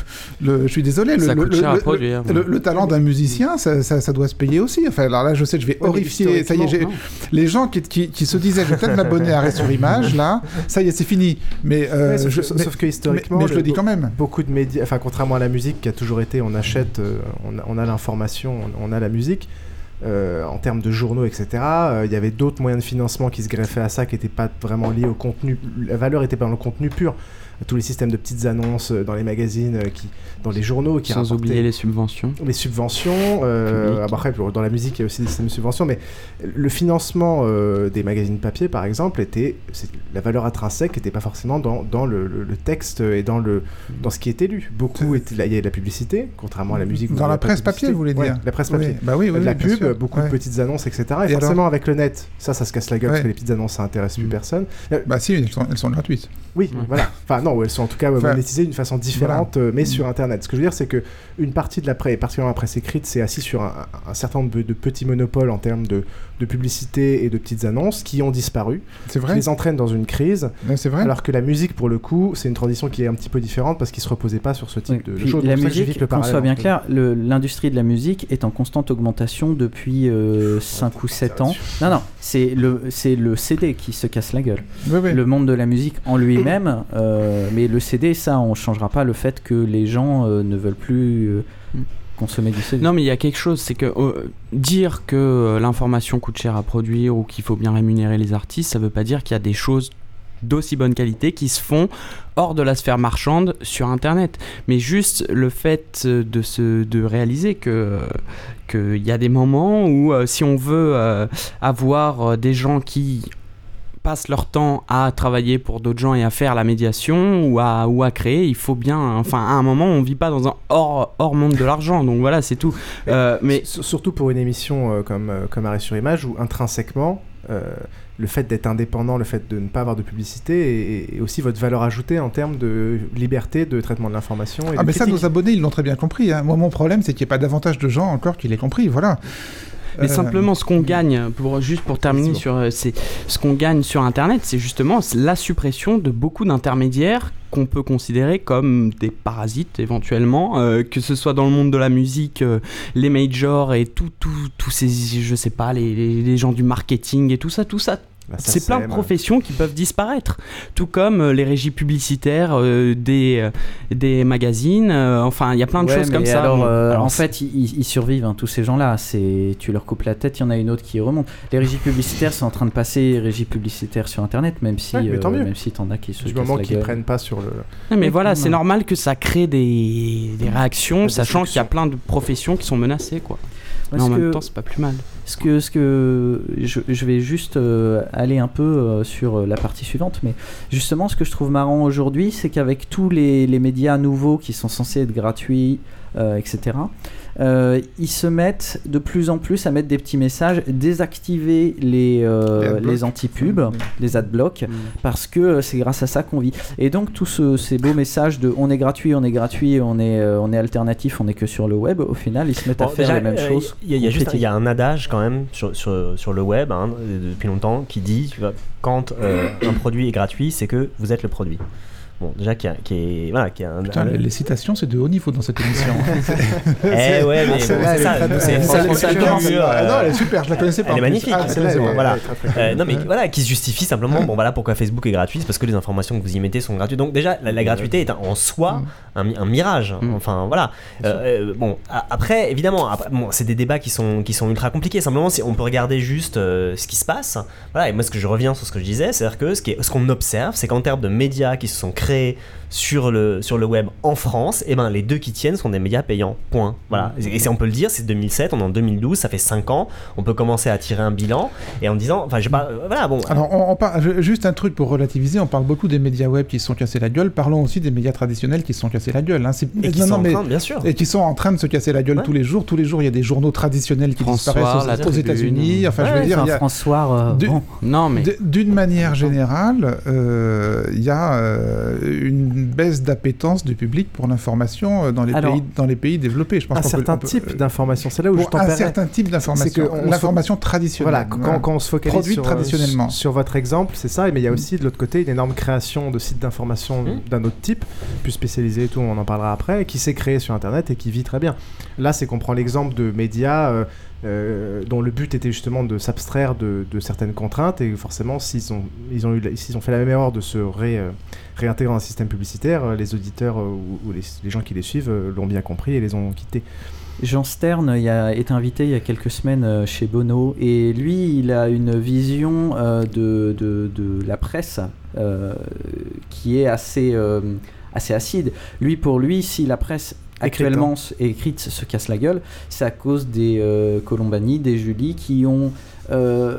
Speaker 21: le je suis désolé. Le, le, talent d'un musicien, ça, ça, doit se payer aussi. Enfin alors là je sais je vais horrifier. Ça y est, les gens qui, qui, qui, se disaient je vais peut-être m'abonner à Reste sur Image là, ça y est fini. Mais,
Speaker 1: euh, sauf, que historiquement,
Speaker 21: mais, je le dis quand même.
Speaker 1: Beaucoup de médias, enfin contrairement à la musique qui a toujours été, on achète, euh, on, a, l'information, on, a la musique. Euh, en termes de journaux, etc. Il y avait d'autres moyens de financement qui se greffaient à ça, qui n'étaient pas vraiment liés au contenu. La valeur n'était pas dans le contenu pur tous les systèmes de petites annonces euh, dans les magazines, euh, qui, dans les journaux. Qui
Speaker 19: Sans oublier les subventions.
Speaker 1: Les subventions. Euh, après, dans la musique, il y a aussi des systèmes de subventions, mais le financement des magazines papier, par exemple, était la valeur intrinsèque n'était pas forcément dans, dans le, texte et dans, le, dans ce qui était lu. Beaucoup étaient, il y avait de la publicité, contrairement à la musique.
Speaker 21: Dans la presse papier, vous voulez dire
Speaker 1: La presse papier.
Speaker 21: Bah oui, oui,
Speaker 1: la pub, beaucoup de petites annonces, etc. Et, forcément, avec le net, ça, ça se casse la gueule parce que les petites annonces, ça intéresse plus mm. personne.
Speaker 21: Bah si, elles sont, elles sont gratuites.
Speaker 1: Oui, voilà. Enfin, non, elles sont en tout cas monétisées d'une façon différente, euh, mais sur Internet. Ce que je veux dire, c'est que une partie de la presse, particulièrement la presse écrite, c'est assis sur un, certain nombre de, petits monopoles en termes de, de, publicité et de petites annonces qui ont disparu.
Speaker 21: C'est vrai.
Speaker 1: Qui les entraînent dans une crise.
Speaker 21: C'est vrai.
Speaker 1: Alors que la musique, pour le coup, c'est une transition qui est un petit peu différente parce qu'il se reposait pas sur ce type de, choses.
Speaker 22: La musique, qu'on soit bien clair, l'industrie de la musique est en constante augmentation depuis 5 euh, ou 7 ans. Non, non, c'est le, le CD qui se casse la gueule. Le monde de la musique en lui-même, euh, mais le CD, ça, on changera pas le fait que les gens euh, ne veulent plus euh, consommer du.
Speaker 19: Non, mais il y a quelque chose, c'est que dire que l'information coûte cher à produire ou qu'il faut bien rémunérer les artistes, ça veut pas dire qu'il y a des choses d'aussi bonne qualité qui se font hors de la sphère marchande sur internet mais juste le fait de se de réaliser que qu'il y a des moments où si on veut avoir des gens qui passent leur temps à travailler pour d'autres gens et à faire la médiation ou à, ou à créer, il faut bien. Enfin, à un moment, on vit pas dans un hors, hors monde de l'argent. Donc voilà, c'est tout.
Speaker 1: Euh, mais surtout pour une émission euh, comme, euh, comme Arrêt sur Image où intrinsèquement, le fait d'être indépendant, le fait de ne pas avoir de publicité et, aussi votre valeur ajoutée en termes de liberté de traitement de l'information.
Speaker 21: Ah, mais ça, nos abonnés, ils l'ont très bien compris. Hein. Moi, mon problème, c'est qu'il n'y ait pas davantage de gens encore qui l'aient compris. Voilà.
Speaker 19: Mais euh, simplement, ce qu'on gagne, pour, juste pour terminer sur euh, c'est ce qu'on gagne sur Internet, c'est justement la suppression de beaucoup d'intermédiaires qu'on peut considérer comme des parasites éventuellement, euh, que ce soit dans le monde de la musique, les majors et tous ces, je sais pas, les, les, gens du marketing et tout ça, tout ça, c'est plein de professions qui peuvent disparaître, tout comme euh, les régies publicitaires euh, des, euh, des magazines. enfin, il y a plein de choses comme ça.
Speaker 22: Alors, en fait, ils, survivent, hein, tous ces gens-là. C'est tu leur coupes la tête, il y en a une autre qui remonte. Les régies publicitaires sont en train de passer régies publicitaires sur Internet, même si même si t'en as qui se
Speaker 1: du moment qu'ils prennent pas sur le.
Speaker 19: mais voilà, c'est normal que ça crée des, des réactions, sachant qu'il y a plein de professions qui sont menacées, quoi. Mais en même temps, c'est pas plus mal.
Speaker 22: Ce que, ce que je, vais juste euh, aller un peu euh, sur euh, la partie suivante, mais justement, ce que je trouve marrant aujourd'hui, c'est qu'avec tous les, les, médias nouveaux qui sont censés être gratuits, etc., euh, ils se mettent de plus en plus à mettre des petits messages, désactiver les, euh, les, anti-pubs, mmh. les adblocks, mmh. parce que euh, c'est grâce à ça qu'on vit. Et donc tous ces beaux messages de on est gratuit, on est gratuit, on est, on est alternatif, on est que sur le web, au final ils se mettent à faire les mêmes choses.
Speaker 20: Il y, a juste il y a un adage quand même sur, sur, sur le web hein, depuis longtemps qui dit quand un produit est gratuit, c'est que vous êtes le produit. Bon, déjà, qui, est. Voilà, qui
Speaker 21: un, Putain, les citations, c'est de haut niveau dans cette émission.
Speaker 20: eh ouais, mais c'est ça. C'est
Speaker 21: Non, elle est super, je la connaissais pas.
Speaker 20: Elle est magnifique. Ah, voilà. Euh, non, mais voilà, qui se justifie simplement. Bon, voilà pourquoi Facebook est gratuit, c'est parce que les informations que vous y mettez sont gratuites. Donc, déjà, la, gratuité est en soi mm. un, mirage. Mm. Enfin, voilà. Euh, euh, bon, après, évidemment, bon, c'est des débats qui sont, qui sont ultra compliqués. Simplement, si on peut regarder juste ce qui se passe. Voilà, et moi, ce que je reviens sur ce que je disais, c'est-à-dire que ce qu'on observe, c'est qu'en termes de médias qui se sont créés, créés sur le, sur le web en France, et eh ben les deux qui tiennent sont des médias payants. Point. Voilà. Et, et on peut le dire, c'est 2007, on est en 2012, ça fait 5 ans. On peut commencer à tirer un bilan et en disant, enfin, je pas, euh, voilà, bon.
Speaker 21: Alors, on, parle, juste un truc pour relativiser. On parle beaucoup des médias web qui se sont cassés la gueule. Parlons aussi des médias traditionnels qui se sont cassés la gueule. Hein.
Speaker 20: Et qui sont en train, bien sûr.
Speaker 21: Et qui sont en train de se casser la gueule tous les jours. Tous les jours, il y a des journaux traditionnels qui disparaissent aux, États-Unis. Enfin, je veux dire, il y a
Speaker 22: François. Euh,
Speaker 21: non, mais d'une manière générale, euh, il y a une baisse d'appétence du public pour l'information euh, dans les pays dans les pays développés.
Speaker 1: Je pense un certain type d'information, c'est là où je
Speaker 21: Un certain type d'information, l'information traditionnelle.
Speaker 1: Voilà, quand, quand, on se focalise sur, traditionnellement. sur votre exemple, c'est ça. Mais il y a aussi de l'autre côté une énorme création de sites d'information mmh. d'un autre type, plus spécialisé et tout. On en parlera après, qui s'est créé sur Internet et qui vit très bien. Là, c'est qu'on prend l'exemple de médias. Euh, euh, dont le but était justement de s'abstraire de, certaines contraintes et forcément s'ils ont, ils ont, eu, s'ils ont fait la même erreur de se ré, réintégrer dans un système publicitaire, euh, les auditeurs euh, ou, les, gens qui les suivent euh, l'ont bien compris et les ont quittés.
Speaker 22: Jean Stern a, est invité il y a quelques semaines chez Bono et lui il a une vision de, de, de, la presse qui est assez, assez acide. Lui pour lui si la presse actuellement écrite se casse la gueule, c'est à cause des Colombani, des Julie qui ont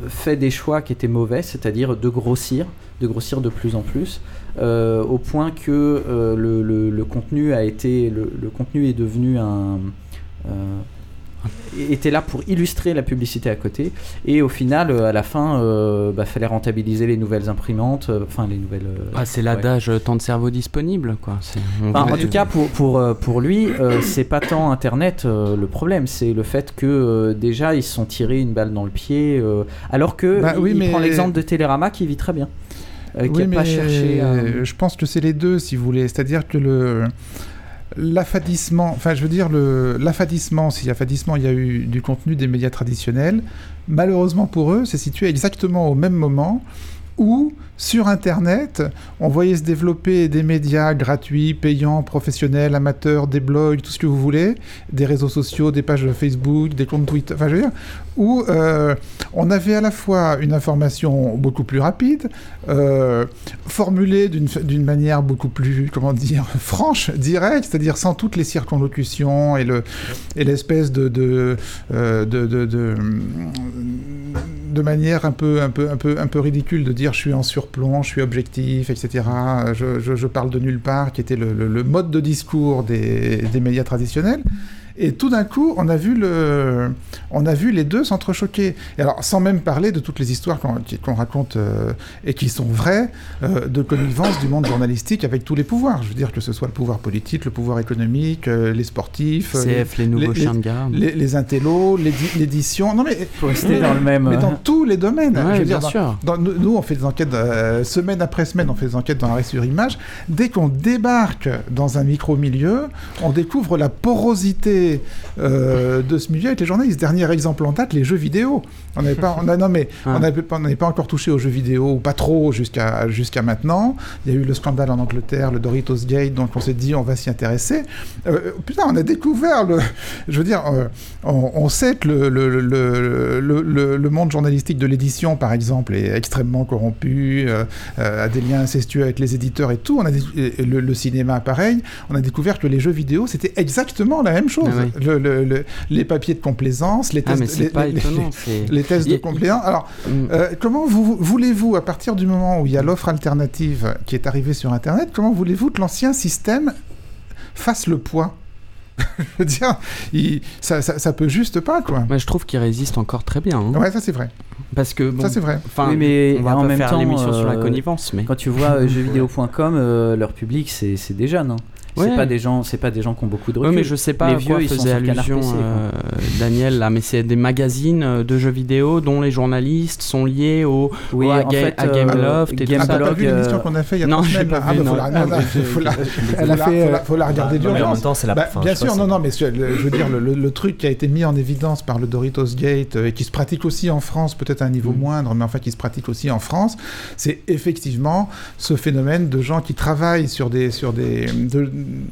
Speaker 22: fait des choix qui étaient mauvais, c'est-à-dire de grossir, de grossir de plus en plus. Euh, au point que euh, le, contenu a été le, contenu est devenu un euh, était là pour illustrer la publicité à côté. Et au final à la fin il bah, fallait rentabiliser les nouvelles imprimantes enfin les nouvelles
Speaker 19: ah, c'est l'adage temps de cerveau disponible quoi.
Speaker 22: En tout cas pour, pour, pour lui c'est pas tant internet le problème c'est le fait que déjà ils se sont tirés une balle dans le pied alors que bah il, prend l'exemple de Télérama qui vit très bien
Speaker 21: euh, oui, mais Je pense que c'est les deux, si vous voulez. C'est-à-dire que le l'affadissement, enfin je veux dire le l'affadissement, a affadissement, il y a eu du contenu des médias traditionnels. Malheureusement pour eux, c'est situé exactement au même moment où sur Internet, on voyait se développer des médias gratuits, payants, professionnels, amateurs, des blogs, tout ce que vous voulez, des réseaux sociaux, des pages Facebook, des comptes Twitter, enfin je veux dire, où euh, on avait à la fois une information beaucoup plus rapide, euh, formulée d'une manière beaucoup plus, comment dire, franche, directe, c'est-à-dire sans toutes les circonlocutions et l'espèce le, et de, euh, de, de, de, de, manière un peu, un, peu, un, peu, un peu ridicule de dire je suis en sur plomb, je suis objectif, etc. Je, parle de nulle part, qui était le, mode de discours des, médias traditionnels. Et tout d'un coup, on a vu, le, on a vu les deux s'entrechoquer. Et alors, sans même parler de toutes les histoires qu'on raconte euh, et qui sont vraies, euh, de connivence du monde journalistique avec tous les pouvoirs. Je veux dire que ce soit le pouvoir politique, le pouvoir économique, euh, les sportifs,
Speaker 19: CF, les, nouveaux chiens de garde,
Speaker 21: les, les intellos, l'édition. Non mais
Speaker 22: pour rester dans le même.
Speaker 21: Mais dans tous les domaines.
Speaker 19: je veux bien dire, sûr.
Speaker 21: nous, on fait des enquêtes semaine après semaine, on fait des enquêtes dans l'arrêt sur image. Dès qu'on débarque dans un micro milieu, on découvre la porosité euh, de ce milieu avec les journalistes. Dernier exemple en date, les jeux vidéo. On n'avait pas, on a, non mais on n'avait pas, pas, encore touché aux jeux vidéo, ou pas trop jusqu'à jusqu'à maintenant. Il y a eu le scandale en Angleterre, le Doritos Gate, donc on s'est dit on va s'y intéresser. Euh, putain, on a découvert le, je veux dire, euh, on, sait que le le, le, le, monde journalistique de l'édition, par exemple, est extrêmement corrompu, a des liens incestueux avec les éditeurs et tout. On a le, cinéma, pareil. On a découvert que les jeux vidéo, c'était exactement la même chose. Ah le, les papiers de complaisance, les
Speaker 19: ah,
Speaker 21: tests,
Speaker 19: les,
Speaker 21: les, tests de complaisance. Alors, mm. euh, comment vous, voulez-vous, à partir du moment où il y a l'offre alternative qui est arrivée sur Internet, comment voulez-vous que l'ancien système fasse le poids je veux dire, ça, ça, peut juste pas, quoi.
Speaker 19: Mais je trouve qu'il résiste encore très bien. Hein.
Speaker 21: Ouais, ça c'est vrai.
Speaker 19: Parce que
Speaker 21: ça c'est vrai.
Speaker 19: Enfin, mais on va en même faire l'émission sur la euh, connivence, mais
Speaker 22: quand tu vois euh, jeuxvideo.com, leur public c'est des jeunes. Hein. C'est pas des gens, c'est pas des gens qui ont beaucoup de recul.
Speaker 19: mais je sais pas les vieux, ils faisaient allusion, euh, Daniel là, mais c'est des magazines euh, de jeux vidéo dont les journalistes sont liés au,
Speaker 22: oui,
Speaker 19: à,
Speaker 22: fait,
Speaker 19: à Gameloft
Speaker 21: euh, et Game tout ça. vu l'émission qu'on a fait il y a non, trois semaines ah, bah, faut la, faut la regarder
Speaker 20: d'urgence. En même temps, c'est la.
Speaker 21: Bah, bien sûr, non, non, mais je veux dire le truc qui a été mis en évidence par le Doritos Gate et qui se pratique aussi en France, peut-être à un niveau mm. moindre, mais enfin qui se pratique aussi en France, c'est effectivement ce phénomène de gens qui travaillent sur des sur des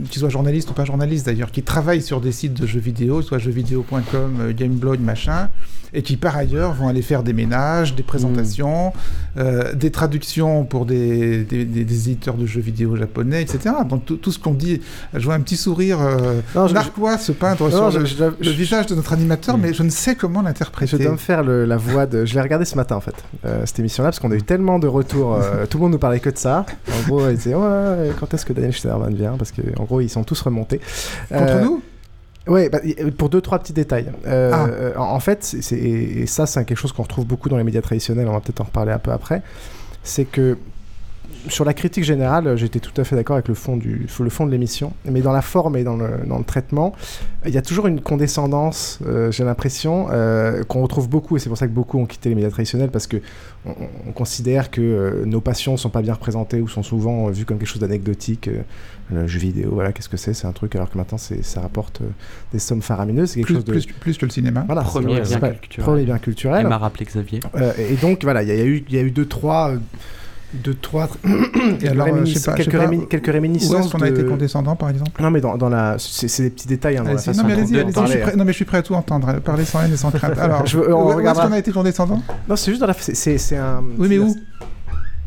Speaker 21: qui soient journalistes ou pas journalistes d'ailleurs, qui travaillent sur des sites de jeux vidéo, soit jeuxvideo.com, euh, Gameblog, machin, et qui par ailleurs vont aller faire des ménages, des présentations, mm. euh, des traductions pour des, des, éditeurs de jeux vidéo japonais, etc. Donc tout, ce qu'on dit, je vois un petit sourire euh, narquois se peindre sur le, visage de notre animateur, mm. mais je ne sais comment l'interpréter.
Speaker 1: Je dois me faire la voix de... Je l'ai regardé ce matin en fait, euh, cette émission-là, parce qu'on a eu tellement de retours, tout le monde nous parlait que de ça. En gros, ils disaient, ouais, quand est-ce que Daniel Schneiderman vient? Parce qu'en gros, ils sont tous remontés.
Speaker 21: Contre nous?
Speaker 1: Oui, bah, pour deux, trois petits détails. Euh, ah. euh, en, fait, c'est, et ça, c'est quelque chose qu'on retrouve beaucoup dans les médias traditionnels, on va peut-être en reparler un peu après, c'est que sur la critique générale, j'étais tout à fait d'accord avec le fond, du, le fond de l'émission, mais dans la forme et dans le, dans le traitement, il y a toujours une condescendance, euh, j'ai l'impression, euh, qu'on retrouve beaucoup, et c'est pour ça que beaucoup ont quitté les médias traditionnels, parce que on, considère que euh, nos passions sont pas bien représentées ou sont souvent vues comme quelque chose d'anecdotique. le jeu vidéo, voilà, qu'est-ce que c'est? C'est un truc, alors que maintenant ça rapporte des sommes faramineuses. C'est quelque
Speaker 21: plus,
Speaker 1: chose de...
Speaker 21: plus, plus, que le cinéma.
Speaker 1: Voilà,
Speaker 19: premier, bien culturel. premier
Speaker 1: bien culturel.
Speaker 19: m'a rappelé Xavier.
Speaker 1: et donc voilà, il y, a eu, y a eu deux, trois de trois.
Speaker 21: et alors, euh, je sais pas,
Speaker 1: quelques, quelques réminiscences. Où
Speaker 21: est-ce qu'on a été condescendant, par exemple?
Speaker 1: Non, mais dans, dans la, c'est des petits détails. Hein, dans la
Speaker 21: façon non, mais allez-y, allez je suis prêt, non, mais je suis prêt à tout entendre. Parler sans haine et sans crainte. Alors, je, on où est-ce qu'on a été condescendant
Speaker 1: Non, c'est juste dans la. C'est un.
Speaker 21: Oui, mais où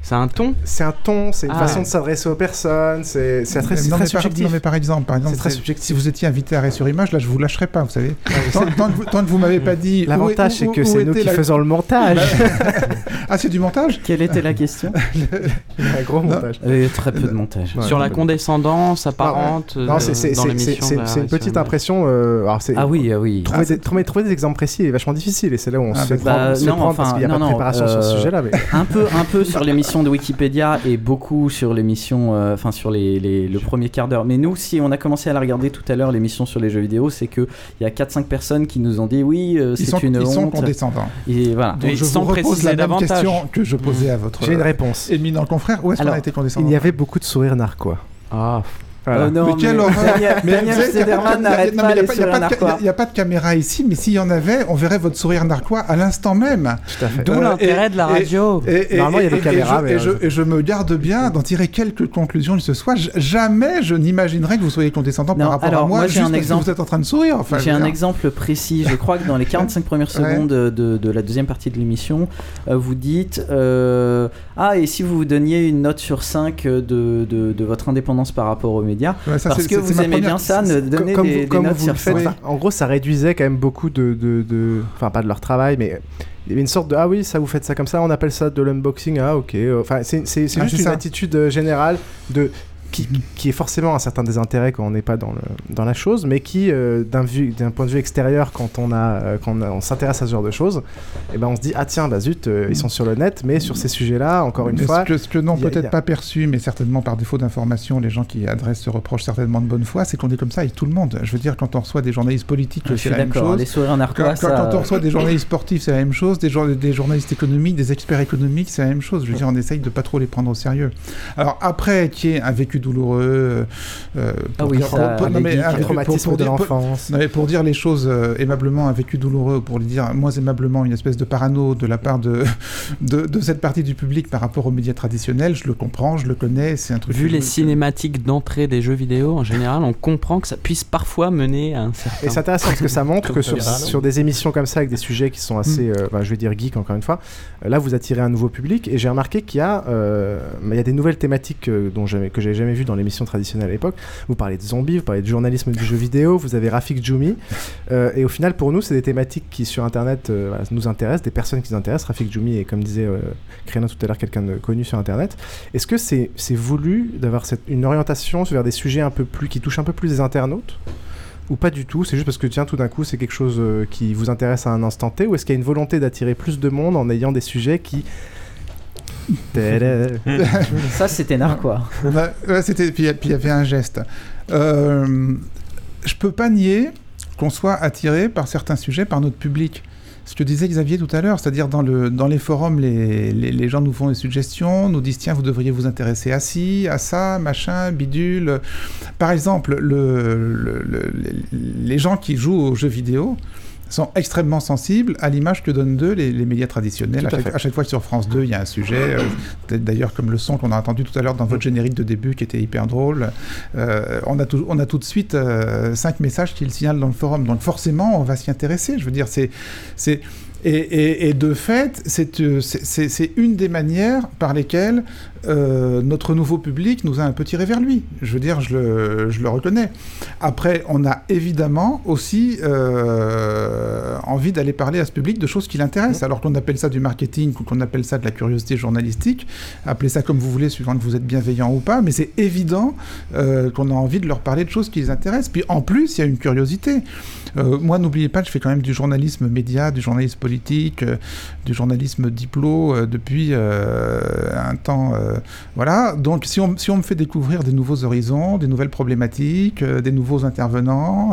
Speaker 19: c'est un ton
Speaker 1: C'est un ton, c'est une ah. façon de s'adresser aux personnes, c'est très, non, très subjectif.
Speaker 21: non, mais par exemple, par exemple
Speaker 1: très subjectif.
Speaker 21: si vous étiez invité à Arrêt sur Image, là, je vous lâcherai pas, vous savez. tant, que vous, m'avez pas dit.
Speaker 1: L'avantage, c'est que c'est nous qui faisons le montage.
Speaker 21: ah, c'est du montage
Speaker 22: Quelle était la question?
Speaker 1: Un gros montage.
Speaker 22: Il y a très peu de montage.
Speaker 19: Sur la condescendance apparente
Speaker 1: Non, c'est une petite impression. Euh,
Speaker 22: ah oui, ah oui.
Speaker 1: Trouver des exemples précis est vachement difficile, et c'est là où on se fait prendre parce qu'il n'y a pas de préparation sur ce euh, sujet-là.
Speaker 22: Un peu sur l'émission de Wikipédia et beaucoup sur l'émission, euh, enfin sur les, le premier quart d'heure. Mais nous, si on a commencé à la regarder tout à l'heure, l'émission sur les jeux vidéo, c'est qu'il y a 4-5 personnes qui nous ont dit oui, euh, c'est une
Speaker 21: ils
Speaker 22: honte.
Speaker 21: Sont condescendants.
Speaker 22: Et voilà.
Speaker 21: Donc, je vous repose la même question que je posais à votre.
Speaker 1: J'ai une réponse.
Speaker 21: Éminent confrère, où est-ce qu'on a été condescendant
Speaker 1: Il y avait beaucoup de sourires narquois.
Speaker 22: Ah.
Speaker 21: Euh, non, mais quelle
Speaker 22: Daniel, Sederman n'arrête pas les sourires
Speaker 21: narquois. Il n'y a pas de caméra ici, mais s'il y en avait, on verrait votre sourire narquois à l'instant même.
Speaker 22: D'où euh, l'intérêt de la radio.
Speaker 1: Normalement, il y a des caméras.
Speaker 21: Et je me garde bien d'en tirer quelques conclusions de ce soir. Jamais je n'imaginerais que vous soyez condescendant par rapport à moi, juste parce que vous êtes en train de sourire.
Speaker 22: J'ai un exemple précis. Je crois que dans les 45 premières secondes de la deuxième partie de l'émission, euh, vous dites Ah, et si vous vous donniez une note sur 5 de votre indépendance par rapport aux médias parce que vous aimez bien ça, ne donner comme, des, comme notes vous sur faites,
Speaker 1: En gros, ça réduisait quand même beaucoup de, de, Enfin, pas de leur travail, mais il y avait une sorte de ah oui ça vous faites ça comme ça on appelle ça de l'unboxing ah ok enfin c'est, c'est, c'est ah, juste une attitude euh, générale de qui, est forcément un certain désintérêt quand on n'est pas dans, le, dans la chose, mais qui, euh, d'un point de vue extérieur, quand on, a, euh, quand on, s'intéresse à ce genre de choses, et eh ben on se dit ah tiens bah zut euh, ils sont sur le net, mais sur ces sujets-là, encore une fois,
Speaker 21: ce que, ce que n'ont peut-être pas perçu, mais certainement par défaut d'information, les gens qui adressent ce reproche certainement de bonne foi, c'est qu'on est comme ça avec tout le monde. Je veux dire quand on reçoit des journalistes politiques, c'est la même chose.
Speaker 22: Les sourires en
Speaker 21: quand, quand, on reçoit des journalistes sportifs, c'est la même chose. Des, des journalistes économiques, des experts économiques, c'est la même chose. Je veux dire on essaye de pas trop les prendre au sérieux. Alors après, qui est un vécu douloureux
Speaker 22: euh, ah oui, ça, pour, mais,
Speaker 1: traumatisme de l'enfance.
Speaker 21: Pour dire les choses euh, aimablement, un vécu douloureux, pour les dire moins aimablement, une espèce de parano de la part de, de, cette partie du public par rapport aux médias traditionnels, je le comprends, je le connais, c'est un truc...
Speaker 19: Vu les cinématiques d'entrée des jeux vidéo, en général, on comprend que ça puisse parfois mener à un certain...
Speaker 1: Et c'est intéressant parce que ça montre que sur, sur, des émissions comme ça, avec des sujets qui sont assez, mm. je vais dire geek encore une fois, là vous attirez un nouveau public, et j'ai remarqué qu'il y a, il y a des nouvelles thématiques dont que j'avais jamais vues dans l'émission traditionnelle à l'époque, vous parlez de zombies, vous parlez de journalisme du jeu vidéo, vous avez Rafik Djoumi. Euh, et au final, pour nous, c'est des thématiques qui sur Internet euh, nous intéressent, des personnes qui nous intéressent. Rafik Djoumi est, comme disait euh, Créna tout à l'heure, quelqu'un de connu sur Internet. Est-ce que c'est voulu d'avoir une orientation vers des sujets un peu plus qui touchent un peu plus les internautes ou pas du tout? C'est juste parce que tiens, tout d'un coup, c'est quelque chose qui vous intéresse à un instant T, ou est-ce qu'il y a une volonté d'attirer plus de monde en ayant des sujets qui
Speaker 22: ça, c'était narquois.
Speaker 21: Ouais, c'était, puis il y avait un geste. Euh, je peux pas nier qu'on soit attiré par certains sujets par notre public. Ce que disait Xavier tout à l'heure, c'est-à-dire dans, le, dans les forums, les, les, gens nous font des suggestions, nous disent tiens, vous devriez vous intéresser à ci, à ça, machin, bidule. Par exemple, le, les gens qui jouent aux jeux vidéo, sont extrêmement sensibles à l'image que donnent d'eux les, médias traditionnels. À chaque, fois que sur France 2, il y a un sujet, euh, d'ailleurs comme le son qu'on a entendu tout à l'heure dans votre générique de début qui était hyper drôle, euh, on, a tout, on a tout de suite euh, cinq messages qui le signalent dans le forum. Donc forcément, on va s'y intéresser. Je veux dire, c'est et, de fait, euh, c'est une des manières par lesquelles euh, notre nouveau public nous a un peu tiré vers lui. Je veux dire, je le, reconnais. Après, on a évidemment aussi euh, envie d'aller parler à ce public de choses qui l'intéressent. Alors qu'on appelle ça du marketing ou qu'on appelle ça de la curiosité journalistique, appelez ça comme vous voulez, suivant que vous êtes bienveillant ou pas, mais c'est évident qu'on a envie de leur parler de choses qui les intéressent. Puis en plus, il y a une curiosité. moi, n'oubliez pas, je fais quand même du journalisme média, du journalisme politique euh, du journalisme diplo euh, depuis euh, un temps. voilà. Donc, si on, si on me fait découvrir des nouveaux horizons, des nouvelles problématiques, des nouveaux intervenants,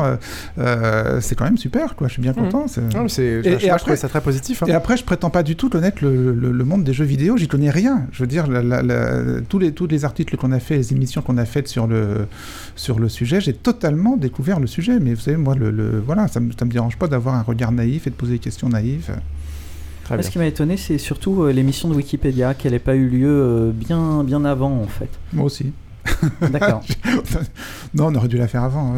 Speaker 21: c'est quand même super, quoi. Je suis bien mmh. content.
Speaker 1: C'est... et, après, ça très positif. Hein.
Speaker 21: Et après, je prétends pas du tout connaître le, le, monde des jeux vidéo. J'y connais rien. Je veux dire, tous, les, tous les articles qu'on a fait, les émissions qu'on a faites sur le, sur le sujet, j'ai totalement découvert le sujet. Mais vous savez, moi, le, voilà, ça me, ça me dérange pas d'avoir un regard naïf et de poser des questions naïves.
Speaker 22: Ce qui m'a étonné, c'est surtout euh, l'émission de Wikipédia, qu'elle n'ait pas eu lieu euh, bien, bien avant, en fait.
Speaker 21: Moi aussi.
Speaker 22: D'accord.
Speaker 21: non, on aurait dû la faire avant.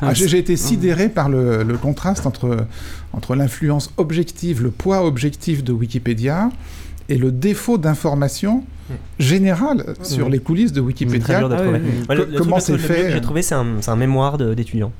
Speaker 21: Ah, ah, j'ai été sidéré par le, contraste entre, entre l'influence objective, le poids objectif de Wikipédia et le défaut d'information générale sur les coulisses de Wikipédia.
Speaker 20: comment c'est fait J'ai trouvé c'est un, un mémoire d'étudiants.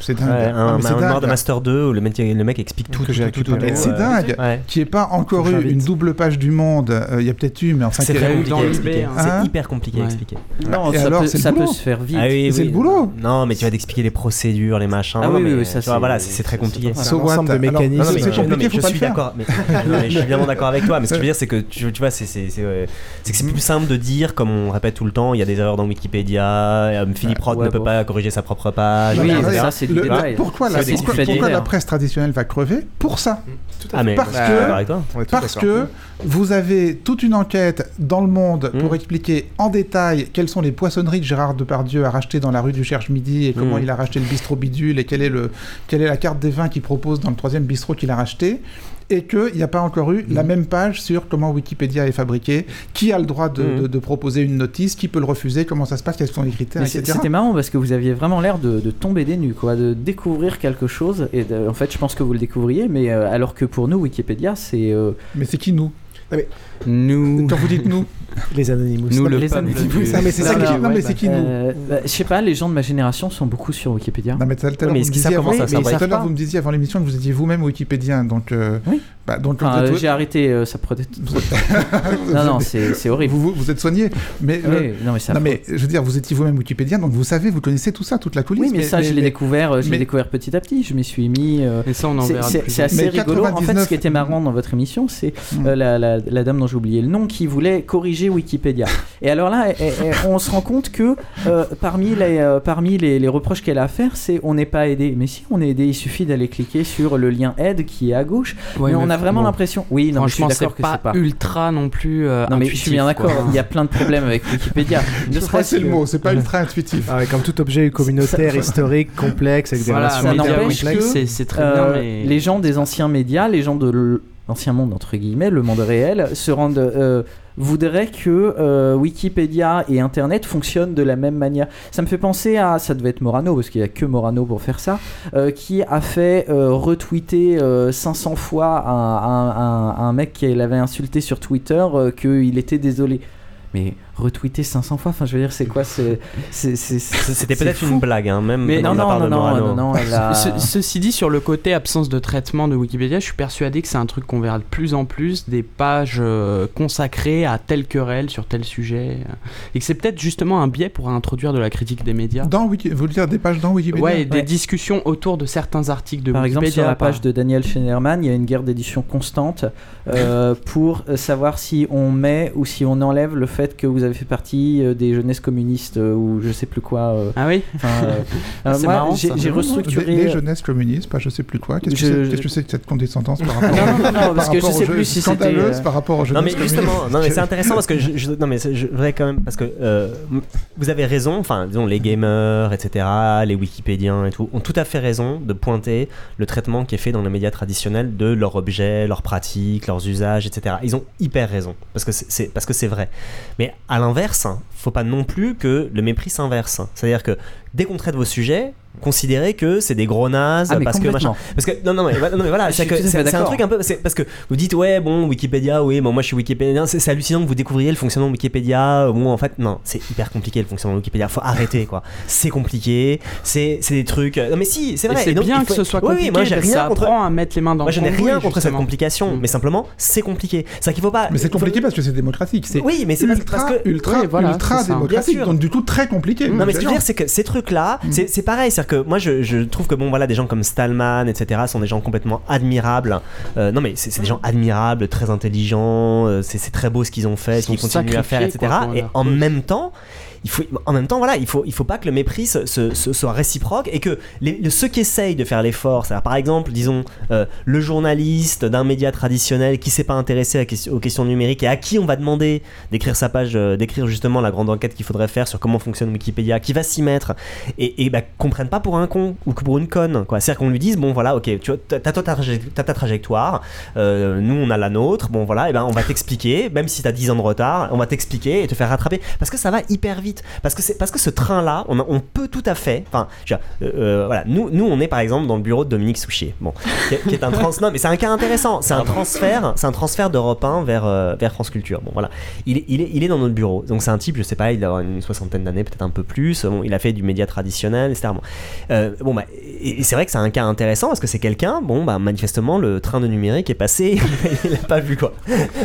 Speaker 20: C'est dingue. un, mémoire de Master 2 où le mec, le mec explique tout.
Speaker 21: c'est dingue. Qui n'est pas encore eu une double page du monde. Euh, il y a peut-être eu, mais enfin,
Speaker 20: c'est très compliqué à expliquer. Hein c'est hyper compliqué à expliquer.
Speaker 22: Non, ça, alors, peut, ça peut se faire vite. Ah
Speaker 21: c'est le boulot.
Speaker 20: Non, mais tu vas t'expliquer les procédures, les machins. Ah oui, ça voilà, c'est très compliqué.
Speaker 1: C'est ensemble de mécanismes.
Speaker 21: C'est compliqué,
Speaker 20: je suis d'accord. Je suis bien d'accord avec toi. Mais ce que je veux dire, c'est que tu vois, c'est que c'est plus simple de dire, comme on répète tout le temps, il y a des erreurs dans Wikipédia. Euh, Philippe Roth ne peut pas corriger sa propre page.
Speaker 22: Oui, ça c'est
Speaker 21: pourquoi, la, pourquoi, la, presse traditionnelle va crever Pour ça.
Speaker 20: Ah, mais
Speaker 21: parce que, parce que vous avez toute une enquête dans le monde pour mmh. expliquer en détail quelles sont les poissonneries que Gérard Depardieu a rachetées dans la rue du Cherche-Midi et comment mmh. il a racheté le bistrot bidule et quelle est, le, quelle est la carte des vins qu'il propose dans le troisième bistrot qu'il a racheté et qu'il n'y a pas encore eu la mm. même page sur comment Wikipédia est fabriqué, qui a le droit de, mm. proposer une notice, qui peut le refuser, comment ça se passe, quels sont les critères, etc.
Speaker 22: C'était marrant parce que vous aviez vraiment l'air de, tomber des nues, quoi, de découvrir quelque chose. Et en fait, je pense que vous le découvriez, mais euh, alors que pour nous, Wikipédia, c'est. Euh,
Speaker 21: mais c'est qui nous?
Speaker 1: Mais
Speaker 22: nous.
Speaker 21: Quand vous dites nous
Speaker 1: Les Anonymous.
Speaker 22: Nous,
Speaker 1: le
Speaker 22: les
Speaker 21: Anonymous. mais c'est ça qui, non, mais c'est qui nous
Speaker 22: euh, bah, Je sais pas, les gens de ma génération sont beaucoup sur Wikipédia.
Speaker 21: Non, mais tout à l'heure, vous, me disiez avant, vous me disiez avant l'émission que vous étiez vous-même Wikipédien. Donc, euh,
Speaker 22: Bah, donc, euh, j'ai arrêté euh, ça prenait non non c'est horrible
Speaker 21: vous, vous, êtes soigné mais, non, mais, non, mais, je veux dire vous étiez vous-même Wikipédien donc vous savez vous connaissez tout ça toute la coulisse
Speaker 22: oui mais, ça je l'ai découvert découvert petit à petit je m'y suis mis c'est assez rigolo en fait ce qui était marrant dans votre émission c'est la, la, la, dame dont j'ai oublié le nom qui voulait corriger Wikipédia et alors là on se rend compte que parmi les parmi les, les reproches qu'elle a à faire c'est on n'est pas aidé mais si on est aidé il suffit d'aller cliquer sur le lien aide qui est à gauche mais on a vraiment l'impression. Oui, non,
Speaker 19: franchement, c'est pas, pas ultra non plus. Euh,
Speaker 22: non, mais je suis bien d'accord. Il y a plein de problèmes avec Wikipédia.
Speaker 21: je crois que c'est le mot. C'est pas ultra intuitif.
Speaker 1: Ah comme tout objet communautaire, historique, complexe, avec des relations.
Speaker 22: C'est très bien. Euh, les gens des anciens médias, les gens de l'ancien monde entre guillemets, le monde réel, se rendent euh, voudrait que euh, Wikipédia et Internet fonctionnent de la même manière. Ça me fait penser à, ça devait être Morano, parce qu'il n'y a que Morano pour faire ça, euh, qui a fait euh, retweeter 500 fois un, un, mec qui l'avait insulté sur Twitter qu'il était désolé. Mais retweeter 500 fois. Enfin, je veux dire, c'est quoi
Speaker 20: C'était peut-être une blague, hein, même.
Speaker 22: Mais non, non, non, non, non,
Speaker 19: Ceci dit, sur le côté absence de traitement de Wikipédia, je suis persuadé que c'est un truc qu'on verra de plus en plus, des pages euh, consacrées à telle querelle sur tel sujet, et que c'est peut-être justement un biais pour introduire de la critique des médias.
Speaker 21: Dans Wiki... Vous dire des pages dans Wikipédia
Speaker 19: Ouais, des discussions autour de certains articles de
Speaker 22: Par
Speaker 19: Wikipédia.
Speaker 22: Par exemple, sur la page de Daniel Schneiderman, il y a une guerre d'édition constante euh, pour savoir si on met ou si on enlève le fait que vous avez fait partie euh, des jeunesses communistes euh, ou je sais plus quoi. Euh.
Speaker 19: ah oui
Speaker 22: Moi, j'ai restructuré.
Speaker 21: Les, jeunesses communistes, pas je sais plus quoi. Qu'est-ce que c'est que cette condescendance par rapport
Speaker 22: Non, non, non, parce que je sais plus si c'était.
Speaker 21: par rapport aux jeunesses
Speaker 20: Non, mais justement, non, mais c'est intéressant parce que je, non, mais je voudrais quand même. Parce que vous avez raison, enfin, disons, les gamers, etc., les wikipédiens et tout, ont tout à fait raison de pointer le traitement qui est fait dans les médias traditionnels de leurs objets, leurs pratiques, leurs usages, etc. Ils ont hyper raison parce que c'est parce que c'est vrai. Mais à l'inverse, faut pas non plus que le mépris s'inverse. C'est-à-dire que dès qu'on traite vos sujets, considérer que c'est des gros nazes
Speaker 22: ah,
Speaker 20: parce que machin. parce que non non mais, non, mais voilà c'est un truc un peu parce que vous dites ouais bon Wikipédia oui bon moi je suis Wikipédia c'est hallucinant que vous découvriez le fonctionnement de Wikipédia bon en fait non c'est hyper compliqué le fonctionnement de Wikipédia. Faut arrêter quoi. C'est compliqué c'est des trucs non mais si c'est vrai
Speaker 19: c'est bien que ce soit compliqué oui, moi j'ai rien contre à mettre les mains dans
Speaker 20: moi je n'ai rien contre cette complication mm. mais simplement c'est compliqué. C'est qu'il faut pas
Speaker 21: mais c'est compliqué parce que c'est démocratique c'est
Speaker 20: oui mais c'est parce que
Speaker 21: ultra ultra démocratique donc du tout très compliqué.
Speaker 20: Non mais ce que je veux dire c'est que ces trucs là mm. c'est pareil c'est que moi je trouve que bon voilà des gens comme Stallman etc sont des gens complètement admirables. Euh, non mais c'est des gens admirables très intelligents euh, c'est très beau ce qu'ils ont fait ce qu'ils continuent à faire etc et en même temps il faut, en même temps, voilà, il faut, il faut pas que le mépris se, soit réciproque et que ceux qui essayent de faire l'effort, par exemple, disons, euh, le journaliste d'un média traditionnel qui s'est pas intéressé aux questions numériques et à qui on va demander d'écrire sa page, euh, d'écrire justement la grande enquête qu'il faudrait faire sur comment fonctionne Wikipédia, qui va s'y mettre et, et bah, comprennent pas pour un con ou pour une conne, quoi. C'est-à-dire qu'on lui dise, bon voilà, ok, tu as ta, trajectoire, euh, nous on a la nôtre, bon voilà, et ben on va t'expliquer, même si tu as 10 ans de retard, on va t'expliquer et te faire rattraper parce que ça va hyper vite. Parce que, c'est, parce que ce train-là, on, on, peut tout à fait. Enfin, euh, euh, voilà, nous, nous, on est par exemple dans le bureau de Dominique Souchier, bon, qui, est un trans. non, mais c'est un cas intéressant. C'est un transfert, c'est un transfert d'Europe 1 vers, euh, vers France Culture. Bon, voilà. Il, il, est, il est dans notre bureau. Donc, c'est un type, je sais pas, il a une soixantaine d'années, peut-être un peu plus. Bon, il a fait du média traditionnel, etc. Bon, bon bah, et, c'est vrai que c'est un cas intéressant parce que c'est quelqu'un, bon, bah, manifestement, le train de numérique est passé, il l'a pas vu, quoi.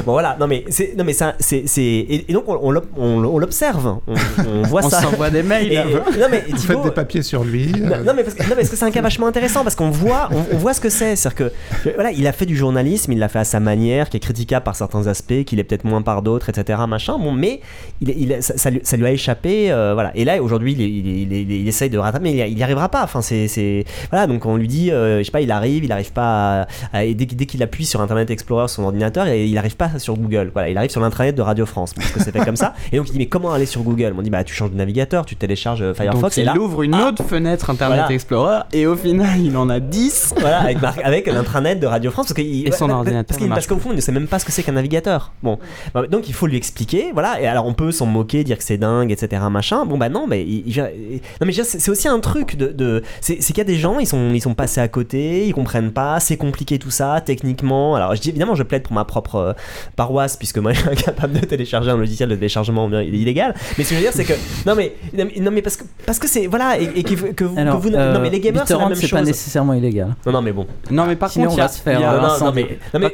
Speaker 20: Bon, voilà. Non, mais, c'est, non, mais ça, c'est, et, donc, on, on, l'observe. On, on voit
Speaker 19: on
Speaker 20: ça.
Speaker 19: s'envoie des mails.
Speaker 21: non, mais, Vous faites des papiers sur lui.
Speaker 20: Euh. Non, mais parce que, c'est un cas vachement intéressant parce qu'on voit, on, voit ce que c'est. C'est-à-dire que voilà, il a fait du journalisme, il l'a fait à sa manière, qui est critiquable par certains aspects, qu'il est peut-être moins par d'autres, etc. Machin. Bon, mais il, il ça, lui, ça, lui, a échappé. Euh, voilà. Et là, aujourd'hui, il, il, essaye de rattraper, mais il n'y arrivera pas. Enfin, c'est voilà. Donc on lui dit, euh, je sais pas, il arrive, il n'arrive pas. À, dès, dès qu'il appuie sur Internet Explorer son ordinateur, il n'arrive pas sur Google. Voilà, il arrive sur l'intranet de Radio France parce que c'est fait comme ça. Et donc il dit mais comment aller sur Google? On dit bah tu changes de navigateur, tu télécharges euh, Firefox.
Speaker 19: et
Speaker 20: là,
Speaker 19: il ouvre une autre fenêtre Internet Explorer et au final il en a 10.
Speaker 20: Voilà, avec, avec l'intranet de Radio France. Parce
Speaker 19: et son ordinateur.
Speaker 20: Parce qu'au fond, il ne sait même pas ce que c'est qu'un navigateur. Bon, bah, donc il faut lui expliquer. Voilà, et alors on peut s'en moquer, dire que c'est dingue, etc. Machin. Bon, bah non, mais, non, mais c'est aussi un truc de. de c'est qu'il y a des gens, ils sont, ils sont passés à côté, ils comprennent pas, c'est compliqué tout ça, techniquement. Alors je dis évidemment, je plaide pour ma propre euh, paroisse, puisque moi je suis incapable de télécharger un logiciel de téléchargement illégal. Mais ce que je veux dire, c'est que. Non, mais non mais parce que parce que c'est voilà et, que, que, vous,
Speaker 22: Alors,
Speaker 20: non mais les gamers c'est la même
Speaker 22: chose. pas nécessairement illégal.
Speaker 20: Non non mais bon.
Speaker 19: Non mais par contre il y a,
Speaker 20: se faire, non, non, mais, non, mais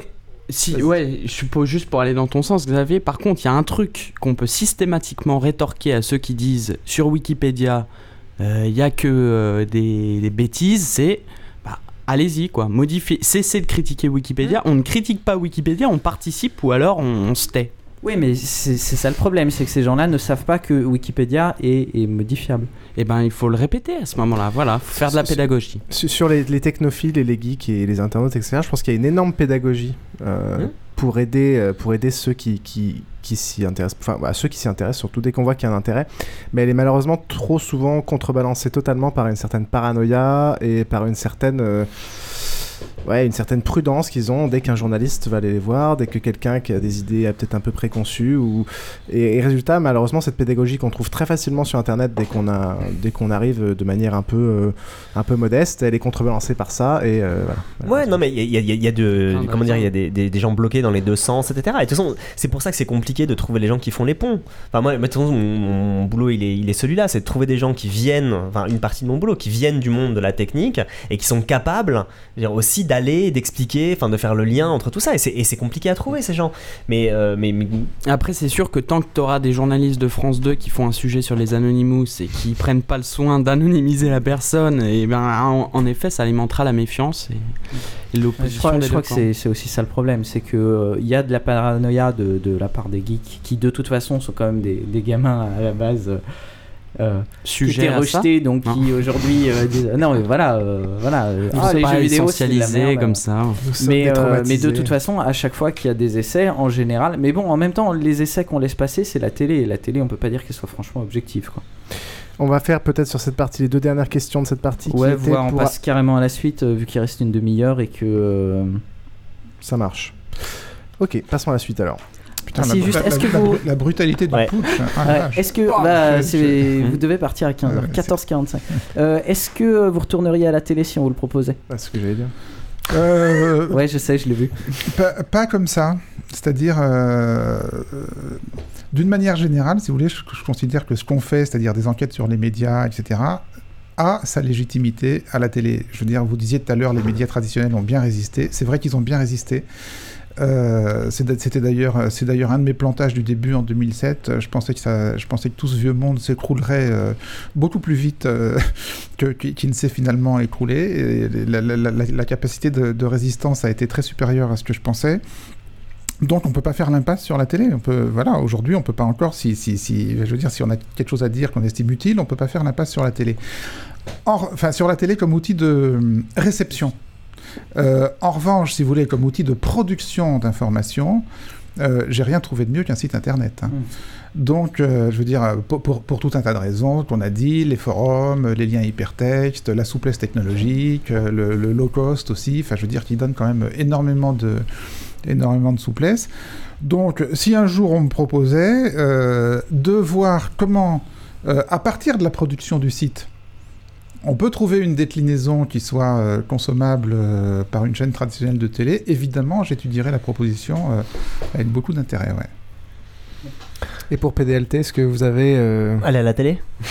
Speaker 19: si, ouais, je suppose juste pour aller dans ton sens, Xavier. Par contre, il y a un truc qu'on peut systématiquement rétorquer à ceux qui disent sur Wikipédia, il euh, n'y a que euh, des, bêtises, c'est bah, allez-y, quoi. Modifiez, cessez de critiquer Wikipédia. On ne critique pas Wikipédia, on participe ou alors on, se tait.
Speaker 22: Oui, mais c'est ça le problème, c'est que ces gens-là ne savent pas que Wikipédia est, modifiable.
Speaker 19: Eh ben, il faut le répéter à ce moment-là. Voilà, faut faire de la pédagogie.
Speaker 1: Sur les, technophiles et les geeks et les internautes, etc., je pense qu'il y a une énorme pédagogie euh, mmh. pour, aider, pour aider ceux qui, qui, qui s'y intéressent, enfin bah, ceux qui s'y intéressent, surtout dès qu'on voit qu'il y a un intérêt. Mais elle est malheureusement trop souvent contrebalancée totalement par une certaine paranoïa et par une certaine euh, ouais, une certaine prudence qu'ils ont dès qu'un journaliste va aller les voir, dès que quelqu'un qui a des idées peut-être un peu préconçues. Ou... Et, résultat, malheureusement, cette pédagogie qu'on trouve très facilement sur Internet dès qu'on a, dès qu'on arrive de manière un peu, euh, un peu modeste, elle est contrebalancée par ça. Et euh,
Speaker 20: Ouais, non, mais il y a, y a, de, comment dire, il y a des, des, gens bloqués dans les deux sens, etc. Et de toute façon, c'est pour ça que c'est compliqué de trouver les gens qui font les ponts. Enfin, moi, mon, mon, boulot, il est, il est celui-là, c'est de trouver des gens qui viennent, enfin, une partie de mon boulot, qui viennent du monde de la technique et qui sont capables aussi d'aller, d'expliquer, enfin de faire le lien entre tout ça. Et c'est compliqué à trouver ces gens. Mais, euh, mais,
Speaker 19: après, c'est sûr que tant que tu auras des journalistes de France 2 qui font un sujet sur les Anonymous et qui prennent pas le soin d'anonymiser la personne, et ben en, effet, ça alimentera la méfiance l'opposition.
Speaker 22: Je crois, que c'est aussi ça le problème, c'est que euh, il y a de la paranoïa de, de, la part des geeks qui de toute façon sont quand même des, des gamins à la base. Euh, euh, sujet rejeté donc qui aujourd'hui euh, disent non mais voilà euh, voilà
Speaker 19: ah, les jeux vidéo c'est comme ça
Speaker 22: mais, mais de toute façon à chaque fois qu'il y a des essais en général mais bon en même temps les essais qu'on laisse passer c'est la télé et la télé on peut pas dire qu'elle soit franchement objective quoi
Speaker 1: on va faire peut-être sur cette partie les deux dernières questions de cette partie.
Speaker 22: Ouais, qui on passe carrément à la suite vu qu'il reste une demi-heure et que.
Speaker 1: Ça marche. Ok, passons à la suite alors.
Speaker 21: Putain, la, juste, est-ce que vous... la, brutalité du putsch.
Speaker 22: Ah, est-ce que oh, bah, vous devez partir à 15h, 14h45. Euh, est-ce que vous retourneriez à la télé si on vous le proposait?
Speaker 1: C'est ce que j'allais dire.
Speaker 22: Euh, ouais, je sais, je l'ai vu.
Speaker 21: Pas, comme ça. C'est-à-dire, euh, d'une manière générale, si vous voulez, je, je considère que ce qu'on fait, c'est-à-dire des enquêtes sur les médias, etc., a sa légitimité à la télé. Je veux dire, vous disiez tout à l'heure, les médias traditionnels ont bien résisté. C'est vrai qu'ils ont bien résisté. Euh, c'était d'ailleurs c'est d'ailleurs un de mes plantages du début en 2007. Je pensais que je pensais que tout ce vieux monde s'écroulerait euh, beaucoup plus vite euh, que qu'il ne s'est finalement écroulé. La, capacité de, résistance a été très supérieure à ce que je pensais. Donc on peut pas faire l'impasse sur la télé. On peut, voilà, aujourd'hui on peut pas encore, si, si, si, je veux dire, si on a quelque chose à dire qu'on estime utile, on peut pas faire l'impasse sur la télé. Or, enfin, sur la télé comme outil de réception euh, en revanche, si vous voulez, comme outil de production d'informations, euh, j'ai rien trouvé de mieux qu'un site internet. Hein. Hmm. Donc, euh, je veux dire, pour, pour, tout un tas de raisons qu'on a dit, les forums, les liens hypertextes, la souplesse technologique, le, low cost aussi, enfin, je veux dire, qui donne quand même énormément de, énormément de souplesse. Donc, si un jour on me proposait de voir comment, à partir de la production du site, on peut trouver une déclinaison qui soit euh, consommable euh, par une chaîne traditionnelle de télé. Évidemment, j'étudierai la proposition euh, avec beaucoup d'intérêt.
Speaker 1: Et pour PDLT, est-ce que vous avez.
Speaker 20: Aller à la télé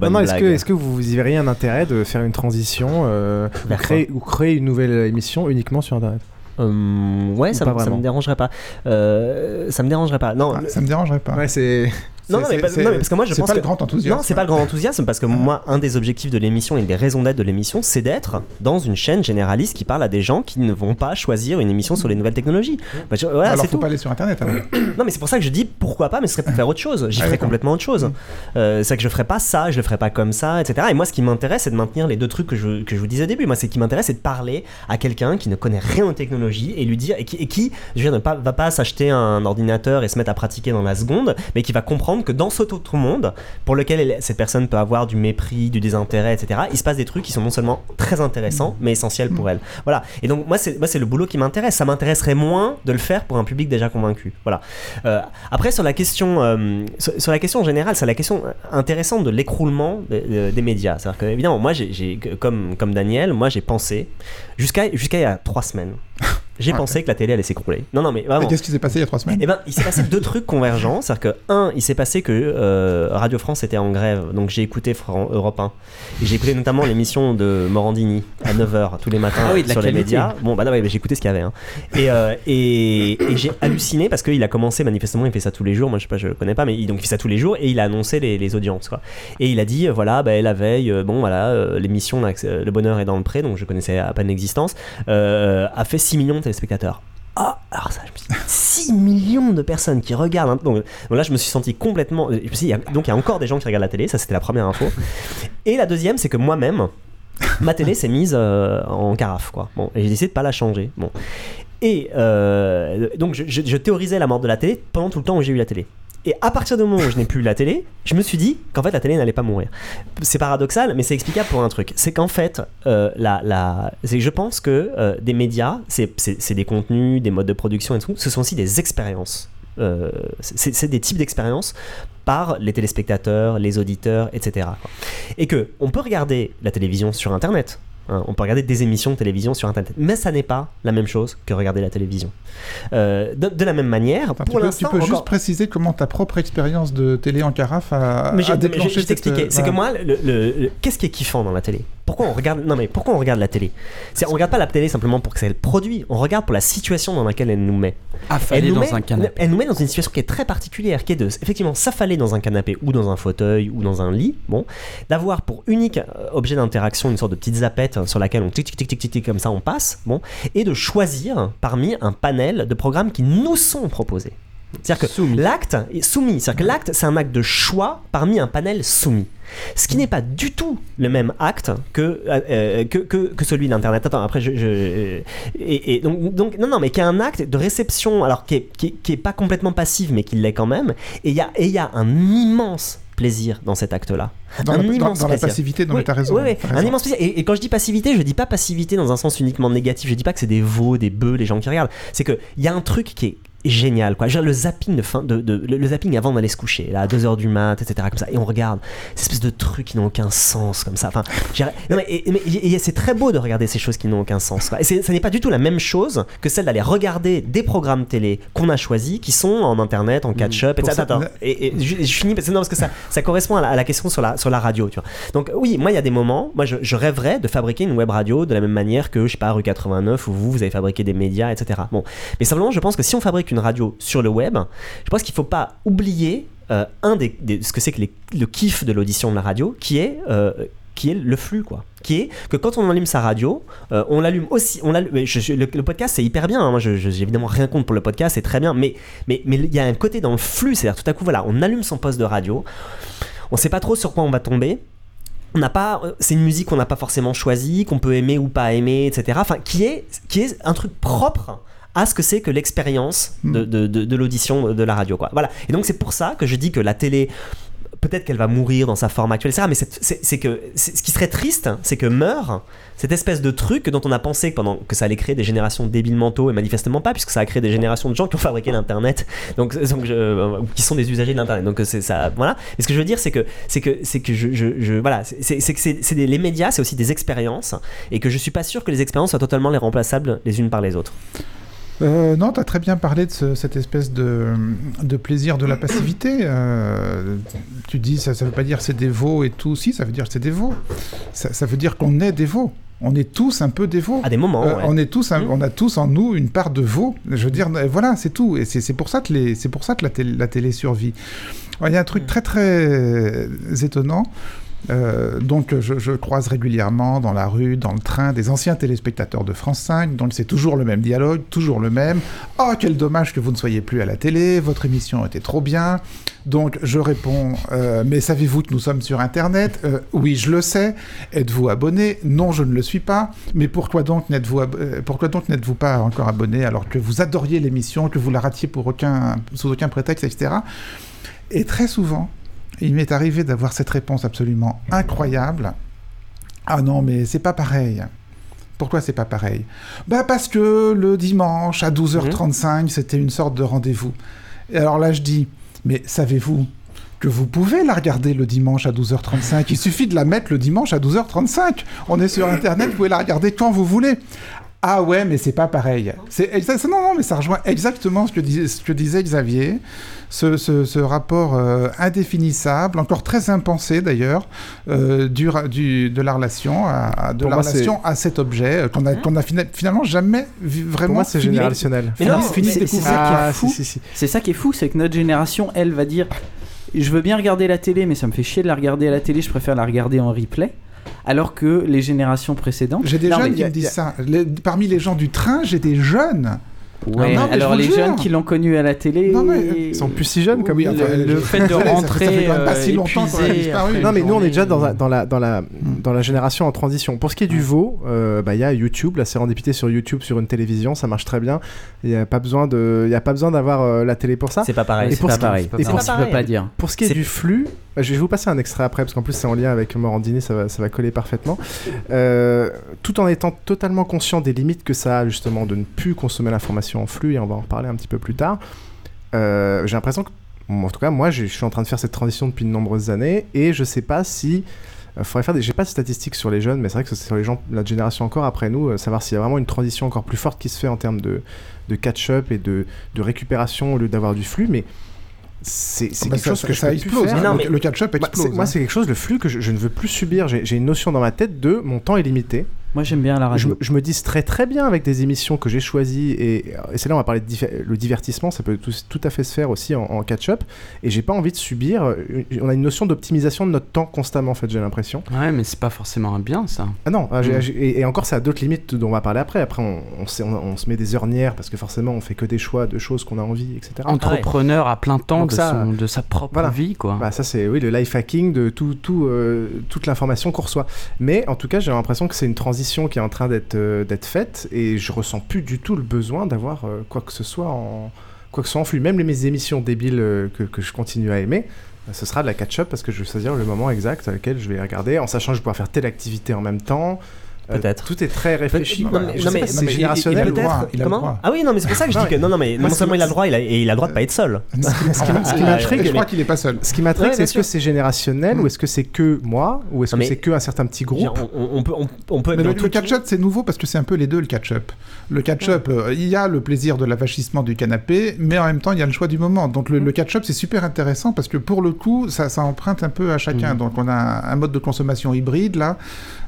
Speaker 1: Non, non est-ce que, est que, vous y verriez un intérêt de faire une transition ou créer, ou, créer, une nouvelle émission uniquement sur Internet?
Speaker 20: Ouais, ça, ça, me dérangerait pas. ça me dérangerait pas. Non,
Speaker 21: ah, ça me dérangerait pas.
Speaker 1: Ouais, c'est.
Speaker 20: Non, non, mais, parce que moi je pense
Speaker 21: pas
Speaker 20: le
Speaker 21: grand enthousiasme.
Speaker 20: Non, c'est pas le grand enthousiasme parce que moi, un des objectifs de l'émission et des raisons d'être de l'émission, c'est d'être dans une chaîne généraliste qui parle à des gens qui ne vont pas choisir une émission sur les nouvelles technologies.
Speaker 21: Bah, voilà, Alors, faut tout. pas aller sur Internet.
Speaker 20: non, mais c'est pour ça que je dis pourquoi pas, mais ce serait pour faire autre chose. J'y ah, ferais complètement autre chose. Mm. Euh, c'est que je ferais pas ça, je le ferais pas comme ça, etc. Et moi, ce qui m'intéresse, c'est de maintenir les deux trucs que je, que je vous disais au début. Moi, c'est qui m'intéresse, c'est de parler à quelqu'un qui ne connaît rien aux technologies et lui dire et qui, et qui je veux dire, ne pas, va pas s'acheter un ordinateur et se mettre à pratiquer dans la seconde, mais qui va comprendre que dans ce autre monde, pour lequel cette personne peut avoir du mépris, du désintérêt, etc., il se passe des trucs qui sont non seulement très intéressants, mais essentiels pour elle. Voilà. Et donc, moi, c'est, moi, c'est le boulot qui m'intéresse. Ça m'intéresserait moins de le faire pour un public déjà convaincu. Voilà. Euh, après, sur la question, euh, sur, la question générale, c'est la question intéressante de l'écroulement des médias. C'est-à-dire que, évidemment, moi, j'ai, comme, comme Daniel, moi, j'ai pensé, jusqu'à, jusqu'à il y a trois semaines, j'ai pensé que la télé allait s'écrouler. Non, non, mais vraiment.
Speaker 21: Qu'est-ce qui s'est passé il y a trois semaines
Speaker 20: Eh ben, il s'est passé deux trucs convergents. C'est-à-dire que, un, il s'est passé que euh, Radio France était en grève, donc j'ai écouté Europe 1. Et j'ai écouté notamment l'émission de Morandini à 9h tous les matins ah sur les médias. Bon, bah non, j'ai écouté ce qu'il y avait. Hein. Et, euh, et, j'ai halluciné parce qu'il a commencé, manifestement, il fait ça tous les jours. Moi, je sais pas, je le connais pas, mais il, donc, il fait ça tous les jours et il a annoncé les, les audiences. Quoi. Et il a dit, voilà, bah, la veille, bon, voilà, l'émission Le Bonheur est dans le pré, donc je connaissais à peine l'existence, a fait 6 millions de téléspectateurs. Ah, alors ça, je me suis 6 millions de personnes qui regardent. Donc, là, je me suis senti complètement. donc, il y a encore des gens qui regardent la télé, ça c'était la première info. Et la deuxième, c'est que moi-même, ma télé s'est mise euh, en carafe, quoi. Bon, et j'ai décidé de pas la changer. Bon. Et euh, donc, je, théorisais la mort de la télé pendant tout le temps où j'ai eu la télé. Et à partir du moment où je n'ai plus la télé, je me suis dit qu'en fait la télé n'allait pas mourir. C'est paradoxal, mais c'est explicable pour un truc. C'est qu'en fait, euh, la, la... je pense que euh, des médias, c'est des contenus, des modes de production et tout, ce sont aussi des expériences. Euh, c'est des types d'expériences par les téléspectateurs, les auditeurs, etc. Et que on peut regarder la télévision sur Internet. Hein, on peut regarder des émissions de télévision sur Internet, mais ça n'est pas la même chose que regarder la télévision. Euh, de, la même manière, pour
Speaker 21: l'instant, tu peux, juste préciser comment ta propre expérience de télé en carafe a, mais déclenché.
Speaker 20: Je, t'expliquer. C'est que moi, le, qu'est-ce qui est kiffant dans la télé? Pourquoi on regarde Non mais pourquoi on regarde la télé? C'est on regarde pas la télé simplement pour que c'est le produit. On regarde pour la situation dans laquelle elle nous met.
Speaker 19: elle nous, met, un canapé.
Speaker 20: elle nous met dans une situation qui est très particulière, qui est de effectivement s'affaler dans un canapé ou dans un fauteuil ou dans un lit. Bon, d'avoir pour unique euh, objet d'interaction une sorte de petite zapette sur laquelle on tic tic tic tic tic comme ça on passe. Bon, et de choisir parmi un panel de programmes qui nous sont proposés. C'est-à-dire que l'acte est soumis. C'est-à-dire que l'acte, c'est un acte de choix parmi un panel soumis. Ce qui n'est pas du tout le même acte que, euh, que, que, celui d'Internet. Attends, après, je. et, donc, donc, non, non, mais qui est un acte de réception, alors qui est, qui est, pas complètement passif, mais qui l'est quand même. Et il y a, y a un immense plaisir dans cet acte-là.
Speaker 21: Dans, un la, immense dans, la passivité, oui, raison.
Speaker 20: Oui, un immense plaisir. Et, quand je dis passivité, je dis pas passivité dans un sens uniquement négatif. Je dis pas que c'est des veaux, des bœufs, les gens qui regardent. C'est qu'il y a un truc qui est génial quoi. le zapping de fin, de, le, zapping avant d'aller se coucher, là, à 2h du mat, etc. comme ça, et on regarde ces espèces de trucs qui n'ont aucun sens comme ça. Enfin, non, mais, mais, c'est très beau de regarder ces choses qui n'ont aucun sens. Quoi. Et ça n'est pas du tout la même chose que celle d'aller regarder des programmes télé qu'on a choisis, qui sont en internet, en catch-up, etc. Et, je, finis parce que, non, parce que ça, ça correspond à la, question sur la, sur la radio. Tu vois. Donc oui, moi il y a des moments, moi je, je, rêverais de fabriquer une web radio de la même manière que je sais pas rue 89 où vous vous avez fabriqué des médias, etc. Bon, mais simplement je pense que si on fabrique une radio sur le web, je pense qu'il ne faut pas oublier euh, un des, ce que c'est que le kiff de l'audition de la radio, qui est euh, qui est le flux quoi qui est que quand on allume sa radio euh, on l'allume aussi on le, podcast c'est hyper bien hein. moi j'ai évidemment rien contre pour le podcast c'est très bien mais mais mais il y a un côté dans le flux c'est à dire tout à coup voilà on allume son poste de radio on sait pas trop sur quoi on va tomber on n'a pas c'est une musique qu'on n'a pas forcément choisie qu'on peut aimer ou pas aimer etc enfin qui est qui est un truc propre à ce que c'est que l'expérience de, hmm. de, l'audition de la radio. Quoi. Voilà. Et donc c'est pour ça que je dis que la télé peut-être qu'elle va mourir dans sa forme actuelle, etc. Mais c'est que ce qui serait triste, c'est que meurt cette espèce de truc dont on a pensé pendant que ça allait créer des générations débiles mentaux et manifestement pas, puisque ça a créé des générations de gens qui ont fabriqué l'internet, donc, euh, qui sont des usagers de l'internet. Donc c'est ça, voilà. Et ce que je veux dire, c'est que c'est que c'est que je, je, voilà, c'est que c'est les médias, c'est aussi des expériences, et que je suis pas sûr que les expériences soient totalement les remplaçables les unes par les autres.
Speaker 21: Euh, non, tu as très bien parlé de cette espèce de, de, plaisir de la passivité. Euh, tu dis, ça ne veut pas dire c'est des veaux et tout. Si, ça veut dire c'est des veaux. Ça, ça, veut dire qu'on est des veaux. On est tous un peu des veaux.
Speaker 20: À des moments. Euh,
Speaker 21: on, est tous mmh. on a tous en nous une part de veau. Je veux dire, voilà, c'est tout. Et c'est pour ça que, les, pour ça que la, télé, la télé survit. Il y a un truc mmh. très très étonnant. Euh, donc je, croise régulièrement dans la rue, dans le train, des anciens téléspectateurs de France 5, donc c'est toujours le même dialogue, toujours le même. Oh, quel dommage que vous ne soyez plus à la télé, votre émission était trop bien. Donc je réponds, euh, mais savez-vous que nous sommes sur Internet? Euh, Oui, je le sais. Êtes-vous abonné? Non, je ne le suis pas. Mais pourquoi donc n'êtes-vous pourquoi donc n'êtes-vous pas encore abonné alors que vous adoriez l'émission, que vous la ratiez pour aucun, sous aucun prétexte, etc. Et très souvent, il m'est arrivé d'avoir cette réponse absolument incroyable. Ah non, mais c'est pas pareil. Pourquoi c'est pas pareil? Bah parce que le dimanche à 12h35, mhm. c'était une sorte de rendez-vous. Et alors là, je dis, mais savez-vous que vous pouvez la regarder le dimanche à 12h35 Il suffit de la mettre le dimanche à 12h35. On est sur Internet, vous pouvez la regarder quand vous voulez. Ah ouais, mais c'est pas pareil. C'est non, non, mais ça rejoint exactement ce que disait, ce que disait Xavier. Ce, ce, rapport euh, indéfinissable, encore très impensé d'ailleurs, euh, du, du, de la relation à, de la relation à cet objet euh, qu'on a, qu'on a finalement jamais vu vraiment. Pour
Speaker 1: moi, c'est générationnel.
Speaker 22: Mais non, c'est ça, C'est ça qui est fou, c'est que notre génération, elle, va dire je veux bien regarder la télé, mais ça me fait chier de la regarder à la télé, je préfère la regarder en replay alors que les générations précédentes.
Speaker 21: J'ai des jeunes qui me disent ça. parmi les gens du train, j'ai des jeunes
Speaker 22: Ouais, alors les jeunes qui l'ont connu à la télé,
Speaker 1: ils sont plus si jeunes comme
Speaker 22: oui, le, fait de rentrer ça, fait pas si
Speaker 1: longtemps disparu. Non mais nous on est déjà dans, la, dans, la, dans, la, dans la génération en transition. Pour ce qui est du veau, euh, bah, il y a YouTube, la sérendipité sur YouTube, sur une télévision, ça marche très bien. Il n'y a pas besoin de, il y a pas besoin d'avoir euh, la télé pour ça.
Speaker 22: C'est pas pareil. C'est pas pareil.
Speaker 1: Et pour ce qui pas dire. Pour ce qui est du flux, je vais vous passer un extrait après parce qu'en plus c'est en lien avec Morandini, ça va, ça va coller parfaitement. Euh, tout en étant totalement conscient des limites que ça a justement de ne plus consommer l'information en flux et on va en reparler un petit peu plus tard. Euh, j'ai l'impression que, en tout cas, moi, je suis en train de faire cette transition depuis de nombreuses années et je sais pas si. Euh, faudrait faire des. J'ai pas de statistiques sur les jeunes, mais c'est vrai que c'est sur les gens, la génération encore après nous, savoir s'il y a vraiment une transition encore plus forte qui se fait en termes de, de catch-up et de, de récupération au lieu d'avoir du flux. Mais c'est ah bah quelque chose que ça explose.
Speaker 21: Hein. Le catch-up explose.
Speaker 1: Moi, c'est quelque chose, le flux que je, je ne veux plus subir. J'ai une notion dans ma tête de mon temps est limité.
Speaker 22: Moi j'aime bien la radio.
Speaker 1: Je, me distrais très bien avec des émissions que j'ai choisies et, c'est là on va parler de le divertissement, ça peut tout, à fait se faire aussi en, catch-up et j'ai pas envie de subir. Euh, on a une notion d'optimisation de notre temps constamment en fait, j'ai l'impression.
Speaker 19: Ouais, mais c'est pas forcément un bien ça.
Speaker 1: Ah non, ah, mm. et, encore ça a d'autres limites dont on va parler après. Après on, on, se met des heurnières parce que forcément on fait que des choix de choses qu'on a envie, etc.
Speaker 19: Entrepreneur à plein temps de, de, sa propre vie quoi.
Speaker 1: Bah, ça c'est oui le life hacking de tout, tout euh, toute l'information qu'on reçoit. Mais en tout cas j'ai l'impression que c'est une transition qui est en train d'être euh, d'être faite et je ressens plus du tout le besoin d'avoir euh, quoi que ce soit en quoi que ce soit en flux. Même les, mes émissions débiles euh, que, que, je continue à aimer, ce sera de la catch-up parce que je vais choisir le moment exact à lequel je vais regarder en sachant que je vais pouvoir faire telle activité en même temps.
Speaker 22: Euh, peut-être.
Speaker 1: tout est très réfléchi.
Speaker 22: Non, mais, c'est générationnel. Comment Ah oui, non, mais c'est pour ça que je dis que non, non, mais non seulement il a le droit, il a, et il a le droit de pas être seul.
Speaker 21: Ce qui m'intrigue, je crois qu'il est pas seul.
Speaker 1: Ce qui m'intrigue, c'est est-ce que c'est générationnel ou est-ce que c'est que moi ou est-ce que c'est que un certain petit groupe
Speaker 21: On peut, on peut. Mais le catch-up, c'est nouveau parce que c'est un peu les deux le catch-up. Le catch-up, euh, il y a le plaisir de l'affichissement du canapé, mais en même temps, il y a le choix du moment. Donc le catch-up, c'est super intéressant parce que pour le coup, ça emprunte un peu à chacun. Mm. Donc on a un mode de consommation hybride là.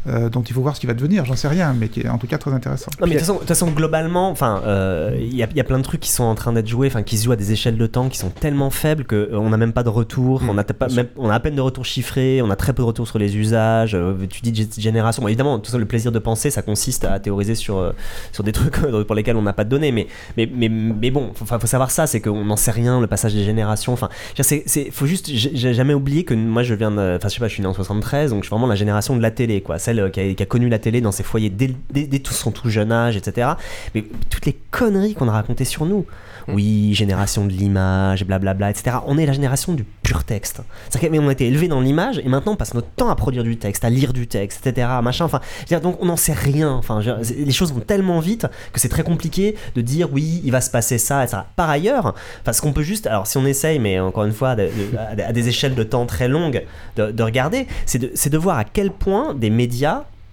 Speaker 21: Euh, dont il faut voir ce qui va devenir, j'en sais rien, mais qui est en tout cas très intéressant.
Speaker 20: Non, mais de toute façon, globalement, enfin, euh, il y, a plein de trucs qui sont en train d'être joués, enfin, qui se jouent à des échelles de temps qui sont tellement faibles qu'on euh, n'a même pas de retour, mm. on, a pas, même, on a à peine de retour chiffré, on a très peu de retour sur les usages. tu dis génération, évidemment, tout ça, le plaisir de penser, ça consiste à théoriser sur, sur des trucs pour lesquels on n'a pas de données, mais, mais, mais, mais bon, il faut, savoir ça, c'est qu'on n'en sait rien, le passage des générations. Enfin, c'est, faut juste, j'ai jamais oublié que moi, je viens de, enfin, je sais pas, je suis né en 73, donc je suis vraiment la génération de la télé, quoi qui a, connu la télé dans ses foyers dès, tout son tout jeune âge, etc. Mais toutes les conneries qu'on a racontées sur nous. Mm. Oui, génération de l'image, blablabla, etc. On est la génération du pur texte. C'est-à-dire qu'on a été élevé dans l'image et maintenant on passe notre temps à produire du texte, à lire du texte, etc. Machin. Enfin, donc on n'en sait rien. Enfin, les choses vont tellement vite que c'est très compliqué de dire oui, il va se passer ça, etc. Par ailleurs, parce qu'on peut juste, alors si on essaye, mais encore une fois, à des échelles de temps très longues, de, de regarder, c'est de, de voir à quel point des médias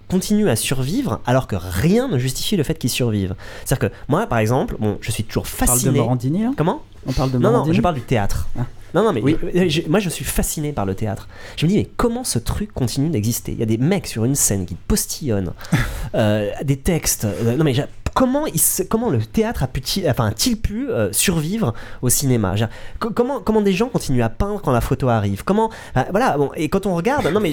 Speaker 20: continue à survivre alors que rien ne justifie le fait qu'ils survivent. C'est-à-dire que moi, par exemple, bon, je suis toujours fasciné.
Speaker 22: On parle de Morandini
Speaker 20: Comment?
Speaker 22: On parle de
Speaker 20: Non,
Speaker 22: non,
Speaker 20: je parle du théâtre. Ah. Non, non, mais oui. Euh, moi je suis fasciné par le théâtre. Je me dis, mais comment ce truc continue d'exister? Il y a des mecs sur une scène qui postillonnent, euh, des textes. Euh, non, mais comment, il comment le théâtre a pu-t-il enfin, pu euh, survivre au cinéma? Comment, comment des gens continuent à peindre quand la photo arrive? Comment voilà bon, et quand on regarde non mais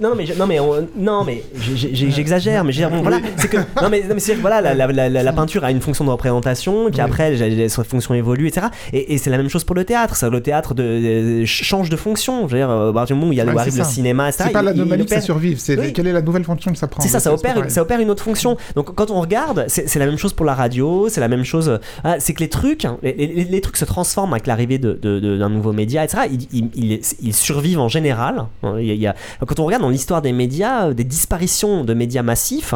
Speaker 20: non mais non mais non mais j'exagère mais bon, voilà c'est que non mais, non, mais voilà la, la, la, peinture a une fonction de représentation puis après sa fonction évolue etc et, et c'est la même chose pour le théâtre ça, le théâtre de, change de fonction je veux dire à partir du moment où il y a ouais, arrive le cinéma
Speaker 21: c'est pas l'anomalie que ça survive c'est quelle est la nouvelle fonction que ça prend
Speaker 20: c'est ça ça opère ça opère une autre fonction. Donc quand on regarde c'est c'est la même chose pour la radio, c'est la même chose. Ah, c'est que les trucs, hein, les, trucs se transforment avec l'arrivée d'un de, de, nouveau média, etc. Ils, ils, ils, survivent en général. Il y a, quand on regarde dans l'histoire des médias, des disparitions de médias massifs,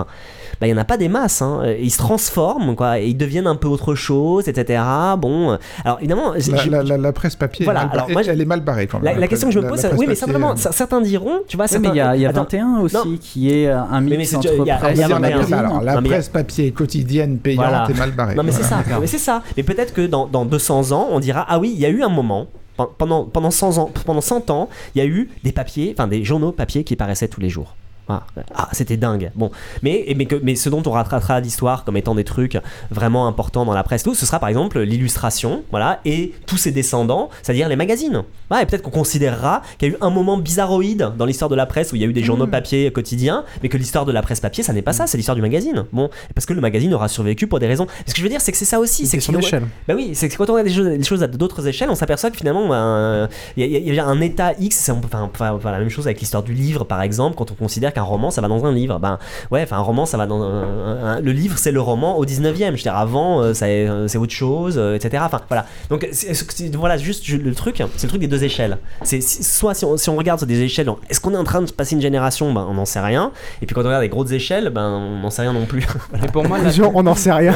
Speaker 20: bah, il n'y en a pas des masses. Hein. Ils se transforment, quoi, et ils deviennent un peu autre chose, etc. Bon, alors évidemment.
Speaker 21: La, presse papier, voilà, alors, elle est mal barrée quand
Speaker 20: même. La, question que je me pose, oui, mais simplement, certains diront, tu vois,
Speaker 22: mais il y a, y a 21 aussi qui est un mix entre
Speaker 21: la presse papier quotidienne payante est mal barrée.
Speaker 20: Non, mais c'est ça. Mais c'est ça. Mais peut-être que dans, dans 200 ans, on dira ah oui, il y a eu un moment pendant, pendant, 100 ans, pendant 100 ans, il y a eu des papiers, enfin des journaux papier qui paraissaient tous les jours. Ah, ah, c'était dingue. Bon, mais, mais, que, mais ce dont on rattrapera l'histoire comme étant des trucs vraiment importants dans la presse, tout, ce sera par exemple l'illustration, voilà, et tous ses descendants, c'est-à-dire les magazines. Et peut-être qu'on considérera qu'il y a eu un moment bizarroïde dans l'histoire de la presse où il y a eu des journaux mmh. papier quotidiens, mais que l'histoire de la presse papier, ça n'est pas ça, c'est l'histoire du magazine. Bon, parce que le magazine aura survécu pour des raisons. Ce que je veux dire, c'est que c'est ça aussi. C'est
Speaker 1: son échelle.
Speaker 20: Bah oui, c'est que quand on regarde des choses, à d'autres échelles, on s'aperçoit que finalement, il y, a un état X, c'est enfin, la même chose avec l'histoire du livre, par exemple, quand on considère qu'un roman, ça va dans un livre. Ben ouais, enfin un roman, ça va dans le livre, c'est le roman au 19e. Je veux dire, avant, euh, euh, c'est autre chose, euh, etc. Enfin voilà. Donc voilà, juste le truc, c'est le truc des deux échelles. C'est soit si on, si on, regarde sur des échelles, est-ce qu'on est en train de passer une génération? Ben on n'en sait rien. Et puis quand on regarde des grosses échelles, ben on n'en sait rien non plus.
Speaker 1: Et pour moi, la... on n'en sait rien.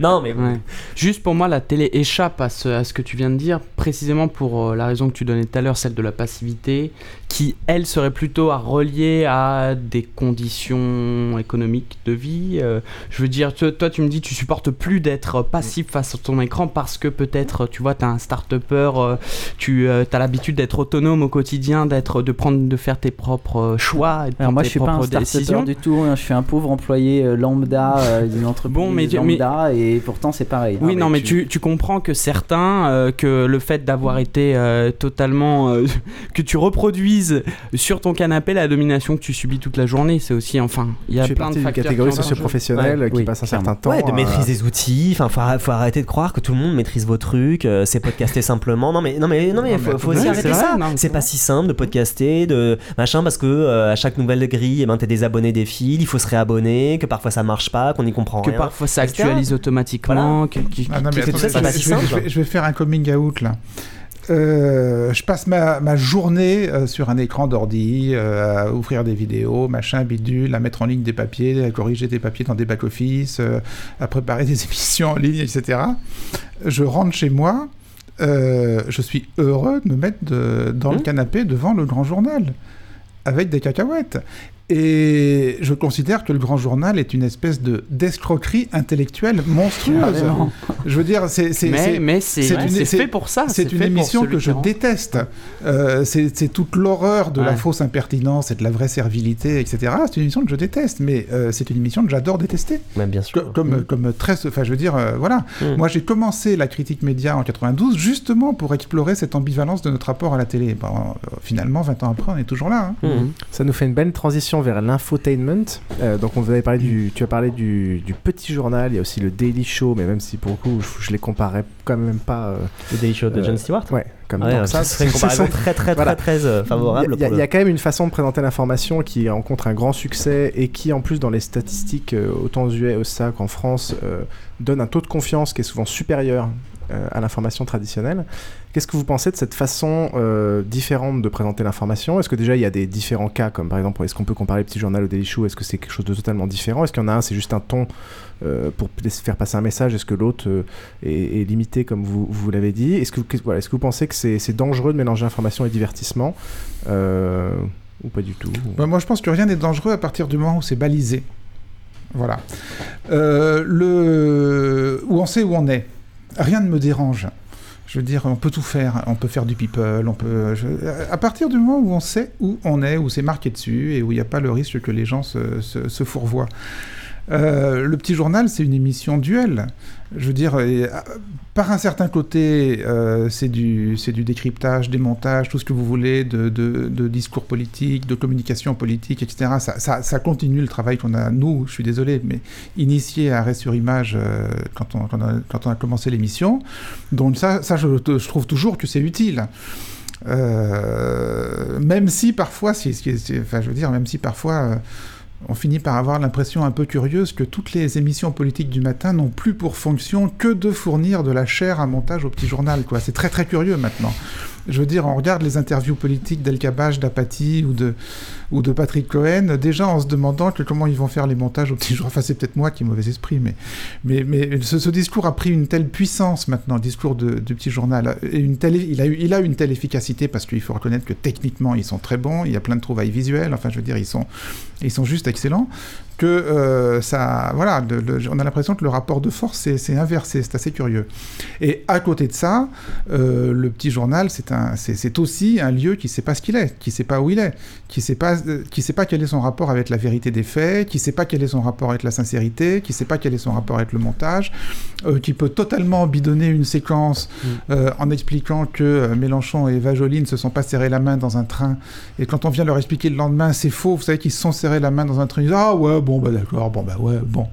Speaker 20: non mais
Speaker 19: juste pour moi, la télé échappe à ce, à ce que tu viens de dire, précisément pour la raison que tu donnais tout à l'heure, celle de la passivité, qui elle serait plutôt à relier à des conditions économiques de vie. Euh, je veux dire, toi, tu me dis, tu supportes plus d'être passif face à ton écran parce que peut-être, tu vois, tu as un start-upper, euh, tu euh, as l'habitude d'être autonome au quotidien, d'être, de prendre, de faire tes propres choix.
Speaker 22: Et moi, je suis pas un start du tout. Hein. je suis un pauvre employé lambda d'une entreprise bon, mais, lambda et pourtant c'est pareil.
Speaker 19: Oui, non, mais, tu... Tu, comprends que certains, que le fait d'avoir été totalement, que tu reproduises sur ton canapé la domination que tu subis toute la journée c'est aussi, enfin, il y a plein de facteurs.
Speaker 1: catégories socioprofessionnelles qui passent un certain temps.
Speaker 20: Ouais, de maîtriser des outils. Enfin, faut, arrêter de croire que tout le monde maîtrise vos trucs. Euh, c'est podcaster simplement. Non, mais non, mais non, mais faut, aussi arrêter ça. C'est pas si simple de podcaster, de machin, parce que euh, à chaque nouvelle grille, eh ben, t'es désabonné des fils, il faut se réabonner, que parfois ça marche pas, qu'on n'y comprend
Speaker 19: que
Speaker 20: rien.
Speaker 19: Que parfois ça actualise automatiquement. Que,
Speaker 21: ah non, mais je vais faire un coming out là. Euh, je passe ma, journée euh, sur un écran d'ordi, euh, à ouvrir des vidéos, machin, bidule, à mettre en ligne des papiers, à corriger des papiers dans des back-office, à préparer des émissions en ligne, etc. Je rentre chez moi, je suis heureux de me mettre dans le mmh. canapé devant le grand journal, avec des cacahuètes. Et je considère que le grand journal est une espèce de d'escroquerie intellectuelle monstrueuse. je veux dire, c'est
Speaker 19: mais, mais c'est fait pour ça.
Speaker 21: C'est une émission que je déteste. Euh, c'est toute l'horreur de la fausse impertinence et de la vraie servilité, etc. C'est une émission que je déteste, mais euh, c'est une émission que j'adore détester.
Speaker 20: bien sûr.
Speaker 21: comme mm. comme très, enfin, je veux dire, euh, voilà. Mm. Moi, j'ai commencé la critique média en 92 justement pour explorer cette ambivalence de notre rapport à la télé. finalement, 20 ans après, on est toujours là. Hein.
Speaker 1: Mm. Ça nous fait une belle transition vers l'infotainment. Euh, donc on avait parlé du, tu as parlé du, petit journal, il y a aussi le Daily Show, mais même si pour le coup je, les comparais quand même pas. Euh,
Speaker 20: le Daily Show de Jon Stewart.
Speaker 1: Ouais, comme
Speaker 20: ah ça. serait une comparaison très très très très euh, favorable.
Speaker 1: Il y, a quand même une façon de présenter l'information qui rencontre un grand succès et qui en plus dans les statistiques autant aux USA qu'en France donne un taux de confiance qui est souvent supérieur à l'information traditionnelle. Qu'est-ce que vous pensez de cette façon euh, différente de présenter l'information? Est-ce que déjà il y a des différents cas, comme par exemple, est-ce qu'on peut comparer le petit journal au Daily Show? Est-ce que c'est quelque chose de totalement différent? Est-ce qu'il y en a un, c'est juste un ton euh, pour faire passer un message? Est-ce que l'autre euh, est, limité, comme vous, l'avez dit? Est-ce que vous pensez que c'est dangereux de mélanger information et divertissement? Ou pas du tout
Speaker 21: bah, Moi, je pense que rien n'est dangereux à partir du moment où c'est balisé. Voilà. le... Où on sait où on est. Rien ne me dérange. Je veux dire, on peut tout faire. On peut faire du people. On peut. À partir du moment où on sait où on est, où c'est marqué dessus et où il n'y a pas le risque que les gens se, fourvoient. Euh, le petit journal, c'est une émission duel. Je veux dire, euh, par un certain côté, euh, c'est du, du décryptage, démontage, tout ce que vous voulez, de, de, discours politiques, de communication politique, etc. Ça, ça, continue le travail qu'on a, nous, je suis désolé, mais initié à Arrêt sur Image quand, on, quand, on a, commencé l'émission. Donc ça, ça je, trouve toujours que c'est utile. même si parfois, enfin, je veux dire, même si parfois on finit par avoir l'impression un peu curieuse que toutes les émissions politiques du matin n'ont plus pour fonction que de fournir de la chair à montage au petit journal. Quoi. C'est très très curieux maintenant. Je veux dire, on regarde les interviews politiques d'El Kabach, d'Apathy ou de, ou de Patrick Cohen, déjà en se demandant comment ils vont faire les montages au petit jour. Enfin, c'est peut-être moi qui ai mauvais esprit, mais, mais, mais ce, discours a pris une telle puissance maintenant, le discours de, du petit journal. Une telle, il, a il a une telle efficacité parce qu'il faut reconnaître que techniquement, ils sont très bons, il y a plein de trouvailles visuelles, enfin, je veux dire, ils sont, ils sont juste excellents que euh, ça, voilà, on a l'impression que le rapport de force c'est inversé, c'est assez curieux. Et à côté de ça, euh, le petit journal, c'est aussi un lieu qui ne sait pas ce qu'il est, qui ne sait pas où il est, qui ne sait pas, euh, qui sait pas quel est son rapport avec la vérité des faits, qui ne sait pas quel est son rapport avec la sincérité, qui ne sait pas quel est son rapport avec le montage, qui peut totalement bidonner une séquence mm. en expliquant que Mélenchon et Eva Jolie ne se sont pas serrés la main dans un train, et quand on vient leur expliquer le lendemain, c'est faux, vous savez qu'ils se sont serrés la main dans un train, ils disent ah ouais bon, bah d'accord, bon, bah ouais, bon.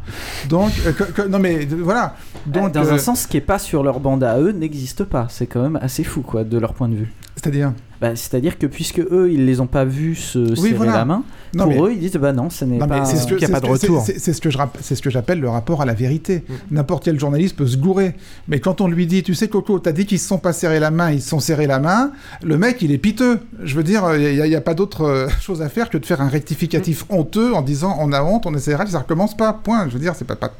Speaker 21: Donc, euh, non mais voilà. Donc,
Speaker 22: Dans un euh, sens, ce qui est pas sur leur bande à eux n'existe pas. C'est quand même assez fou, quoi, de leur point de vue.
Speaker 21: C'est-à-dire
Speaker 22: bah, C'est-à-dire que puisque eux, ils les ont pas vus se serrer la main, pour eux, ils disent bah non, ce n'est pas.
Speaker 21: C'est ce que, a pas de retour. C'est ce que je c'est ce que j'appelle le rapport à la vérité. Mm. N'importe quel journaliste peut se gourer, mais quand on lui dit, tu sais Coco, t'as dit qu'ils se sont pas serrés la main, ils se sont serrés la main, le mec il est piteux. Je veux dire, il n'y a, pas d'autre euh, chose à faire que de faire un rectificatif mm. honteux en disant on a honte, on essaiera, ça recommence pas. Point. Je veux dire, c'est pas, pas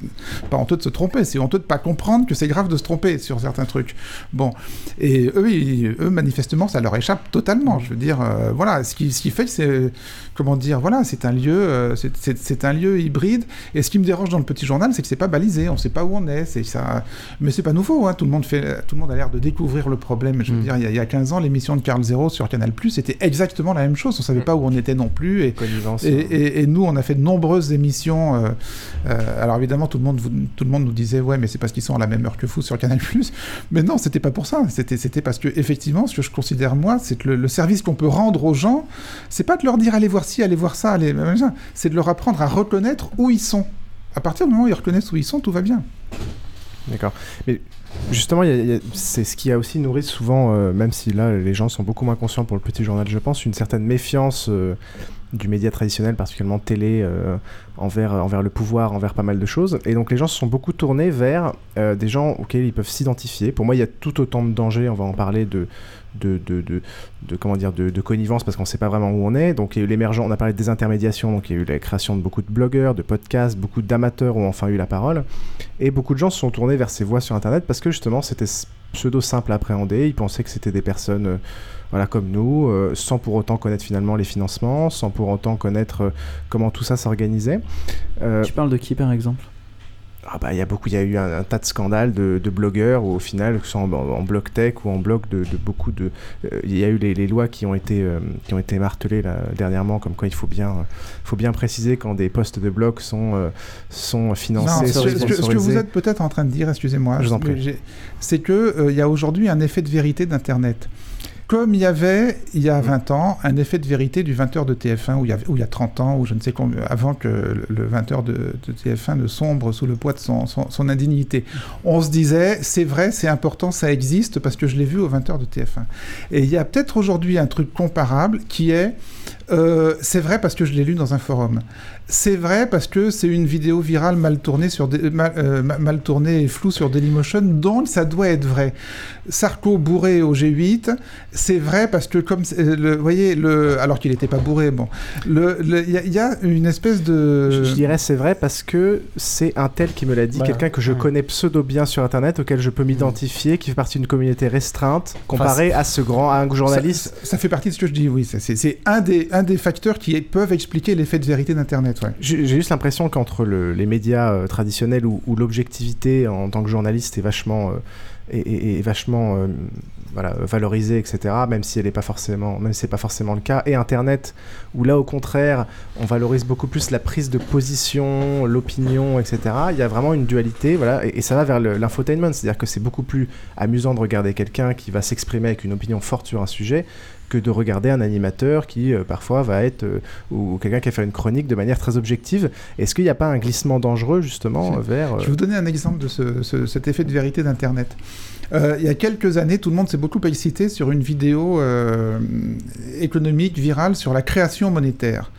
Speaker 21: pas honteux de se tromper, c'est honteux de pas comprendre que c'est grave de se tromper sur certains trucs. Bon, et eux, eux manifestement, ça leur échappe totalement. Je veux dire, euh, voilà, ce qui, ce qui fait, c'est comment dire, voilà, c'est un lieu, euh, c'est un lieu hybride. Et ce qui me dérange dans le petit journal, c'est que c'est pas balisé, on sait pas où on est. C'est ça, mais c'est pas nouveau. Hein, tout le monde fait, tout le monde a l'air de découvrir le problème. Je veux mm. dire, il y, a, 15 ans, l'émission de Carl Zero sur Canal Plus, c'était exactement la même chose. On savait mm. pas où on était non plus. Et, et, et, nous, on a fait de nombreuses émissions. Euh, euh, alors évidemment, tout le monde, tout le monde nous disait, ouais, mais c'est parce qu'ils sont à la même heure que vous sur Canal Plus. Mais non, c'était pas pour ça. C'était, c'était parce que effectivement, ce que je considère moi, c'est que le, service qu'on peut rendre aux gens, c'est pas de leur dire allez voir ci, allez voir ça, allez, c'est de leur apprendre à reconnaître où ils sont. À partir du moment où ils reconnaissent où ils sont, tout va bien.
Speaker 1: D'accord. Mais justement, c'est ce qui a aussi nourri souvent, euh, même si là les gens sont beaucoup moins conscients pour le petit journal, je pense, une certaine méfiance euh, du média traditionnel, particulièrement télé, euh, envers, envers le pouvoir, envers pas mal de choses. Et donc les gens se sont beaucoup tournés vers des gens auxquels ils peuvent s'identifier. Pour moi, il y a tout autant de dangers, on va en parler, de, de, de, de, comment dire, de, connivence parce qu'on ne sait pas vraiment où on est. Donc il y a eu l'émergence, on a parlé des intermédiations, donc il y a eu la création de beaucoup de blogueurs, de podcasts, beaucoup d'amateurs ont enfin eu la parole. Et beaucoup de gens se sont tournés vers ces voix sur Internet parce que justement c'était pseudo simple à appréhender. Ils pensaient que c'était des personnes euh, voilà, comme nous, euh, sans pour autant connaître finalement les financements, sans pour autant connaître euh, comment tout ça s'organisait.
Speaker 22: tu parles de qui par exemple?
Speaker 1: Ah bah, il y a beaucoup, il y a eu un, tas de scandales de, blogueurs où, au final, que ce soit en, en bloc tech ou en bloc de, beaucoup de, euh, il y a eu les, lois qui ont été euh, qui ont été martelées là, dernièrement, comme quoi il faut bien, faut bien préciser quand des postes de bloc sont euh, sont financés.
Speaker 21: ce, que, vous êtes peut-être en train de dire, excusez-moi, c'est que il y a aujourd'hui un effet de vérité d'Internet comme il y avait, il y a 20 ans, un effet de vérité du 20h de TF1, où il, il y a 30 ans, ou je ne sais combien, avant que le 20h de, TF1 ne sombre sous le poids de son, son, indignité. On se disait, c'est vrai, c'est important, ça existe, parce que je l'ai vu au 20h de TF1. Et il y a peut-être aujourd'hui un truc comparable qui est, euh, c'est vrai parce que je l'ai lu dans un forum. C'est vrai parce que c'est une vidéo virale mal tournée, sur euh, mal, tournée et floue sur Dailymotion, donc ça doit être vrai. Sarko bourré au G8, c'est vrai parce que comme le, vous voyez le, alors qu'il n'était pas bourré, bon, il y, a une espèce de.
Speaker 1: Je, dirais c'est vrai parce que c'est un tel qui me l'a dit, quelqu'un que je connais pseudo bien sur internet, auquel je peux m'identifier, qui fait partie d'une communauté restreinte, comparé à ce grand, à un journaliste.
Speaker 21: Ça, fait partie de ce que je dis, oui. C'est un des, un des facteurs qui peuvent expliquer l'effet de vérité d'Internet.
Speaker 1: J'ai juste l'impression qu'entre les médias euh, traditionnels où, l'objectivité en tant que journaliste est vachement, euh, vachement euh, valorisée, etc., même si elle n'est pas forcément, c'est pas forcément le cas, et Internet où là au contraire on valorise beaucoup plus la prise de position, l'opinion, etc. Il y a vraiment une dualité, voilà, et, ça va vers l'infotainment, c'est-à-dire que c'est beaucoup plus amusant de regarder quelqu'un qui va s'exprimer avec une opinion forte sur un sujet que de regarder un animateur qui euh, parfois va être euh, ou quelqu'un qui va faire une chronique de manière très objective. Est-ce qu'il n'y a pas un glissement dangereux justement vers
Speaker 21: Je vais vous donner un exemple de cet effet de vérité d'Internet. Euh, il y a quelques années, tout le monde s'est beaucoup excité sur une vidéo économique virale sur la création monétaire.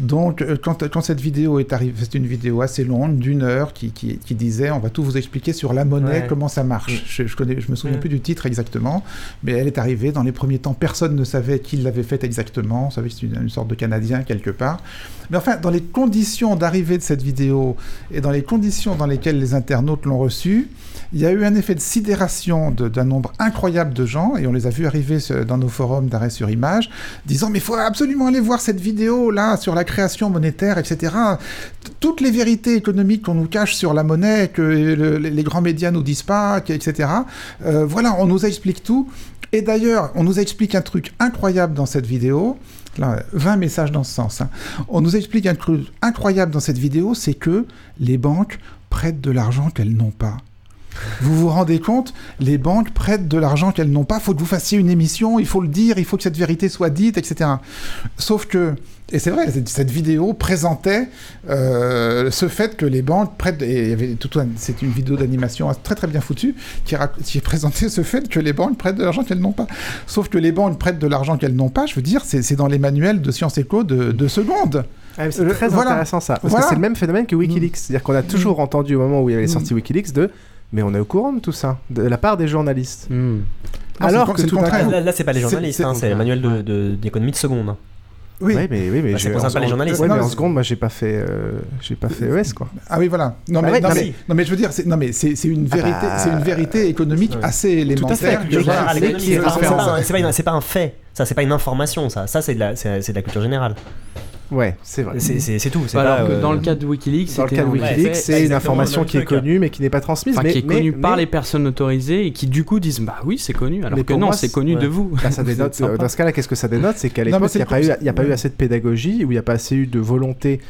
Speaker 21: Donc, euh, quand, quand, cette vidéo est arrivée, c'est une vidéo assez longue, d'une heure, qui, qui, qui, disait on va tout vous expliquer sur la monnaie, comment ça marche. Mm. Je, je, connais, je me souviens plus du titre exactement, mais elle est arrivée. Dans les premiers temps, personne ne savait qui l'avait faite exactement. On savait que c'était une, une, sorte de Canadien quelque part. Mais enfin, dans les conditions d'arrivée de cette vidéo et dans les conditions dans lesquelles les internautes l'ont reçue, il y a eu un effet de sidération d'un nombre incroyable de gens, et on les a vus arriver dans nos forums d'arrêt sur image, disant mais il faut absolument aller voir cette vidéo là sur la création monétaire, etc. Toutes les vérités économiques qu'on nous cache sur la monnaie, que les grands médias nous disent pas, etc. Euh, voilà, on nous explique tout. Et d'ailleurs, on nous explique un truc incroyable dans cette vidéo. Là, 20 messages dans ce sens. Hein. On nous explique un truc incroyable dans cette vidéo, c'est que les banques prêtent de l'argent qu'elles n'ont pas. Vous vous rendez compte Les banques prêtent de l'argent qu'elles n'ont pas. Il faut que vous fassiez une émission, il faut le dire, il faut que cette vérité soit dite, etc. Sauf que, et c'est vrai, cette vidéo présentait euh, ce fait que les banques prêtent. Et il y avait tout c'est une vidéo d'animation très très bien foutue qui, qui présentait ce fait que les banques prêtent de l'argent qu'elles n'ont pas. Sauf que les banques prêtent de l'argent qu'elles n'ont pas. Je veux dire, c'est dans les manuels de Sciences Éco de, de secondes.
Speaker 1: Ah, c'est très intéressant ça. Parce que c'est le même phénomène que Wikileaks. C'est-à-dire qu'on a toujours entendu au moment où il y avait les sorties Wikileaks de mais on est au courant de tout ça, de la part des journalistes.
Speaker 20: Hmm. Alors que tout contraire. Là, là c'est pas les journalistes, c'est le manuel d'économie de, de, seconde.
Speaker 1: Oui, mais oui, mais
Speaker 20: ça concerne pas les journalistes.
Speaker 1: Ouais, mais en seconde, moi, j'ai pas fait, euh, j'ai pas fait ES, quoi.
Speaker 21: Ah oui, voilà. Non, mais, non, mais, non, mais je veux dire, non, mais c'est une vérité, ah bah, c'est une vérité économique assez élémentaire.
Speaker 20: C'est pas un fait. Ça, c'est pas une information. Ça, ça, c'est de la, c'est de la culture générale.
Speaker 1: Ouais, c'est vrai.
Speaker 20: C'est tout.
Speaker 9: Pas, euh, Dans le cas de Wikileaks,
Speaker 1: dans le cas de Wikileaks, c'est une information qui est connue mais qui n'est pas transmise.
Speaker 9: Enfin, mais, qui est connue par les personnes autorisées et qui du coup disent bah oui, c'est connu. Alors que non, c'est connu de vous.
Speaker 1: Bah, ça dénote, dans ce cas-là, qu'est-ce que ça dénote? C'est qu'à l'époque, il n'y a, pas eu assez de pédagogie ou il n'y a pas assez eu de volonté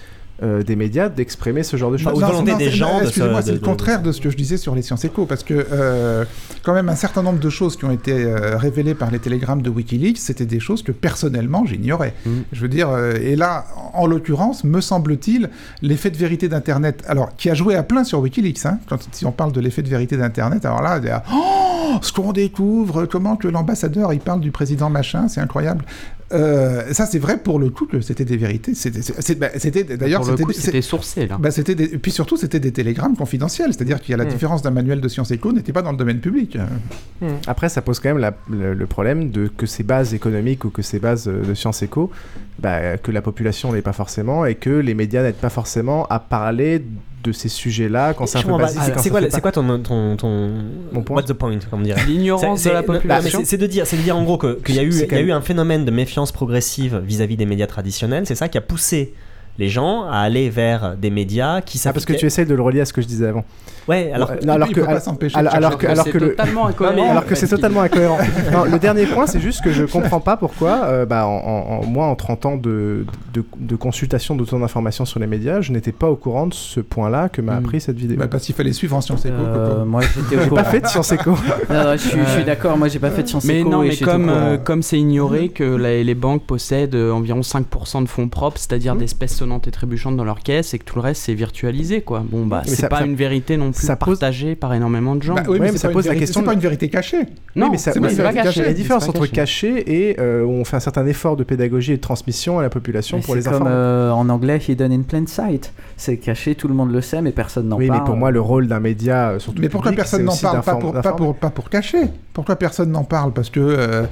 Speaker 1: euh, des médias d'exprimer ce genre de choses.
Speaker 20: Non, volonté des gens.
Speaker 21: Excusez-moi, c'est le contraire de ce que je disais sur les sciences éco, parce que euh, quand même un certain nombre de choses qui ont été euh, révélées par les télégrammes de WikiLeaks, c'était des choses que personnellement j'ignorais. Mm. Je veux dire, et là, en l'occurrence, me semble-t-il, l'effet de vérité d'Internet, alors qui a joué à plein sur WikiLeaks, hein, quand si on parle de l'effet de vérité d'Internet, alors là, il y a, oh, ce qu'on découvre, comment que l'ambassadeur il parle du président machin, c'est incroyable. Euh, ça, c'est vrai pour le coup que c'était des vérités. C'était bah, d'ailleurs
Speaker 9: c'était sourcé là.
Speaker 21: Bah, c'était puis surtout c'était des télégrammes confidentiels, c'est-à-dire qu'il y a la hmm. différence d'un manuel de sciences éco n'était pas dans le domaine public.
Speaker 1: Hmm. Après, ça pose quand même le, problème de que ces bases économiques ou que ces bases euh, de sciences éco, bah, que la population n'est pas forcément et que les médias n'aident pas forcément à parler de ces sujets-là quand c'est un peu
Speaker 20: C'est quoi, quoi ton, ton, ton, Mon point. What's the point, comme dire
Speaker 9: L'ignorance de la population.
Speaker 20: c'est de dire, c'est de dire en gros qu'il y a eu, y a eu un phénomène de méfiance progressive vis-à-vis des médias traditionnels. C'est ça qui a poussé les gens à aller vers des médias qui
Speaker 1: Ah, parce que tu essayes de le relier à ce que je disais avant.
Speaker 20: Ouais, alors,
Speaker 21: que, alors, que,
Speaker 1: alors, alors, que, alors que,
Speaker 9: totalement incohérent.
Speaker 1: alors que c'est totalement incohérent. non, le dernier point, c'est juste que je comprends pas pourquoi, euh, bah, en, moi, en 30 ans de, de, de consultation d'autant d'informations sur les médias, je n'étais pas au courant de ce point-là que m'a hmm. appris cette vidéo.
Speaker 21: Bah, parce qu'il fallait suivre en Sciences Éco.
Speaker 9: Euh, moi, j'étais
Speaker 1: pas fait de Sciences Éco.
Speaker 9: non, je suis, je suis d'accord, moi, j'ai pas fait de Sciences Éco. Mais non, mais comme euh, comme c'est ignoré que les banques possèdent environ 5% de fonds propres, c'est-à-dire hmm. d'espèces sonnantes et trébuchantes dans leur caisse, et que tout le reste c'est virtualisé, quoi. Bon, bah, c'est pas une vérité non plus partagée par énormément de gens. Bah
Speaker 21: oui, mais, ça pose la question. C'est pas une vérité cachée.
Speaker 1: Non, mais c'est pas caché. Il y a une différence entre caché et euh, on fait un certain effort de pédagogie et de transmission à la population pour les
Speaker 22: comme euh, en anglais, hidden in plain sight. C'est caché, tout le monde le sait, mais personne n'en parle.
Speaker 1: Oui, mais pour moi, le rôle d'un média, euh, surtout.
Speaker 21: Mais pourquoi personne n'en parle pas pour, pas, pour, pas pour cacher? Pourquoi personne n'en parle? Parce que.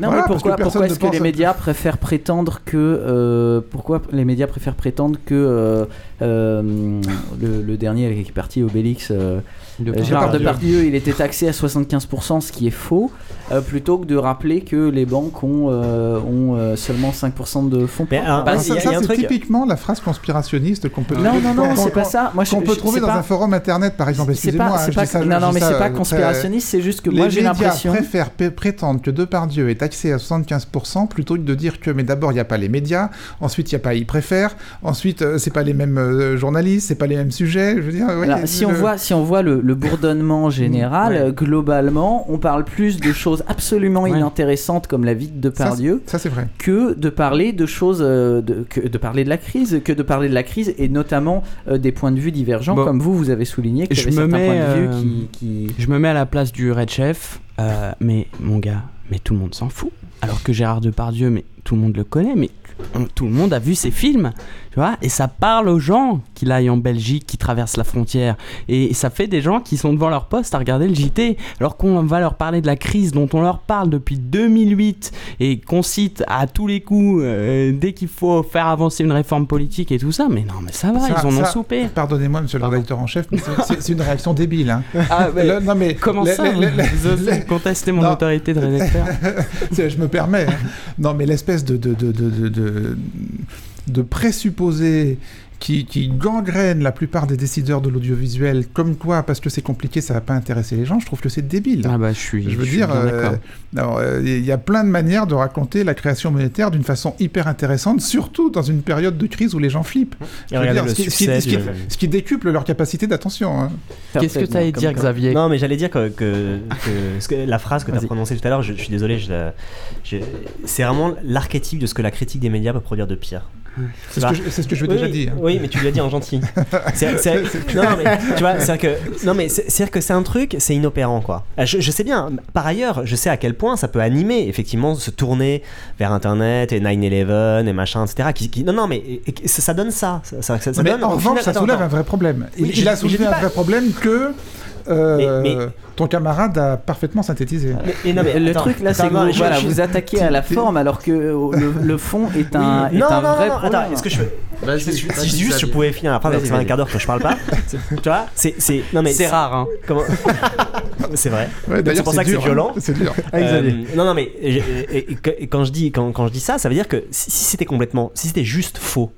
Speaker 22: non, mais pourquoi, pourquoi est-ce que les médias préfèrent prétendre que. pourquoi les médias préfèrent prétendre que le, dernier qui est parti, Obélix. Euh, Gérard Depardieu, il était taxé à 75%, ce qui est faux, euh, plutôt que de rappeler que les banques ont, euh, ont seulement 5% de fonds.
Speaker 21: Mais, bah, ça, c'est typiquement la phrase conspirationniste qu'on peut.
Speaker 22: Non, non, non, c'est pas ça.
Speaker 21: Moi, qu'on peut trouver dans un forum internet, par exemple. Excusez-moi.
Speaker 22: Non, non, mais c'est pas conspirationniste. C'est juste que moi, j'ai l'impression.
Speaker 21: Les médias préfèrent prétendre que Depardieu est taxé à 75% plutôt que de dire que, mais d'abord, il n'y a pas les médias, ensuite, il n'y a pas, ils préfèrent, ensuite, c'est pas les mêmes journalistes, c'est pas les mêmes sujets. Je veux dire.
Speaker 22: Si on voit, si on voit le le bourdonnement général, globalement, on parle plus de choses absolument inintéressantes comme la vie de Depardieu.
Speaker 21: Ça, c'est vrai.
Speaker 22: Que de parler de choses, euh, de, que de parler de la crise, que de parler de la crise et notamment euh, des points de vue divergents, comme vous, vous avez souligné que
Speaker 9: je me mets, points de vue euh, qui, Je me mets à la place du Red Chef, mais mon gars, mais tout le monde s'en fout. Alors que Gérard Depardieu, mais
Speaker 19: tout le monde le connaît, mais tout le monde a vu ces films, tu vois, et ça parle aux gens qui aillent en Belgique, qui traversent la frontière, et ça fait des gens qui sont devant leur poste à regarder le JT, alors qu'on va leur parler de la crise dont on leur parle depuis 2008 et qu'on cite à tous les coups euh, dès qu'il faut faire avancer une réforme politique et tout ça, mais non, mais ça va, ils en ont soupé.
Speaker 21: Pardonnez-moi, monsieur le rédacteur en chef, c'est une réaction débile. Hein.
Speaker 19: Ah, non, mais comment ça Vous osez contester mon autorité de rédacteur
Speaker 21: Je me permets. Hein. Non, mais l'espèce de, de, de, de de présupposer qui, qui gangrène la plupart des décideurs de l'audiovisuel, comme quoi, parce que c'est compliqué, ça va pas intéresser les gens, je trouve que c'est débile.
Speaker 19: Ah bah je suis.
Speaker 21: Je veux dire, euh, euh, il y a plein de manières de raconter la création monétaire d'une façon hyper intéressante, surtout dans une période de crise où les gens flippent. ce, qui, décuple leur capacité d'attention. Hein.
Speaker 19: Qu'est-ce que tu allais dire, Xavier?
Speaker 20: Non, mais j'allais dire que, que, la phrase que tu as prononcée tout à l'heure, je, suis désolé, c'est vraiment l'archétype de ce que la critique des médias peut produire de pire.
Speaker 21: C'est ce, que je veux déjà dire.
Speaker 20: Oui, mais tu lui as dit en gentil. non, mais tu vois, c'est que non, mais c'est que c'est un truc, c'est inopérant quoi. Euh, je, sais bien. Par ailleurs, je sais à quel point ça peut animer effectivement se tourner vers Internet et 9/11 et machin, etc. Qui, non, non, mais ça, donne ça. ça,
Speaker 21: mais
Speaker 20: donne,
Speaker 21: en revanche, ça soulève un vrai problème. il, a soulevé un vrai problème que euh, ton camarade a parfaitement synthétisé.
Speaker 22: le truc là, c'est que vous, voilà, vous attaquez à la forme alors que le, fond est un, est un vrai problème.
Speaker 20: Attends, est-ce que je peux. si, juste je pouvais finir après, c'est un quart d'heure que je parle pas. tu vois, c'est non mais
Speaker 19: c'est rare. Hein.
Speaker 20: Comment C'est vrai. c'est pour ça que c'est violent.
Speaker 21: Hein. C'est dur.
Speaker 20: Euh, non non mais quand je dis quand, quand je dis ça, ça veut dire que si c'était complètement, si c'était juste faux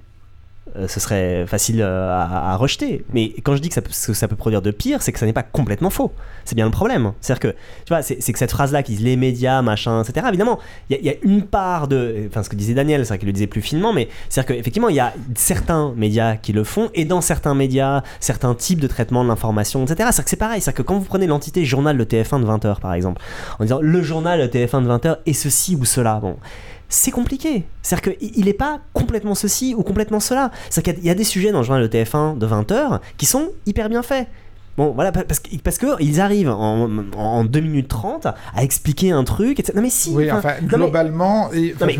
Speaker 20: ce serait facile euh, à, rejeter. Mais quand je dis que ça, peut, ça peut produire de pire, c'est que ça n'est pas complètement faux. C'est bien le problème. C'est-à-dire que, tu vois, c'est que cette phrase-là qui dit les médias, machin, etc., évidemment, il y, a une part de. Enfin, ce que disait Daniel, c'est vrai qu'il le disait plus finement, mais c'est-à-dire qu'effectivement, il y a certains médias qui le font, et dans certains médias, certains types de traitement de l'information, etc. C'est-à-dire que c'est pareil. C'est-à-dire que quand vous prenez l'entité journal de TF1 de 20h, par exemple, en disant le journal de TF1 de 20h est ceci ou cela, bon c'est compliqué. C'est-à-dire qu'il n'est pas complètement ceci ou complètement cela. C'est-à-dire qu'il y a des sujets dans le journal de TF1 de 20h qui sont hyper bien faits. Bon, voilà, parce que parce que ils arrivent en, en 2 minutes 30 à expliquer un truc. Etc. Non, mais si.
Speaker 21: Oui, enfin, globalement.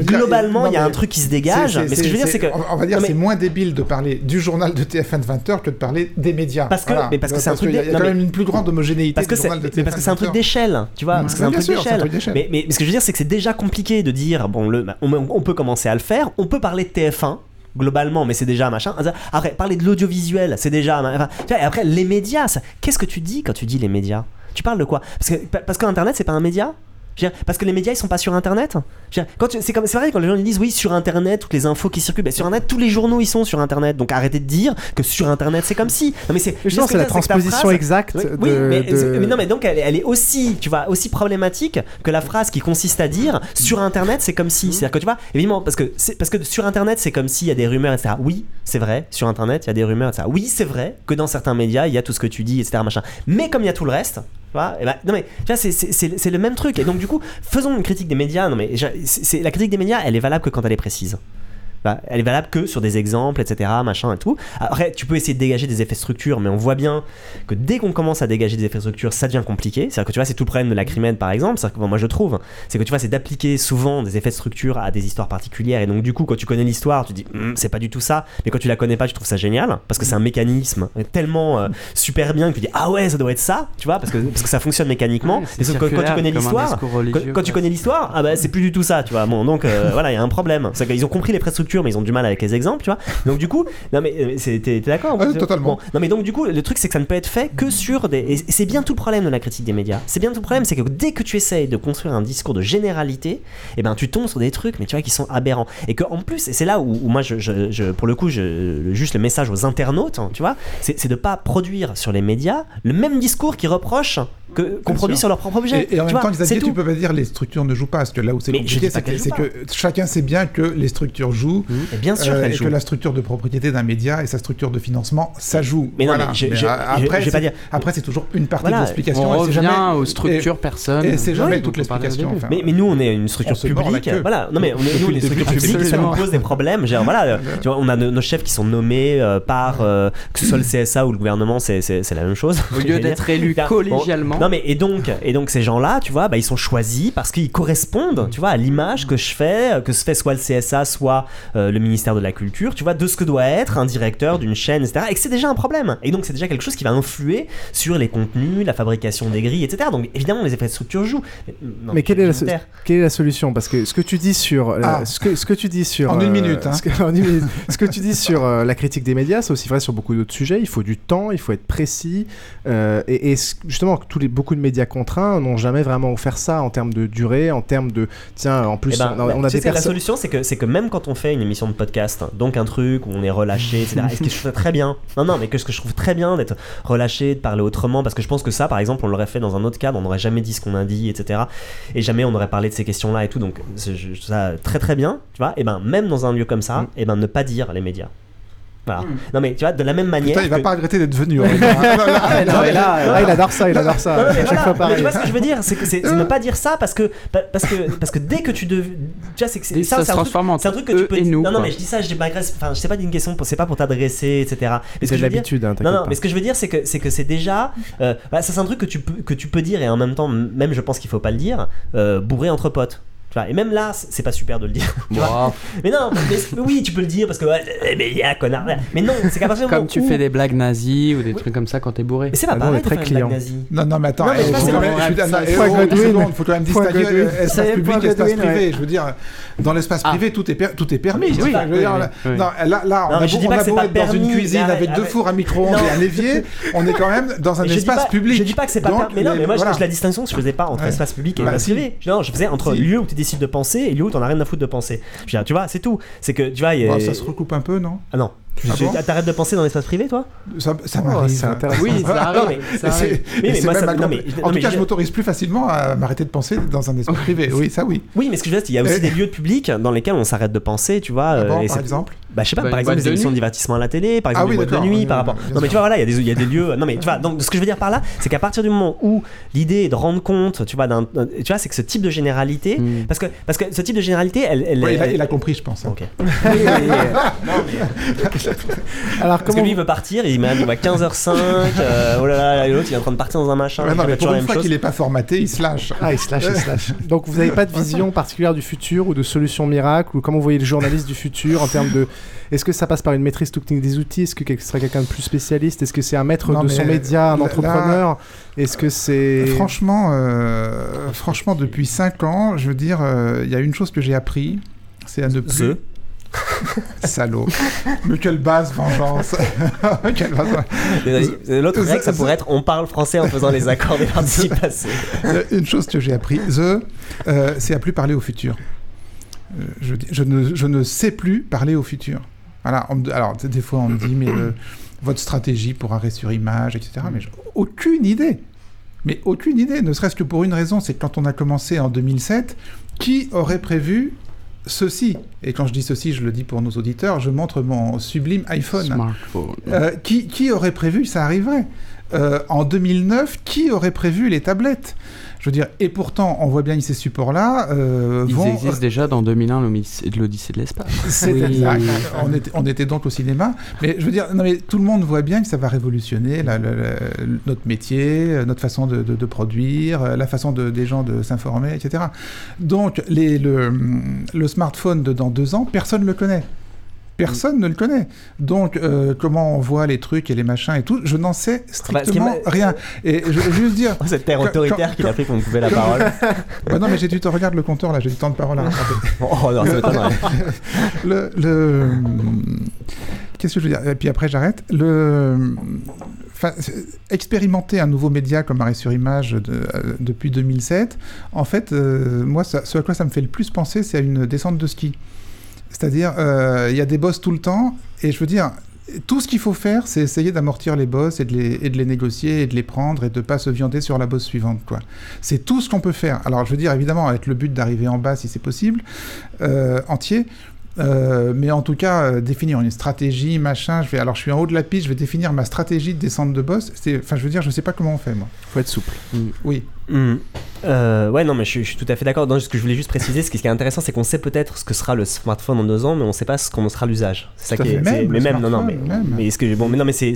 Speaker 20: globalement, il y a un truc qui se dégage. mais ce que je veux dire, c'est que.
Speaker 21: On va dire, c'est moins débile de parler du journal de TF1 de 20h que de parler des médias.
Speaker 20: Parce que, mais parce que c'est un truc.
Speaker 21: Il y a quand même une plus grande homogénéité.
Speaker 20: Parce que c'est un truc d'échelle, tu vois. Parce que c'est un truc d'échelle. Mais ce que je veux dire, c'est que c'est déjà compliqué de dire, bon, le, on peut commencer à le faire. On peut parler de TF1 globalement, mais c'est déjà machin. Après, parler de l'audiovisuel, c'est déjà. Enfin, et après, les médias, qu'est-ce que tu dis quand tu dis les médias? Tu parles de quoi? Parce que parce c'est pas un média? Parce que les médias ils sont pas sur internet. C'est comme c'est vrai quand les gens ils disent oui sur internet toutes les infos qui circulent, ben, sur internet tous les journaux ils sont sur internet. Donc arrêtez de dire que sur internet c'est comme si.
Speaker 1: Non mais c'est c'est la transposition exacte.
Speaker 20: Oui, mais, non mais donc elle, est aussi tu vois aussi problématique que la phrase qui consiste à dire sur internet c'est comme si. C'est-à-dire que tu vois évidemment parce que parce que sur internet c'est comme s'il y a des rumeurs etc. Oui c'est vrai sur internet il y a des rumeurs etc. Oui c'est vrai que dans certains médias il y a tout ce que tu dis etc machin. Mais comme il y a tout le reste bah, non mais c'est le même truc. Et donc du coup, faisons une critique des médias. Non mais c'est la critique des médias, elle est valable que quand elle est précise. Bah, elle est valable que sur des exemples, etc., machin et tout. Après, tu peux essayer de dégager des effets structures, mais on voit bien que dès qu'on commence à dégager des effets structures, ça devient compliqué. C'est-à-dire que tu vois, c'est tout le problème de la crimène, par exemple. C'est que moi, je trouve, c'est que tu vois, c'est d'appliquer souvent des effets de structure à des histoires particulières. Et donc, du coup, quand tu connais l'histoire, tu dis, hm, c'est pas du tout ça. Mais quand tu la connais pas, tu trouves ça génial parce que c'est un mécanisme tellement euh, super bien que tu dis, ah ouais, ça doit être ça, tu vois, parce que, parce que ça fonctionne mécaniquement. et quand, tu connais l'histoire, quand, tu connais l'histoire, ah bah c'est plus du tout ça, tu vois. Bon, donc euh, voilà, il y a un problème. C'est qu'ils ont compris les mais ils ont du mal avec les exemples, tu vois. Donc du coup, non mais euh, t'es d'accord
Speaker 21: ah Totalement.
Speaker 20: non mais donc du coup, le truc c'est que ça ne peut être fait que sur des. Et c'est bien tout le problème de la critique des médias. C'est bien tout le problème, c'est que dès que tu essayes de construire un discours de généralité, et eh ben tu tombes sur des trucs, mais tu vois, qui sont aberrants. Et qu'en plus, et c'est là où, moi, je, je, pour le coup, je, juste le message aux internautes, hein, tu vois, c'est de pas produire sur les médias le même discours qui reproche qu'on produit sur leur propre objet.
Speaker 21: Et, en même temps, Xavier, tu peux pas dire les structures ne jouent pas, parce que là où c'est compliqué, c'est que, chacun sait bien que les structures jouent joue.
Speaker 20: Et bien sûr
Speaker 21: et que la structure de propriété d'un média et sa structure de financement, ça joue.
Speaker 20: Mais non, mais
Speaker 21: après, pas dire. Après, c'est toujours une partie de l'explication.
Speaker 19: On revient aux structures personnes.
Speaker 21: Et c'est jamais toute l'explication.
Speaker 20: Mais, mais nous, on est une structure publique. Voilà. Non, mais on est, nous, une structure publique, ça nous pose des problèmes. Genre, voilà, tu vois, on a nos chefs qui sont nommés par que ce soit le CSA ou le gouvernement, c'est la même chose.
Speaker 19: Au lieu d'être élus collégialement.
Speaker 20: Non, mais et donc, et donc ces gens-là, tu vois, bah, ils sont choisis parce qu'ils correspondent, tu vois, à l'image que je fais, que se fait soit le CSA, soit le ministère de la Culture, tu vois, de ce que doit être un directeur d'une chaîne, etc. Et que c'est déjà un problème. Et donc, c'est déjà quelque chose qui va influer sur les contenus, la fabrication des grilles, etc. Donc, évidemment, les effets de structure jouent.
Speaker 1: Mais, quelle, est la quelle est la solution? Parce que ce que tu dis sur. Ah. ce, que, ce que tu dis sur.
Speaker 21: En une minute. Hein.
Speaker 1: Ce, que, en une minute ce que tu dis sur la critique des médias, c'est aussi vrai sur beaucoup d'autres sujets. Il faut du temps, il faut être précis. et, et, justement, tous les, beaucoup de médias contraints n'ont jamais vraiment offert ça en termes de durée, en termes de. Tiens, en plus,
Speaker 20: eh ben, on, a des La solution, c'est que, c'est que même quand on fait une émission de podcast, donc un truc où on est relâché, etc., est-ce que je trouve très bien? Non, non, mais que ce que je trouve très bien d'être relâché, de parler autrement, parce que je pense que ça, par exemple, on l'aurait fait dans un autre cadre, on n'aurait jamais dit ce qu'on a dit, etc. Et jamais on aurait parlé de ces questions-là et tout, donc c'est ça très très bien, tu vois. Et ben, même dans un lieu comme ça, mm. et ben, ne pas dire les médias. Voilà. Hmm. Non mais tu vois, de la même manière.
Speaker 21: Putain, il va pas regretter d'être venu. Hein.
Speaker 1: Ah, là, il adore ça, il adore ça.
Speaker 20: tu vois ce que je veux dire, c'est que c'est ne pas dire ça parce que parce que parce que dès que tu deviens, tu vois, c'est
Speaker 19: ça, ça se transforme en
Speaker 20: C'est un truc que tu peux.
Speaker 19: Nous,
Speaker 20: non non mais je dis ça, je m'agresse. Enfin, je sais pas d'une question, c'est pas pour t'adresser, etc.
Speaker 1: Mais c'est l'habitude. Hein,
Speaker 20: non non, mais ce que je veux dire, c'est que c'est que c'est déjà, euh, bah, ça c'est un truc que tu peux que tu peux dire et en même temps, même je pense qu'il faut pas le dire, euh, bourré entre potes et même là, c'est pas super de le dire. mais non, mais, oui, tu peux le dire parce que mais il y a connard. Mais non, c'est qu'à partir
Speaker 19: du Comme tu fais des blagues nazies ou des trucs comme ça quand t'es bourré.
Speaker 20: Mais c'est pas ah pareil très client.
Speaker 21: Non, non, mais attends, il faut quand même distinguer espace public et espace privé. Je veux dire, dans l'espace ah. privé, tout est tout est permis. Là, là, on a beau être dans une cuisine avec deux fours à micro-ondes et un évier, on est quand même dans un espace public.
Speaker 20: Je dis pas que c'est pas permis. Mais non, mais moi, la distinction, je faisais pas entre espace public et bah, espace privé. Non, je faisais entre lieu où tu de penser et lieu où t'en as rien à foutre de penser. tu vois, c'est tout. C'est que, tu vois.
Speaker 21: Bah, ça se recoupe un peu, non?
Speaker 20: Ah non. Ah T'arrêtes de penser dans l'espace privé, toi?
Speaker 21: Ça, ça oh, m'arrive.
Speaker 19: oui, ça arrive.
Speaker 21: en tout cas, je m'autorise plus facilement à m'arrêter de penser dans un espace privé. Oui, ça oui.
Speaker 20: Oui, mais ce que je veux dire, il y a aussi des lieux publics dans lesquels on s'arrête de penser, tu vois.
Speaker 21: Ah par exemple?
Speaker 20: Bah, je sais pas, bah, par exemple, des émissions de divertissement à la télé, par exemple, ah des boîtes de nuit, par rapport. Non, mais tu vois, voilà, il y, a des lieux. Non, mais tu vois, donc ce que je veux dire par là, c'est qu'à partir du moment où l'idée est de rendre compte, tu vois, d'un. Tu vois, c'est que ce type de généralité. Hmm. Parce, que, parce que ce type de généralité, elle.
Speaker 21: il, a, compris, je pense.
Speaker 20: Hein. Ok. Alors, comment. Parce que lui, il veut partir, il m'a dit 15h05, euh, oh là là, l'autre, il est en train de partir dans un machin.
Speaker 21: non, mais pour une fois qu'il n'est pas formaté, il se lâche.
Speaker 1: Ah, il se lâche, il se lâche. Donc, vous n'avez pas de vision particulière du futur ou de solution miracle ou comment vous voyez le journaliste du futur en termes de est-ce que ça passe par une maîtrise technique des outils? Est-ce que ce serait quelqu'un de plus spécialiste? Est-ce que c'est un maître de son média, un entrepreneur? Est-ce que c'est...
Speaker 21: Franchement, euh, franchement, depuis 5 ans, je veux dire, euh, il y a une chose que j'ai appris, c'est à ne plus... Salaud. Mais quelle basse vengeance.
Speaker 20: L'autre règle, ça pourrait être on parle français en faisant les accords des participes passés.
Speaker 21: Une chose que j'ai appris, The, euh, c'est à plus parler au futur. Euh, je, je, ne, je, ne, sais plus parler au futur. Voilà, alors, des fois, on me dit, mais euh, votre stratégie pour arrêt sur image, etc. Mais aucune idée. Mais aucune idée, ne serait-ce que pour une raison, c'est que quand on a commencé en 2007, qui aurait prévu ceci Et quand je dis ceci, je le dis pour nos auditeurs, je montre mon sublime iPhone. Euh, qui, qui, aurait prévu ça arriverait. En 2009, qui aurait prévu les tablettes? Je veux dire, et pourtant, on voit bien ces supports-là.
Speaker 19: Euh, Ils existent déjà dans 2001, l'Odyssée de l'espace.
Speaker 21: C'est exact. On était, on était, donc au cinéma. Mais je veux dire, non, mais tout le monde voit bien que ça va révolutionner notre métier, notre façon de, produire, la façon de, des gens de s'informer, etc. Donc, les, le, le smartphone de dans deux ans, personne ne le connaît. Personne ne le connaît. Donc, euh, comment on voit les trucs et les machins et tout, je n'en sais bah, strictement rien. Et je veux juste dire.
Speaker 20: Oh, cette terre autoritaire qui a fait qu'on coupait la parole.
Speaker 21: bah non, mais j'ai du temps. Regarde le compteur là, j'ai du temps de parole à rattraper.
Speaker 20: oh non, ça
Speaker 21: le, le... Qu'est-ce que je veux dire? Et puis après, j'arrête. Le. expérimenter un nouveau média comme Arrêt sur Image euh, depuis 2007, en fait, euh, moi, ce à quoi ça me fait le plus penser, c'est à une descente de ski. C'est-à-dire, euh, il y a des boss tout le temps, et je veux dire, tout ce qu'il faut faire, c'est essayer d'amortir les boss et de les, et de les, négocier et de les prendre et de ne pas se viander sur la bosse suivante. quoi. C'est tout ce qu'on peut faire. Alors, je veux dire, évidemment, avec le but d'arriver en bas si c'est possible, euh, entier. Euh, mais en tout cas, euh, définir une stratégie, machin. Je vais, alors, je suis en haut de la piste, je vais définir ma stratégie de descente de boss. Enfin, je veux dire, je sais pas comment on fait, moi.
Speaker 1: Faut être souple.
Speaker 21: Oui.
Speaker 20: Mm. Euh, ouais, non, mais je, suis tout à fait d'accord. Ce que je voulais juste préciser, ce qui est intéressant, c'est qu'on sait peut-être ce que sera le smartphone en deux ans, mais on sait pas ce qu'on sera l'usage. C'est ça qui est.
Speaker 21: Même,
Speaker 20: mais même, non, non, mais, mais ce que bon, mais non, mais c'est.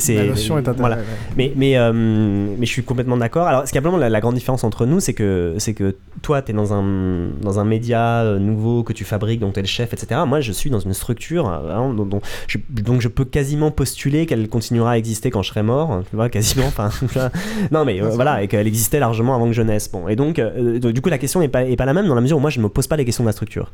Speaker 20: Voilà. Mais mais euh, mais je suis complètement d'accord. Alors, ce qui est vraiment la, grande différence entre nous, c'est que c'est que toi, tu es dans un dans un média euh, nouveau que tu fabriques, dont tu es le chef, etc. Moi, je suis dans une structure hein, dont, je, donc je peux quasiment postuler qu'elle continuera à exister quand je serai mort. Tu vois, quasiment. Enfin, non, mais voilà, et qu'elle existait largement avant que je naisse. Bon, et donc euh, du coup, la question n'est pas, est pas la même dans la mesure où moi, je ne me pose pas les questions de la structure.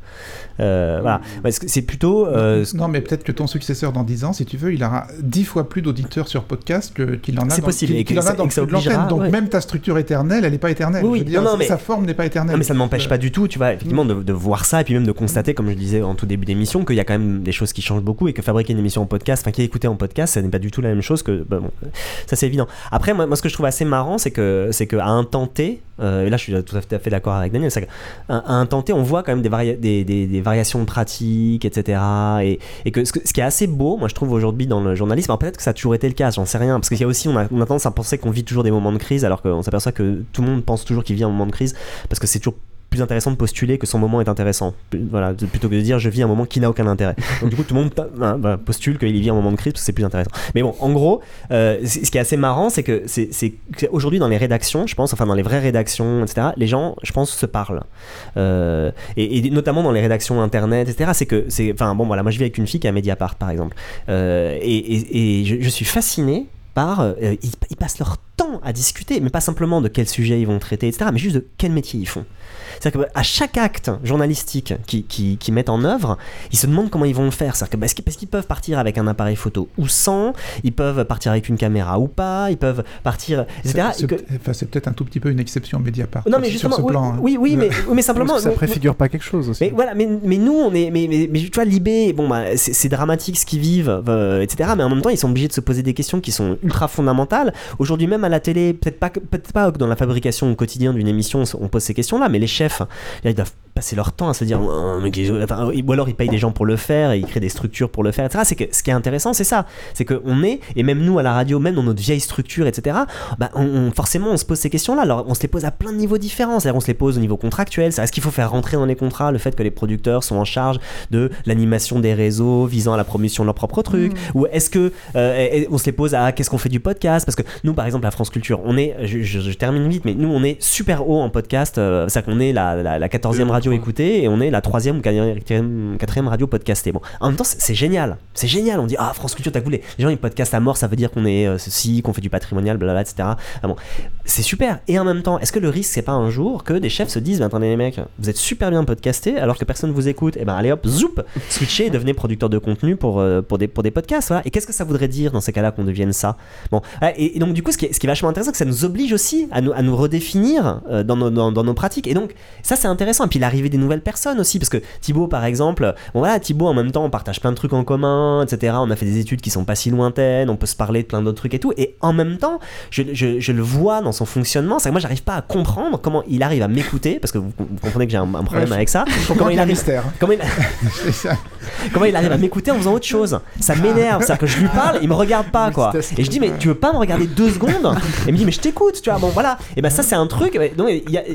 Speaker 20: Euh, voilà. C'est plutôt. Euh,
Speaker 21: non, mais peut-être que ton successeur dans 10 ans, si tu veux, il aura 10 fois plus d'auditeurs sur podcast qu'il en a
Speaker 20: dans,
Speaker 21: possible.
Speaker 20: et
Speaker 21: en a dans l'antenne. Donc, même ta structure éternelle, elle n'est pas éternelle.
Speaker 20: Oui, non, mais...
Speaker 21: sa forme n'est pas éternelle.
Speaker 20: Non, mais ça ne m'empêche pas du tout, tu vois, effectivement, de, voir ça et puis même de constater, comme je disais en tout début d'émission, qu'il y a quand même des choses qui changent beaucoup et que fabriquer une émission en podcast, enfin, qui est écoutée en podcast, ça n'est pas du tout la même chose que. Bah, bon, ça, c'est évident. Après, moi, moi, ce que je trouve assez marrant, c'est que, c'est qu'à un temps T, et là, je suis tout à fait d'accord avec Daniel, c'est qu'à un temps T, on voit quand même des, des, des, variations de pratiques, etc. Et, que ce, qui est assez beau, moi je trouve aujourd'hui dans le journalisme, peut-être que ça a toujours été le cas, j'en sais rien, parce qu'il y a aussi, on a tendance à penser qu'on vit toujours des moments de crise, alors qu'on s'aperçoit que tout le monde pense toujours qu'il vit un moment de crise, parce que c'est toujours plus intéressant de postuler que son moment est intéressant. Voilà, plutôt que de dire je vis un moment qui n'a aucun intérêt. Donc du coup, tout le monde hein, bah, postule qu'il vit un moment de crise parce que c'est plus intéressant. Mais bon, en gros, euh, ce qui est assez marrant, c'est que c'est aujourd'hui dans les rédactions, je pense, enfin dans les vraies rédactions, etc., les gens, je pense, se parlent. Euh, et, notamment dans les rédactions internet, etc., c'est que, c'est, enfin bon, voilà, moi je vis avec une fille qui est à Mediapart, par exemple. Euh, et, et je, suis fasciné par. ils, ils, passent leur temps à discuter, mais pas simplement de quel sujet ils vont traiter, etc., mais juste de quel métier ils font. C'est-à-dire qu'à chaque acte journalistique qu'ils qui, qui mettent en œuvre, ils se demandent comment ils vont le faire. C'est-à-dire que parce qu'ils peuvent partir avec un appareil photo ou sans, ils peuvent partir avec une caméra ou pas, ils peuvent partir, etc.
Speaker 21: C'est peut-être un tout petit peu une exception Mediapart.
Speaker 20: Non, mais justement, oui, plan, hein. oui, oui, mais, mais simplement.
Speaker 1: ça préfigure pas quelque chose aussi.
Speaker 20: Mais voilà, mais, mais nous, on est, mais, mais, tu vois, Libé, bon, bah, c'est dramatique ce qu'ils vivent, euh, etc. Mais en même temps, ils sont obligés de se poser des questions qui sont ultra fondamentales. Aujourd'hui, même à la télé, peut-être pas, peut-être pas dans la fabrication au quotidien d'une émission, on pose ces questions-là, mais les chefs, ils doivent passer leur temps à se dire oh, ou alors ils payent des gens pour le faire et ils créent des structures pour le faire etc c'est que ce qui est intéressant c'est ça. C'est que on est et même nous à la radio même dans notre vieille structure etc bah, on, forcément on se pose ces questions là alors on se les pose à plein de niveaux différents. C'est-à-dire on se les pose au niveau contractuel. Est-ce qu'il faut faire rentrer dans les contrats le fait que les producteurs sont en charge de l'animation des réseaux visant à la promotion de leurs propres trucs mmh. ou est-ce que euh, on se les pose à qu'est-ce qu'on fait du podcast? Parce que nous par exemple la France Culture on est je, termine vite mais nous on est super haut en podcast euh, c'est à qu'on est la, la, la 14e radio écoutée et on est la troisième ou quatrième, radio podcastée. Bon, en même temps, c'est génial. C'est génial. On dit ah France Culture, t'as voulu. Les gens ils podcastent à mort, ça veut dire qu'on est euh, ceci, qu'on fait du patrimonial, blablabla, etc. Ah bon, c'est super. Et en même temps, est-ce que le risque c'est pas un jour que des chefs se disent, bah, attendez les mecs, vous êtes super bien podcasté alors que personne vous écoute, et eh ben allez hop, zoup, switchez et devenez producteur de contenu pour, euh, pour, des, pour des podcasts. Et qu'est-ce que ça voudrait dire dans ces cas-là qu'on devienne ça? Bon, et, donc du coup, ce qui, est, ce qui est vachement intéressant, c'est que ça nous oblige aussi à nous, à nous redéfinir euh, dans, nos, dans, dans nos pratiques. Et donc ça c'est intéressant. Et puis l'arrivée des nouvelles personnes aussi, parce que Thibaut, par exemple, bon voilà, Thibaut, en même temps, on partage plein de trucs en commun, etc. On a fait des études qui sont pas si lointaines, on peut se parler de plein d'autres trucs et tout. Et en même temps, je, je, le vois dans son fonctionnement, c'est que moi, j'arrive pas à comprendre comment il arrive à m'écouter, parce que vous, comprenez que j'ai un, problème avec ça.
Speaker 21: comment il arrive,
Speaker 20: comment il, comment il arrive à m'écouter en faisant autre chose. Ça m'énerve, c'est-à-dire que je lui parle, il me regarde pas, quoi. Et je dis, mais tu veux pas me regarder deux secondes Et il me dit, mais je t'écoute, tu vois. Bon, voilà. Et ben ça, c'est un truc. Donc,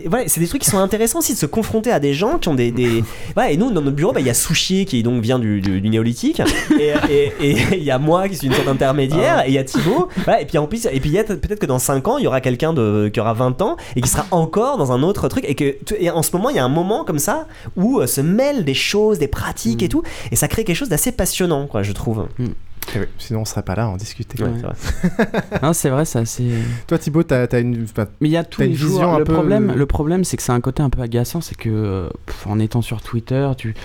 Speaker 20: voilà, c'est des trucs qui sont intéressants aussi de se confronter à des gens qui ont des. des... et nous, dans notre bureau, bah, il y a Souchier qui donc vient du, du, néolithique. et il y a moi qui suis une sorte d'intermédiaire. Ah. Et il y a Thibaut. et puis en plus, et puis peut-être que dans 5 ans, il y aura quelqu'un de, qui aura 20 ans et qui sera encore dans un autre truc. Et que et en ce moment, il y a un moment comme ça où euh, se mêlent des choses, des pratiques et mm. tout. Et ça crée quelque chose d'assez passionnant, quoi, je trouve. Mm.
Speaker 1: Eh sinon, on serait pas là à en discuter.
Speaker 19: c'est vrai, ça. C'est.
Speaker 1: Toi, Thibaut, t'as as une.
Speaker 19: Mais il y a tous les jours. Le problème, le problème, c'est que c'est un côté un peu agaçant, c'est que euh, en étant sur Twitter, tu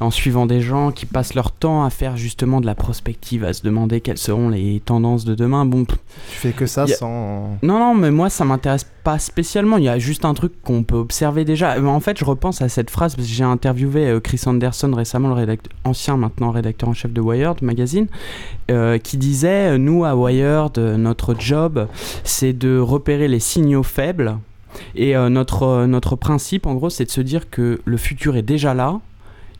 Speaker 19: en suivant des gens qui passent leur temps à faire justement de la prospective, à se demander quelles seront les tendances de demain. Bon, tu
Speaker 1: fais que ça sans.
Speaker 19: Non, non, mais moi ça m'intéresse pas spécialement. Il y a juste un truc qu'on peut observer déjà. En fait, je repense à cette phrase parce que j'ai interviewé euh, Chris Anderson récemment, le rédacteur, ancien maintenant rédacteur en chef de Wired magazine, euh, qui disait nous à Wired, notre job, c'est de repérer les signaux faibles. Et euh, notre, notre principe, en gros, c'est de se dire que le futur est déjà là,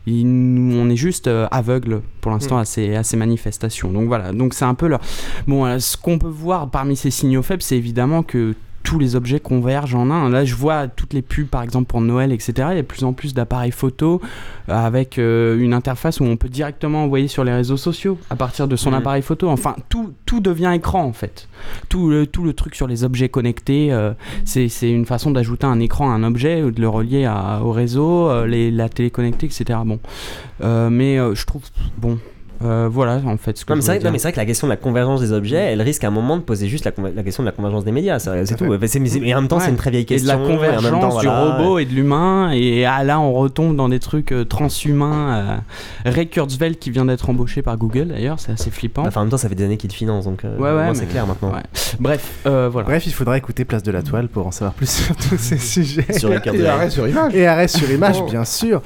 Speaker 19: on est juste aveugle pour l'instant mm. à, ces, à ces manifestations. Donc voilà, donc c'est un peu leur... Bon, ce qu'on peut voir parmi ces signaux faibles, c'est évidemment que tous les objets convergent en un. Là, je vois toutes les pubs, par exemple pour Noël, etc. Il y a de plus en plus d'appareils photo euh, avec euh, une interface où on peut directement envoyer sur les réseaux sociaux à partir de son mmh. appareil photo. Enfin, tout, tout devient écran en fait. Tout le, tout le truc sur les objets connectés, euh, c'est une façon d'ajouter un écran à un objet ou de le relier au réseau, les, la télé connectée, etc. Bon, mais je trouve bon euh, voilà, en fait. Ce que
Speaker 20: mais c'est vrai, que la question de la convergence des objets, elle risque à un moment de poser juste la, question de la convergence des médias. C'est tout. Mais, en même temps, c'est une très vieille question.
Speaker 19: Et de la convergence du robot et de l'humain. Et ah, là, on retombe dans des trucs euh, transhumains. Euh, Ray Kurzweil qui vient d'être embauché par Google d'ailleurs, c'est assez flippant.
Speaker 20: Enfin, en même temps, ça fait des années qu'il finance, donc ouais, c'est clair maintenant.
Speaker 19: Bref, voilà.
Speaker 1: Bref, il faudra écouter Place de la Toile pour en savoir plus sur tous ces sujets.
Speaker 21: Sur et arrêt sur image.
Speaker 1: Et arrêt sur image, oh. bien sûr.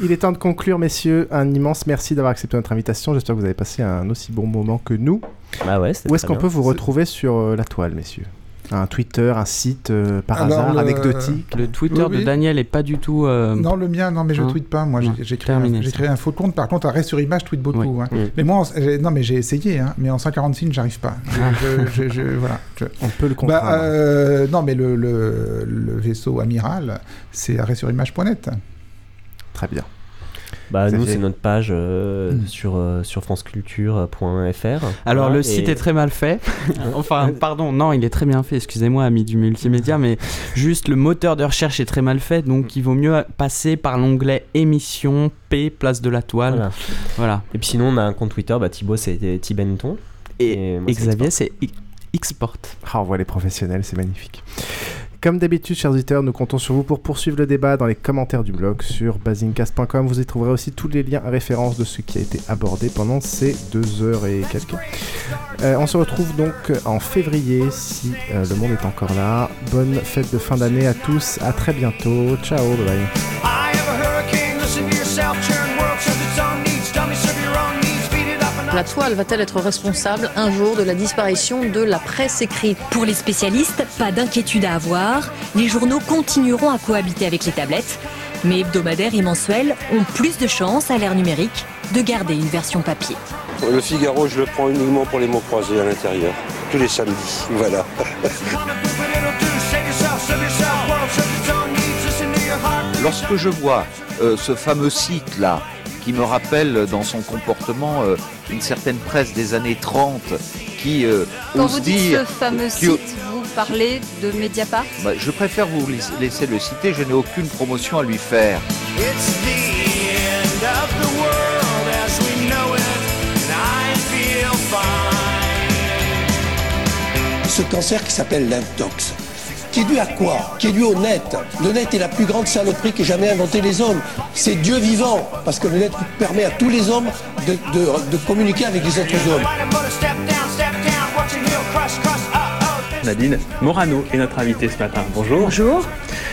Speaker 1: Il est temps de conclure, messieurs. Un immense merci d'avoir accepté notre invitation. J'espère que vous avez passé un aussi bon moment que nous.
Speaker 20: Bah ouais,
Speaker 1: Où est-ce qu'on peut vous retrouver sur euh, la toile, messieurs? Un Twitter, un site euh, par hasard, anecdotique?
Speaker 19: Le Twitter de Daniel est pas du tout. Euh,
Speaker 21: non, le mien, non, mais je ne hein tweete pas. Moi, j'ai créé, un faux compte. Par contre, arrêt sur image, tweet beaucoup. Hein. Mais moi, non, mais j'ai essayé, hein, mais en 140 signes, j'arrive pas. Je, voilà,
Speaker 1: On peut le comprendre.
Speaker 21: Bah, non, mais le, le, le vaisseau amiral, c'est arrêt sur image.net.
Speaker 1: Très bien.
Speaker 20: Bah, nous, c'est notre page euh, mm. sur, euh, sur franceculture.fr.
Speaker 19: Alors, le site est très mal fait. enfin, pardon, non, il est très bien fait, excusez-moi, ami du multimédia, mais juste le moteur de recherche est très mal fait, donc il vaut mieux passer par l'onglet émission P, place de la toile. Voilà.
Speaker 20: Et puis sinon, on a un compte Twitter, bah, Thibaut, c'est Thibenton.
Speaker 19: Et, et Xavier, c'est Xport.
Speaker 1: Ah, on voit les professionnels, c'est magnifique. Comme d'habitude, chers auditeurs, nous comptons sur vous pour poursuivre le débat dans les commentaires du blog sur basingcast.com. Vous y trouverez aussi tous les liens à référence de ce qui a été abordé pendant ces deux heures et quelques. Euh, on se retrouve donc en février si euh, le monde est encore là. Bonne fête de fin d'année à tous. À très bientôt. Ciao. Bye bye.
Speaker 5: La toile va-t-elle être responsable un jour de la disparition de la presse écrite?
Speaker 24: Pour les spécialistes, pas d'inquiétude à avoir. Les journaux continueront à cohabiter avec les tablettes. Mais hebdomadaires et mensuels ont plus de chances à l'ère numérique de garder une version papier.
Speaker 25: Le Figaro, je le prends uniquement pour les mots croisés à l'intérieur. Tous les samedis, voilà.
Speaker 13: Lorsque je vois euh, ce fameux site-là, qui me rappelle dans son comportement euh, une certaine presse des années 30 qui
Speaker 5: euh, Quand vous dites ce fameux site, vous parlez de Mediapart?
Speaker 13: Bah, Je préfère vous laisser le citer, je n'ai aucune promotion à lui faire.
Speaker 12: Ce cancer qui s'appelle l'intox qui est dû à quoi Qui est dû au net. Le net est la plus grande saloperie que jamais inventé les hommes. C'est Dieu vivant, parce que le net permet à tous les hommes de, de communiquer avec les autres hommes.
Speaker 26: Nadine Morano est notre invitée ce matin. Bonjour.
Speaker 5: Bonjour.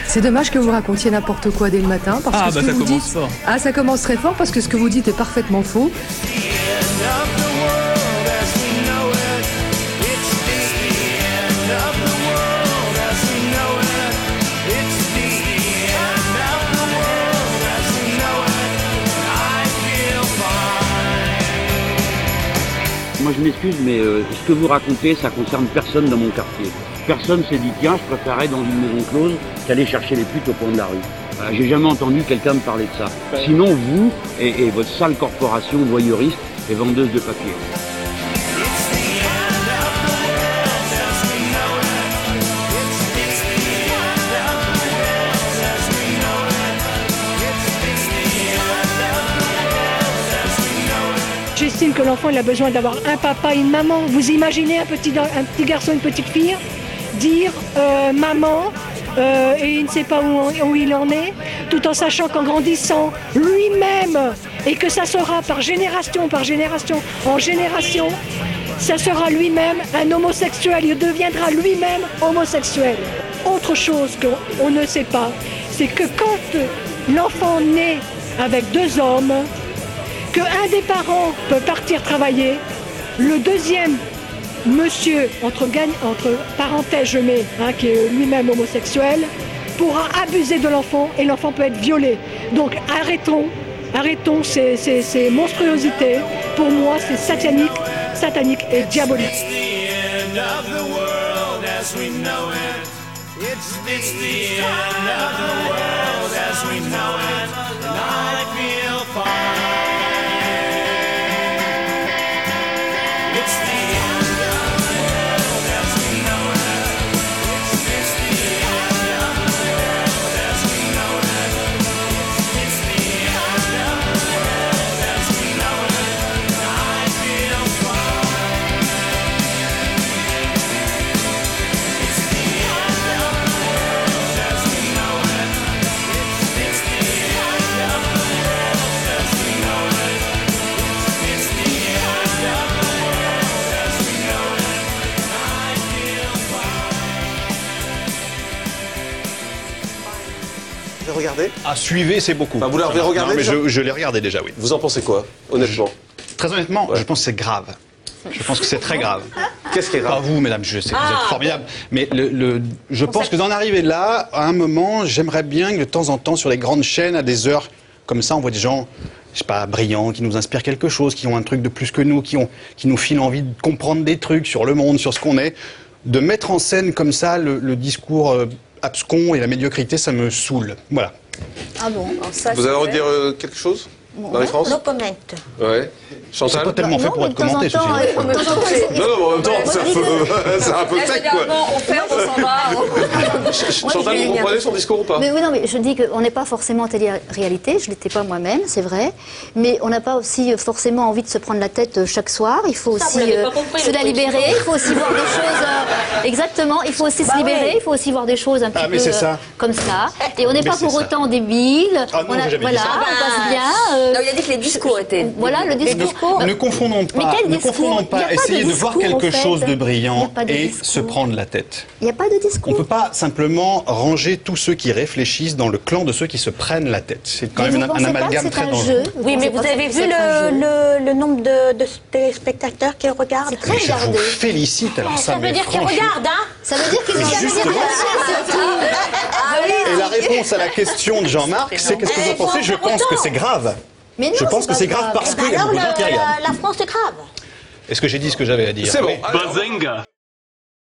Speaker 5: C'est dommage que vous racontiez n'importe quoi dès le matin. Parce
Speaker 26: ah,
Speaker 5: que
Speaker 26: bah ça commence fort.
Speaker 5: Ah, ça commence très fort parce que ce que vous dites est parfaitement faux.
Speaker 13: Je m'excuse, mais euh, ce que vous racontez, ça concerne personne dans mon quartier. Personne s'est dit, tiens, je préférerais dans une maison close qu'aller chercher les putes au coin de la rue. J'ai jamais entendu quelqu'un me parler de ça. Sinon, vous et votre sale corporation voyeuriste et vendeuse de papier.
Speaker 27: Que l'enfant a besoin d'avoir un papa et une maman? Vous imaginez un petit, garçon, une petite fille dire euh, maman euh, et il ne sait pas où, il en est, tout en sachant qu'en grandissant lui-même et que ça sera par génération, par génération, en génération, ça sera lui-même un homosexuel, il deviendra lui-même homosexuel. Autre chose qu'on ne sait pas, c'est que quand l'enfant naît avec deux hommes, qu'un des parents peut partir travailler, le deuxième monsieur, entre, parenthèses je mets, hein, qui est lui-même homosexuel, pourra abuser de l'enfant et l'enfant peut être violé. Donc arrêtons, Arrêtons ces, monstruosités. Pour moi, c'est satanique, satanique et diabolique. Fine.
Speaker 28: regardé?
Speaker 29: Ah, suivez, c'est beaucoup.
Speaker 28: vous l'avez regardé
Speaker 29: mais je, je l'ai regardé déjà, oui.
Speaker 28: Vous en pensez quoi, honnêtement?
Speaker 29: Très honnêtement, je pense que c'est grave. Je pense que c'est très grave.
Speaker 28: Qu'est-ce qui est grave?
Speaker 29: Pas vous, mesdames, je sais que vous êtes
Speaker 28: Ah.
Speaker 29: formidable. Mais le, le- je pense que d'en arriver là, à un moment, j'aimerais bien que de temps en temps, sur les grandes chaînes, à des heures comme ça, on voit des gens, je sais pas, brillants, qui nous inspirent quelque chose, qui ont un truc de plus que nous, qui, ont, qui nous filent envie de comprendre des trucs sur le monde, sur ce qu'on est. De mettre en scène comme ça le, le discours euh, abscon et la médiocrité, ça me saoule. Voilà.
Speaker 30: Ah bon alors ça,
Speaker 28: Vous allez redire euh, quelque chose? Marie-France
Speaker 30: No comment.
Speaker 28: Ouais. Chantal
Speaker 29: C'est pas tellement fait pour être commenté, ceci
Speaker 30: euh,
Speaker 28: Non, non, mais en même temps, c'est un peu,
Speaker 30: que-
Speaker 28: c'est un peu
Speaker 30: Là,
Speaker 28: sec, quoi.
Speaker 30: on ferme, on s'en va.
Speaker 28: Chantal, vous comprenez son discours ou pas?
Speaker 30: Mais oui, non, mais je dis qu'on n'est pas forcément en télé-réalité, je ne l'étais pas moi-même, c'est vrai, mais on n'a pas aussi euh, forcément envie de se prendre la tête euh, chaque soir, il faut
Speaker 27: Ça,
Speaker 30: aussi se la libérer, il faut aussi voir des choses, exactement, il faut aussi Bah se libérer, il faut aussi voir des choses un petit
Speaker 29: Ah, mais
Speaker 30: peu comme ça, et on n'est pas pour
Speaker 29: ça.
Speaker 30: autant débiles,
Speaker 29: Ah
Speaker 30: voilà,
Speaker 29: ça.
Speaker 30: on passe
Speaker 27: Ah.
Speaker 30: bien. Euh,
Speaker 27: Non, il a dit que les discours étaient.
Speaker 30: Voilà, le discours.
Speaker 29: Ne confondons
Speaker 30: Mais
Speaker 29: pas,
Speaker 30: quel
Speaker 29: ne
Speaker 30: discours
Speaker 29: confondons pas
Speaker 30: de
Speaker 29: essayer de, voir
Speaker 30: en
Speaker 29: quelque
Speaker 30: fait.
Speaker 29: chose de brillant
Speaker 30: de
Speaker 29: et
Speaker 30: discours.
Speaker 29: se prendre la tête.
Speaker 30: Il n'y a pas de discours.
Speaker 29: On ne peut pas simplement ranger tous ceux qui réfléchissent dans le clan de ceux qui se prennent la tête. C'est quand
Speaker 30: Mais
Speaker 29: même un, amalgame
Speaker 30: c'est
Speaker 29: très
Speaker 30: un
Speaker 29: dangereux.
Speaker 30: jeu
Speaker 27: Oui, mais vous avez vu le, le, le nombre de, de téléspectateurs qui regardent
Speaker 30: C'est très
Speaker 29: Mais je vous félicite alors ça,
Speaker 27: Ça veut
Speaker 29: mais
Speaker 27: dire qu'ils regardent, hein
Speaker 30: Ça veut dire qu'ils réfléchi surtout.
Speaker 27: Ah oui
Speaker 29: Et la réponse à la question de Jean-Marc, c'est qu'est-ce que vous en pensez? Je pense que c'est grave.
Speaker 30: Mais non,
Speaker 29: Je pense que c'est grave
Speaker 30: grave.
Speaker 29: parce
Speaker 27: Eh ben
Speaker 29: qu'il y a
Speaker 27: alors,
Speaker 29: beaucoup de gens
Speaker 27: le-
Speaker 29: qui regardent.
Speaker 27: la, la France est grave.
Speaker 29: Est-ce que j'ai dit ce que j'avais à dire
Speaker 28: C'est bon.
Speaker 29: Oui.
Speaker 28: alors,
Speaker 31: Bazinga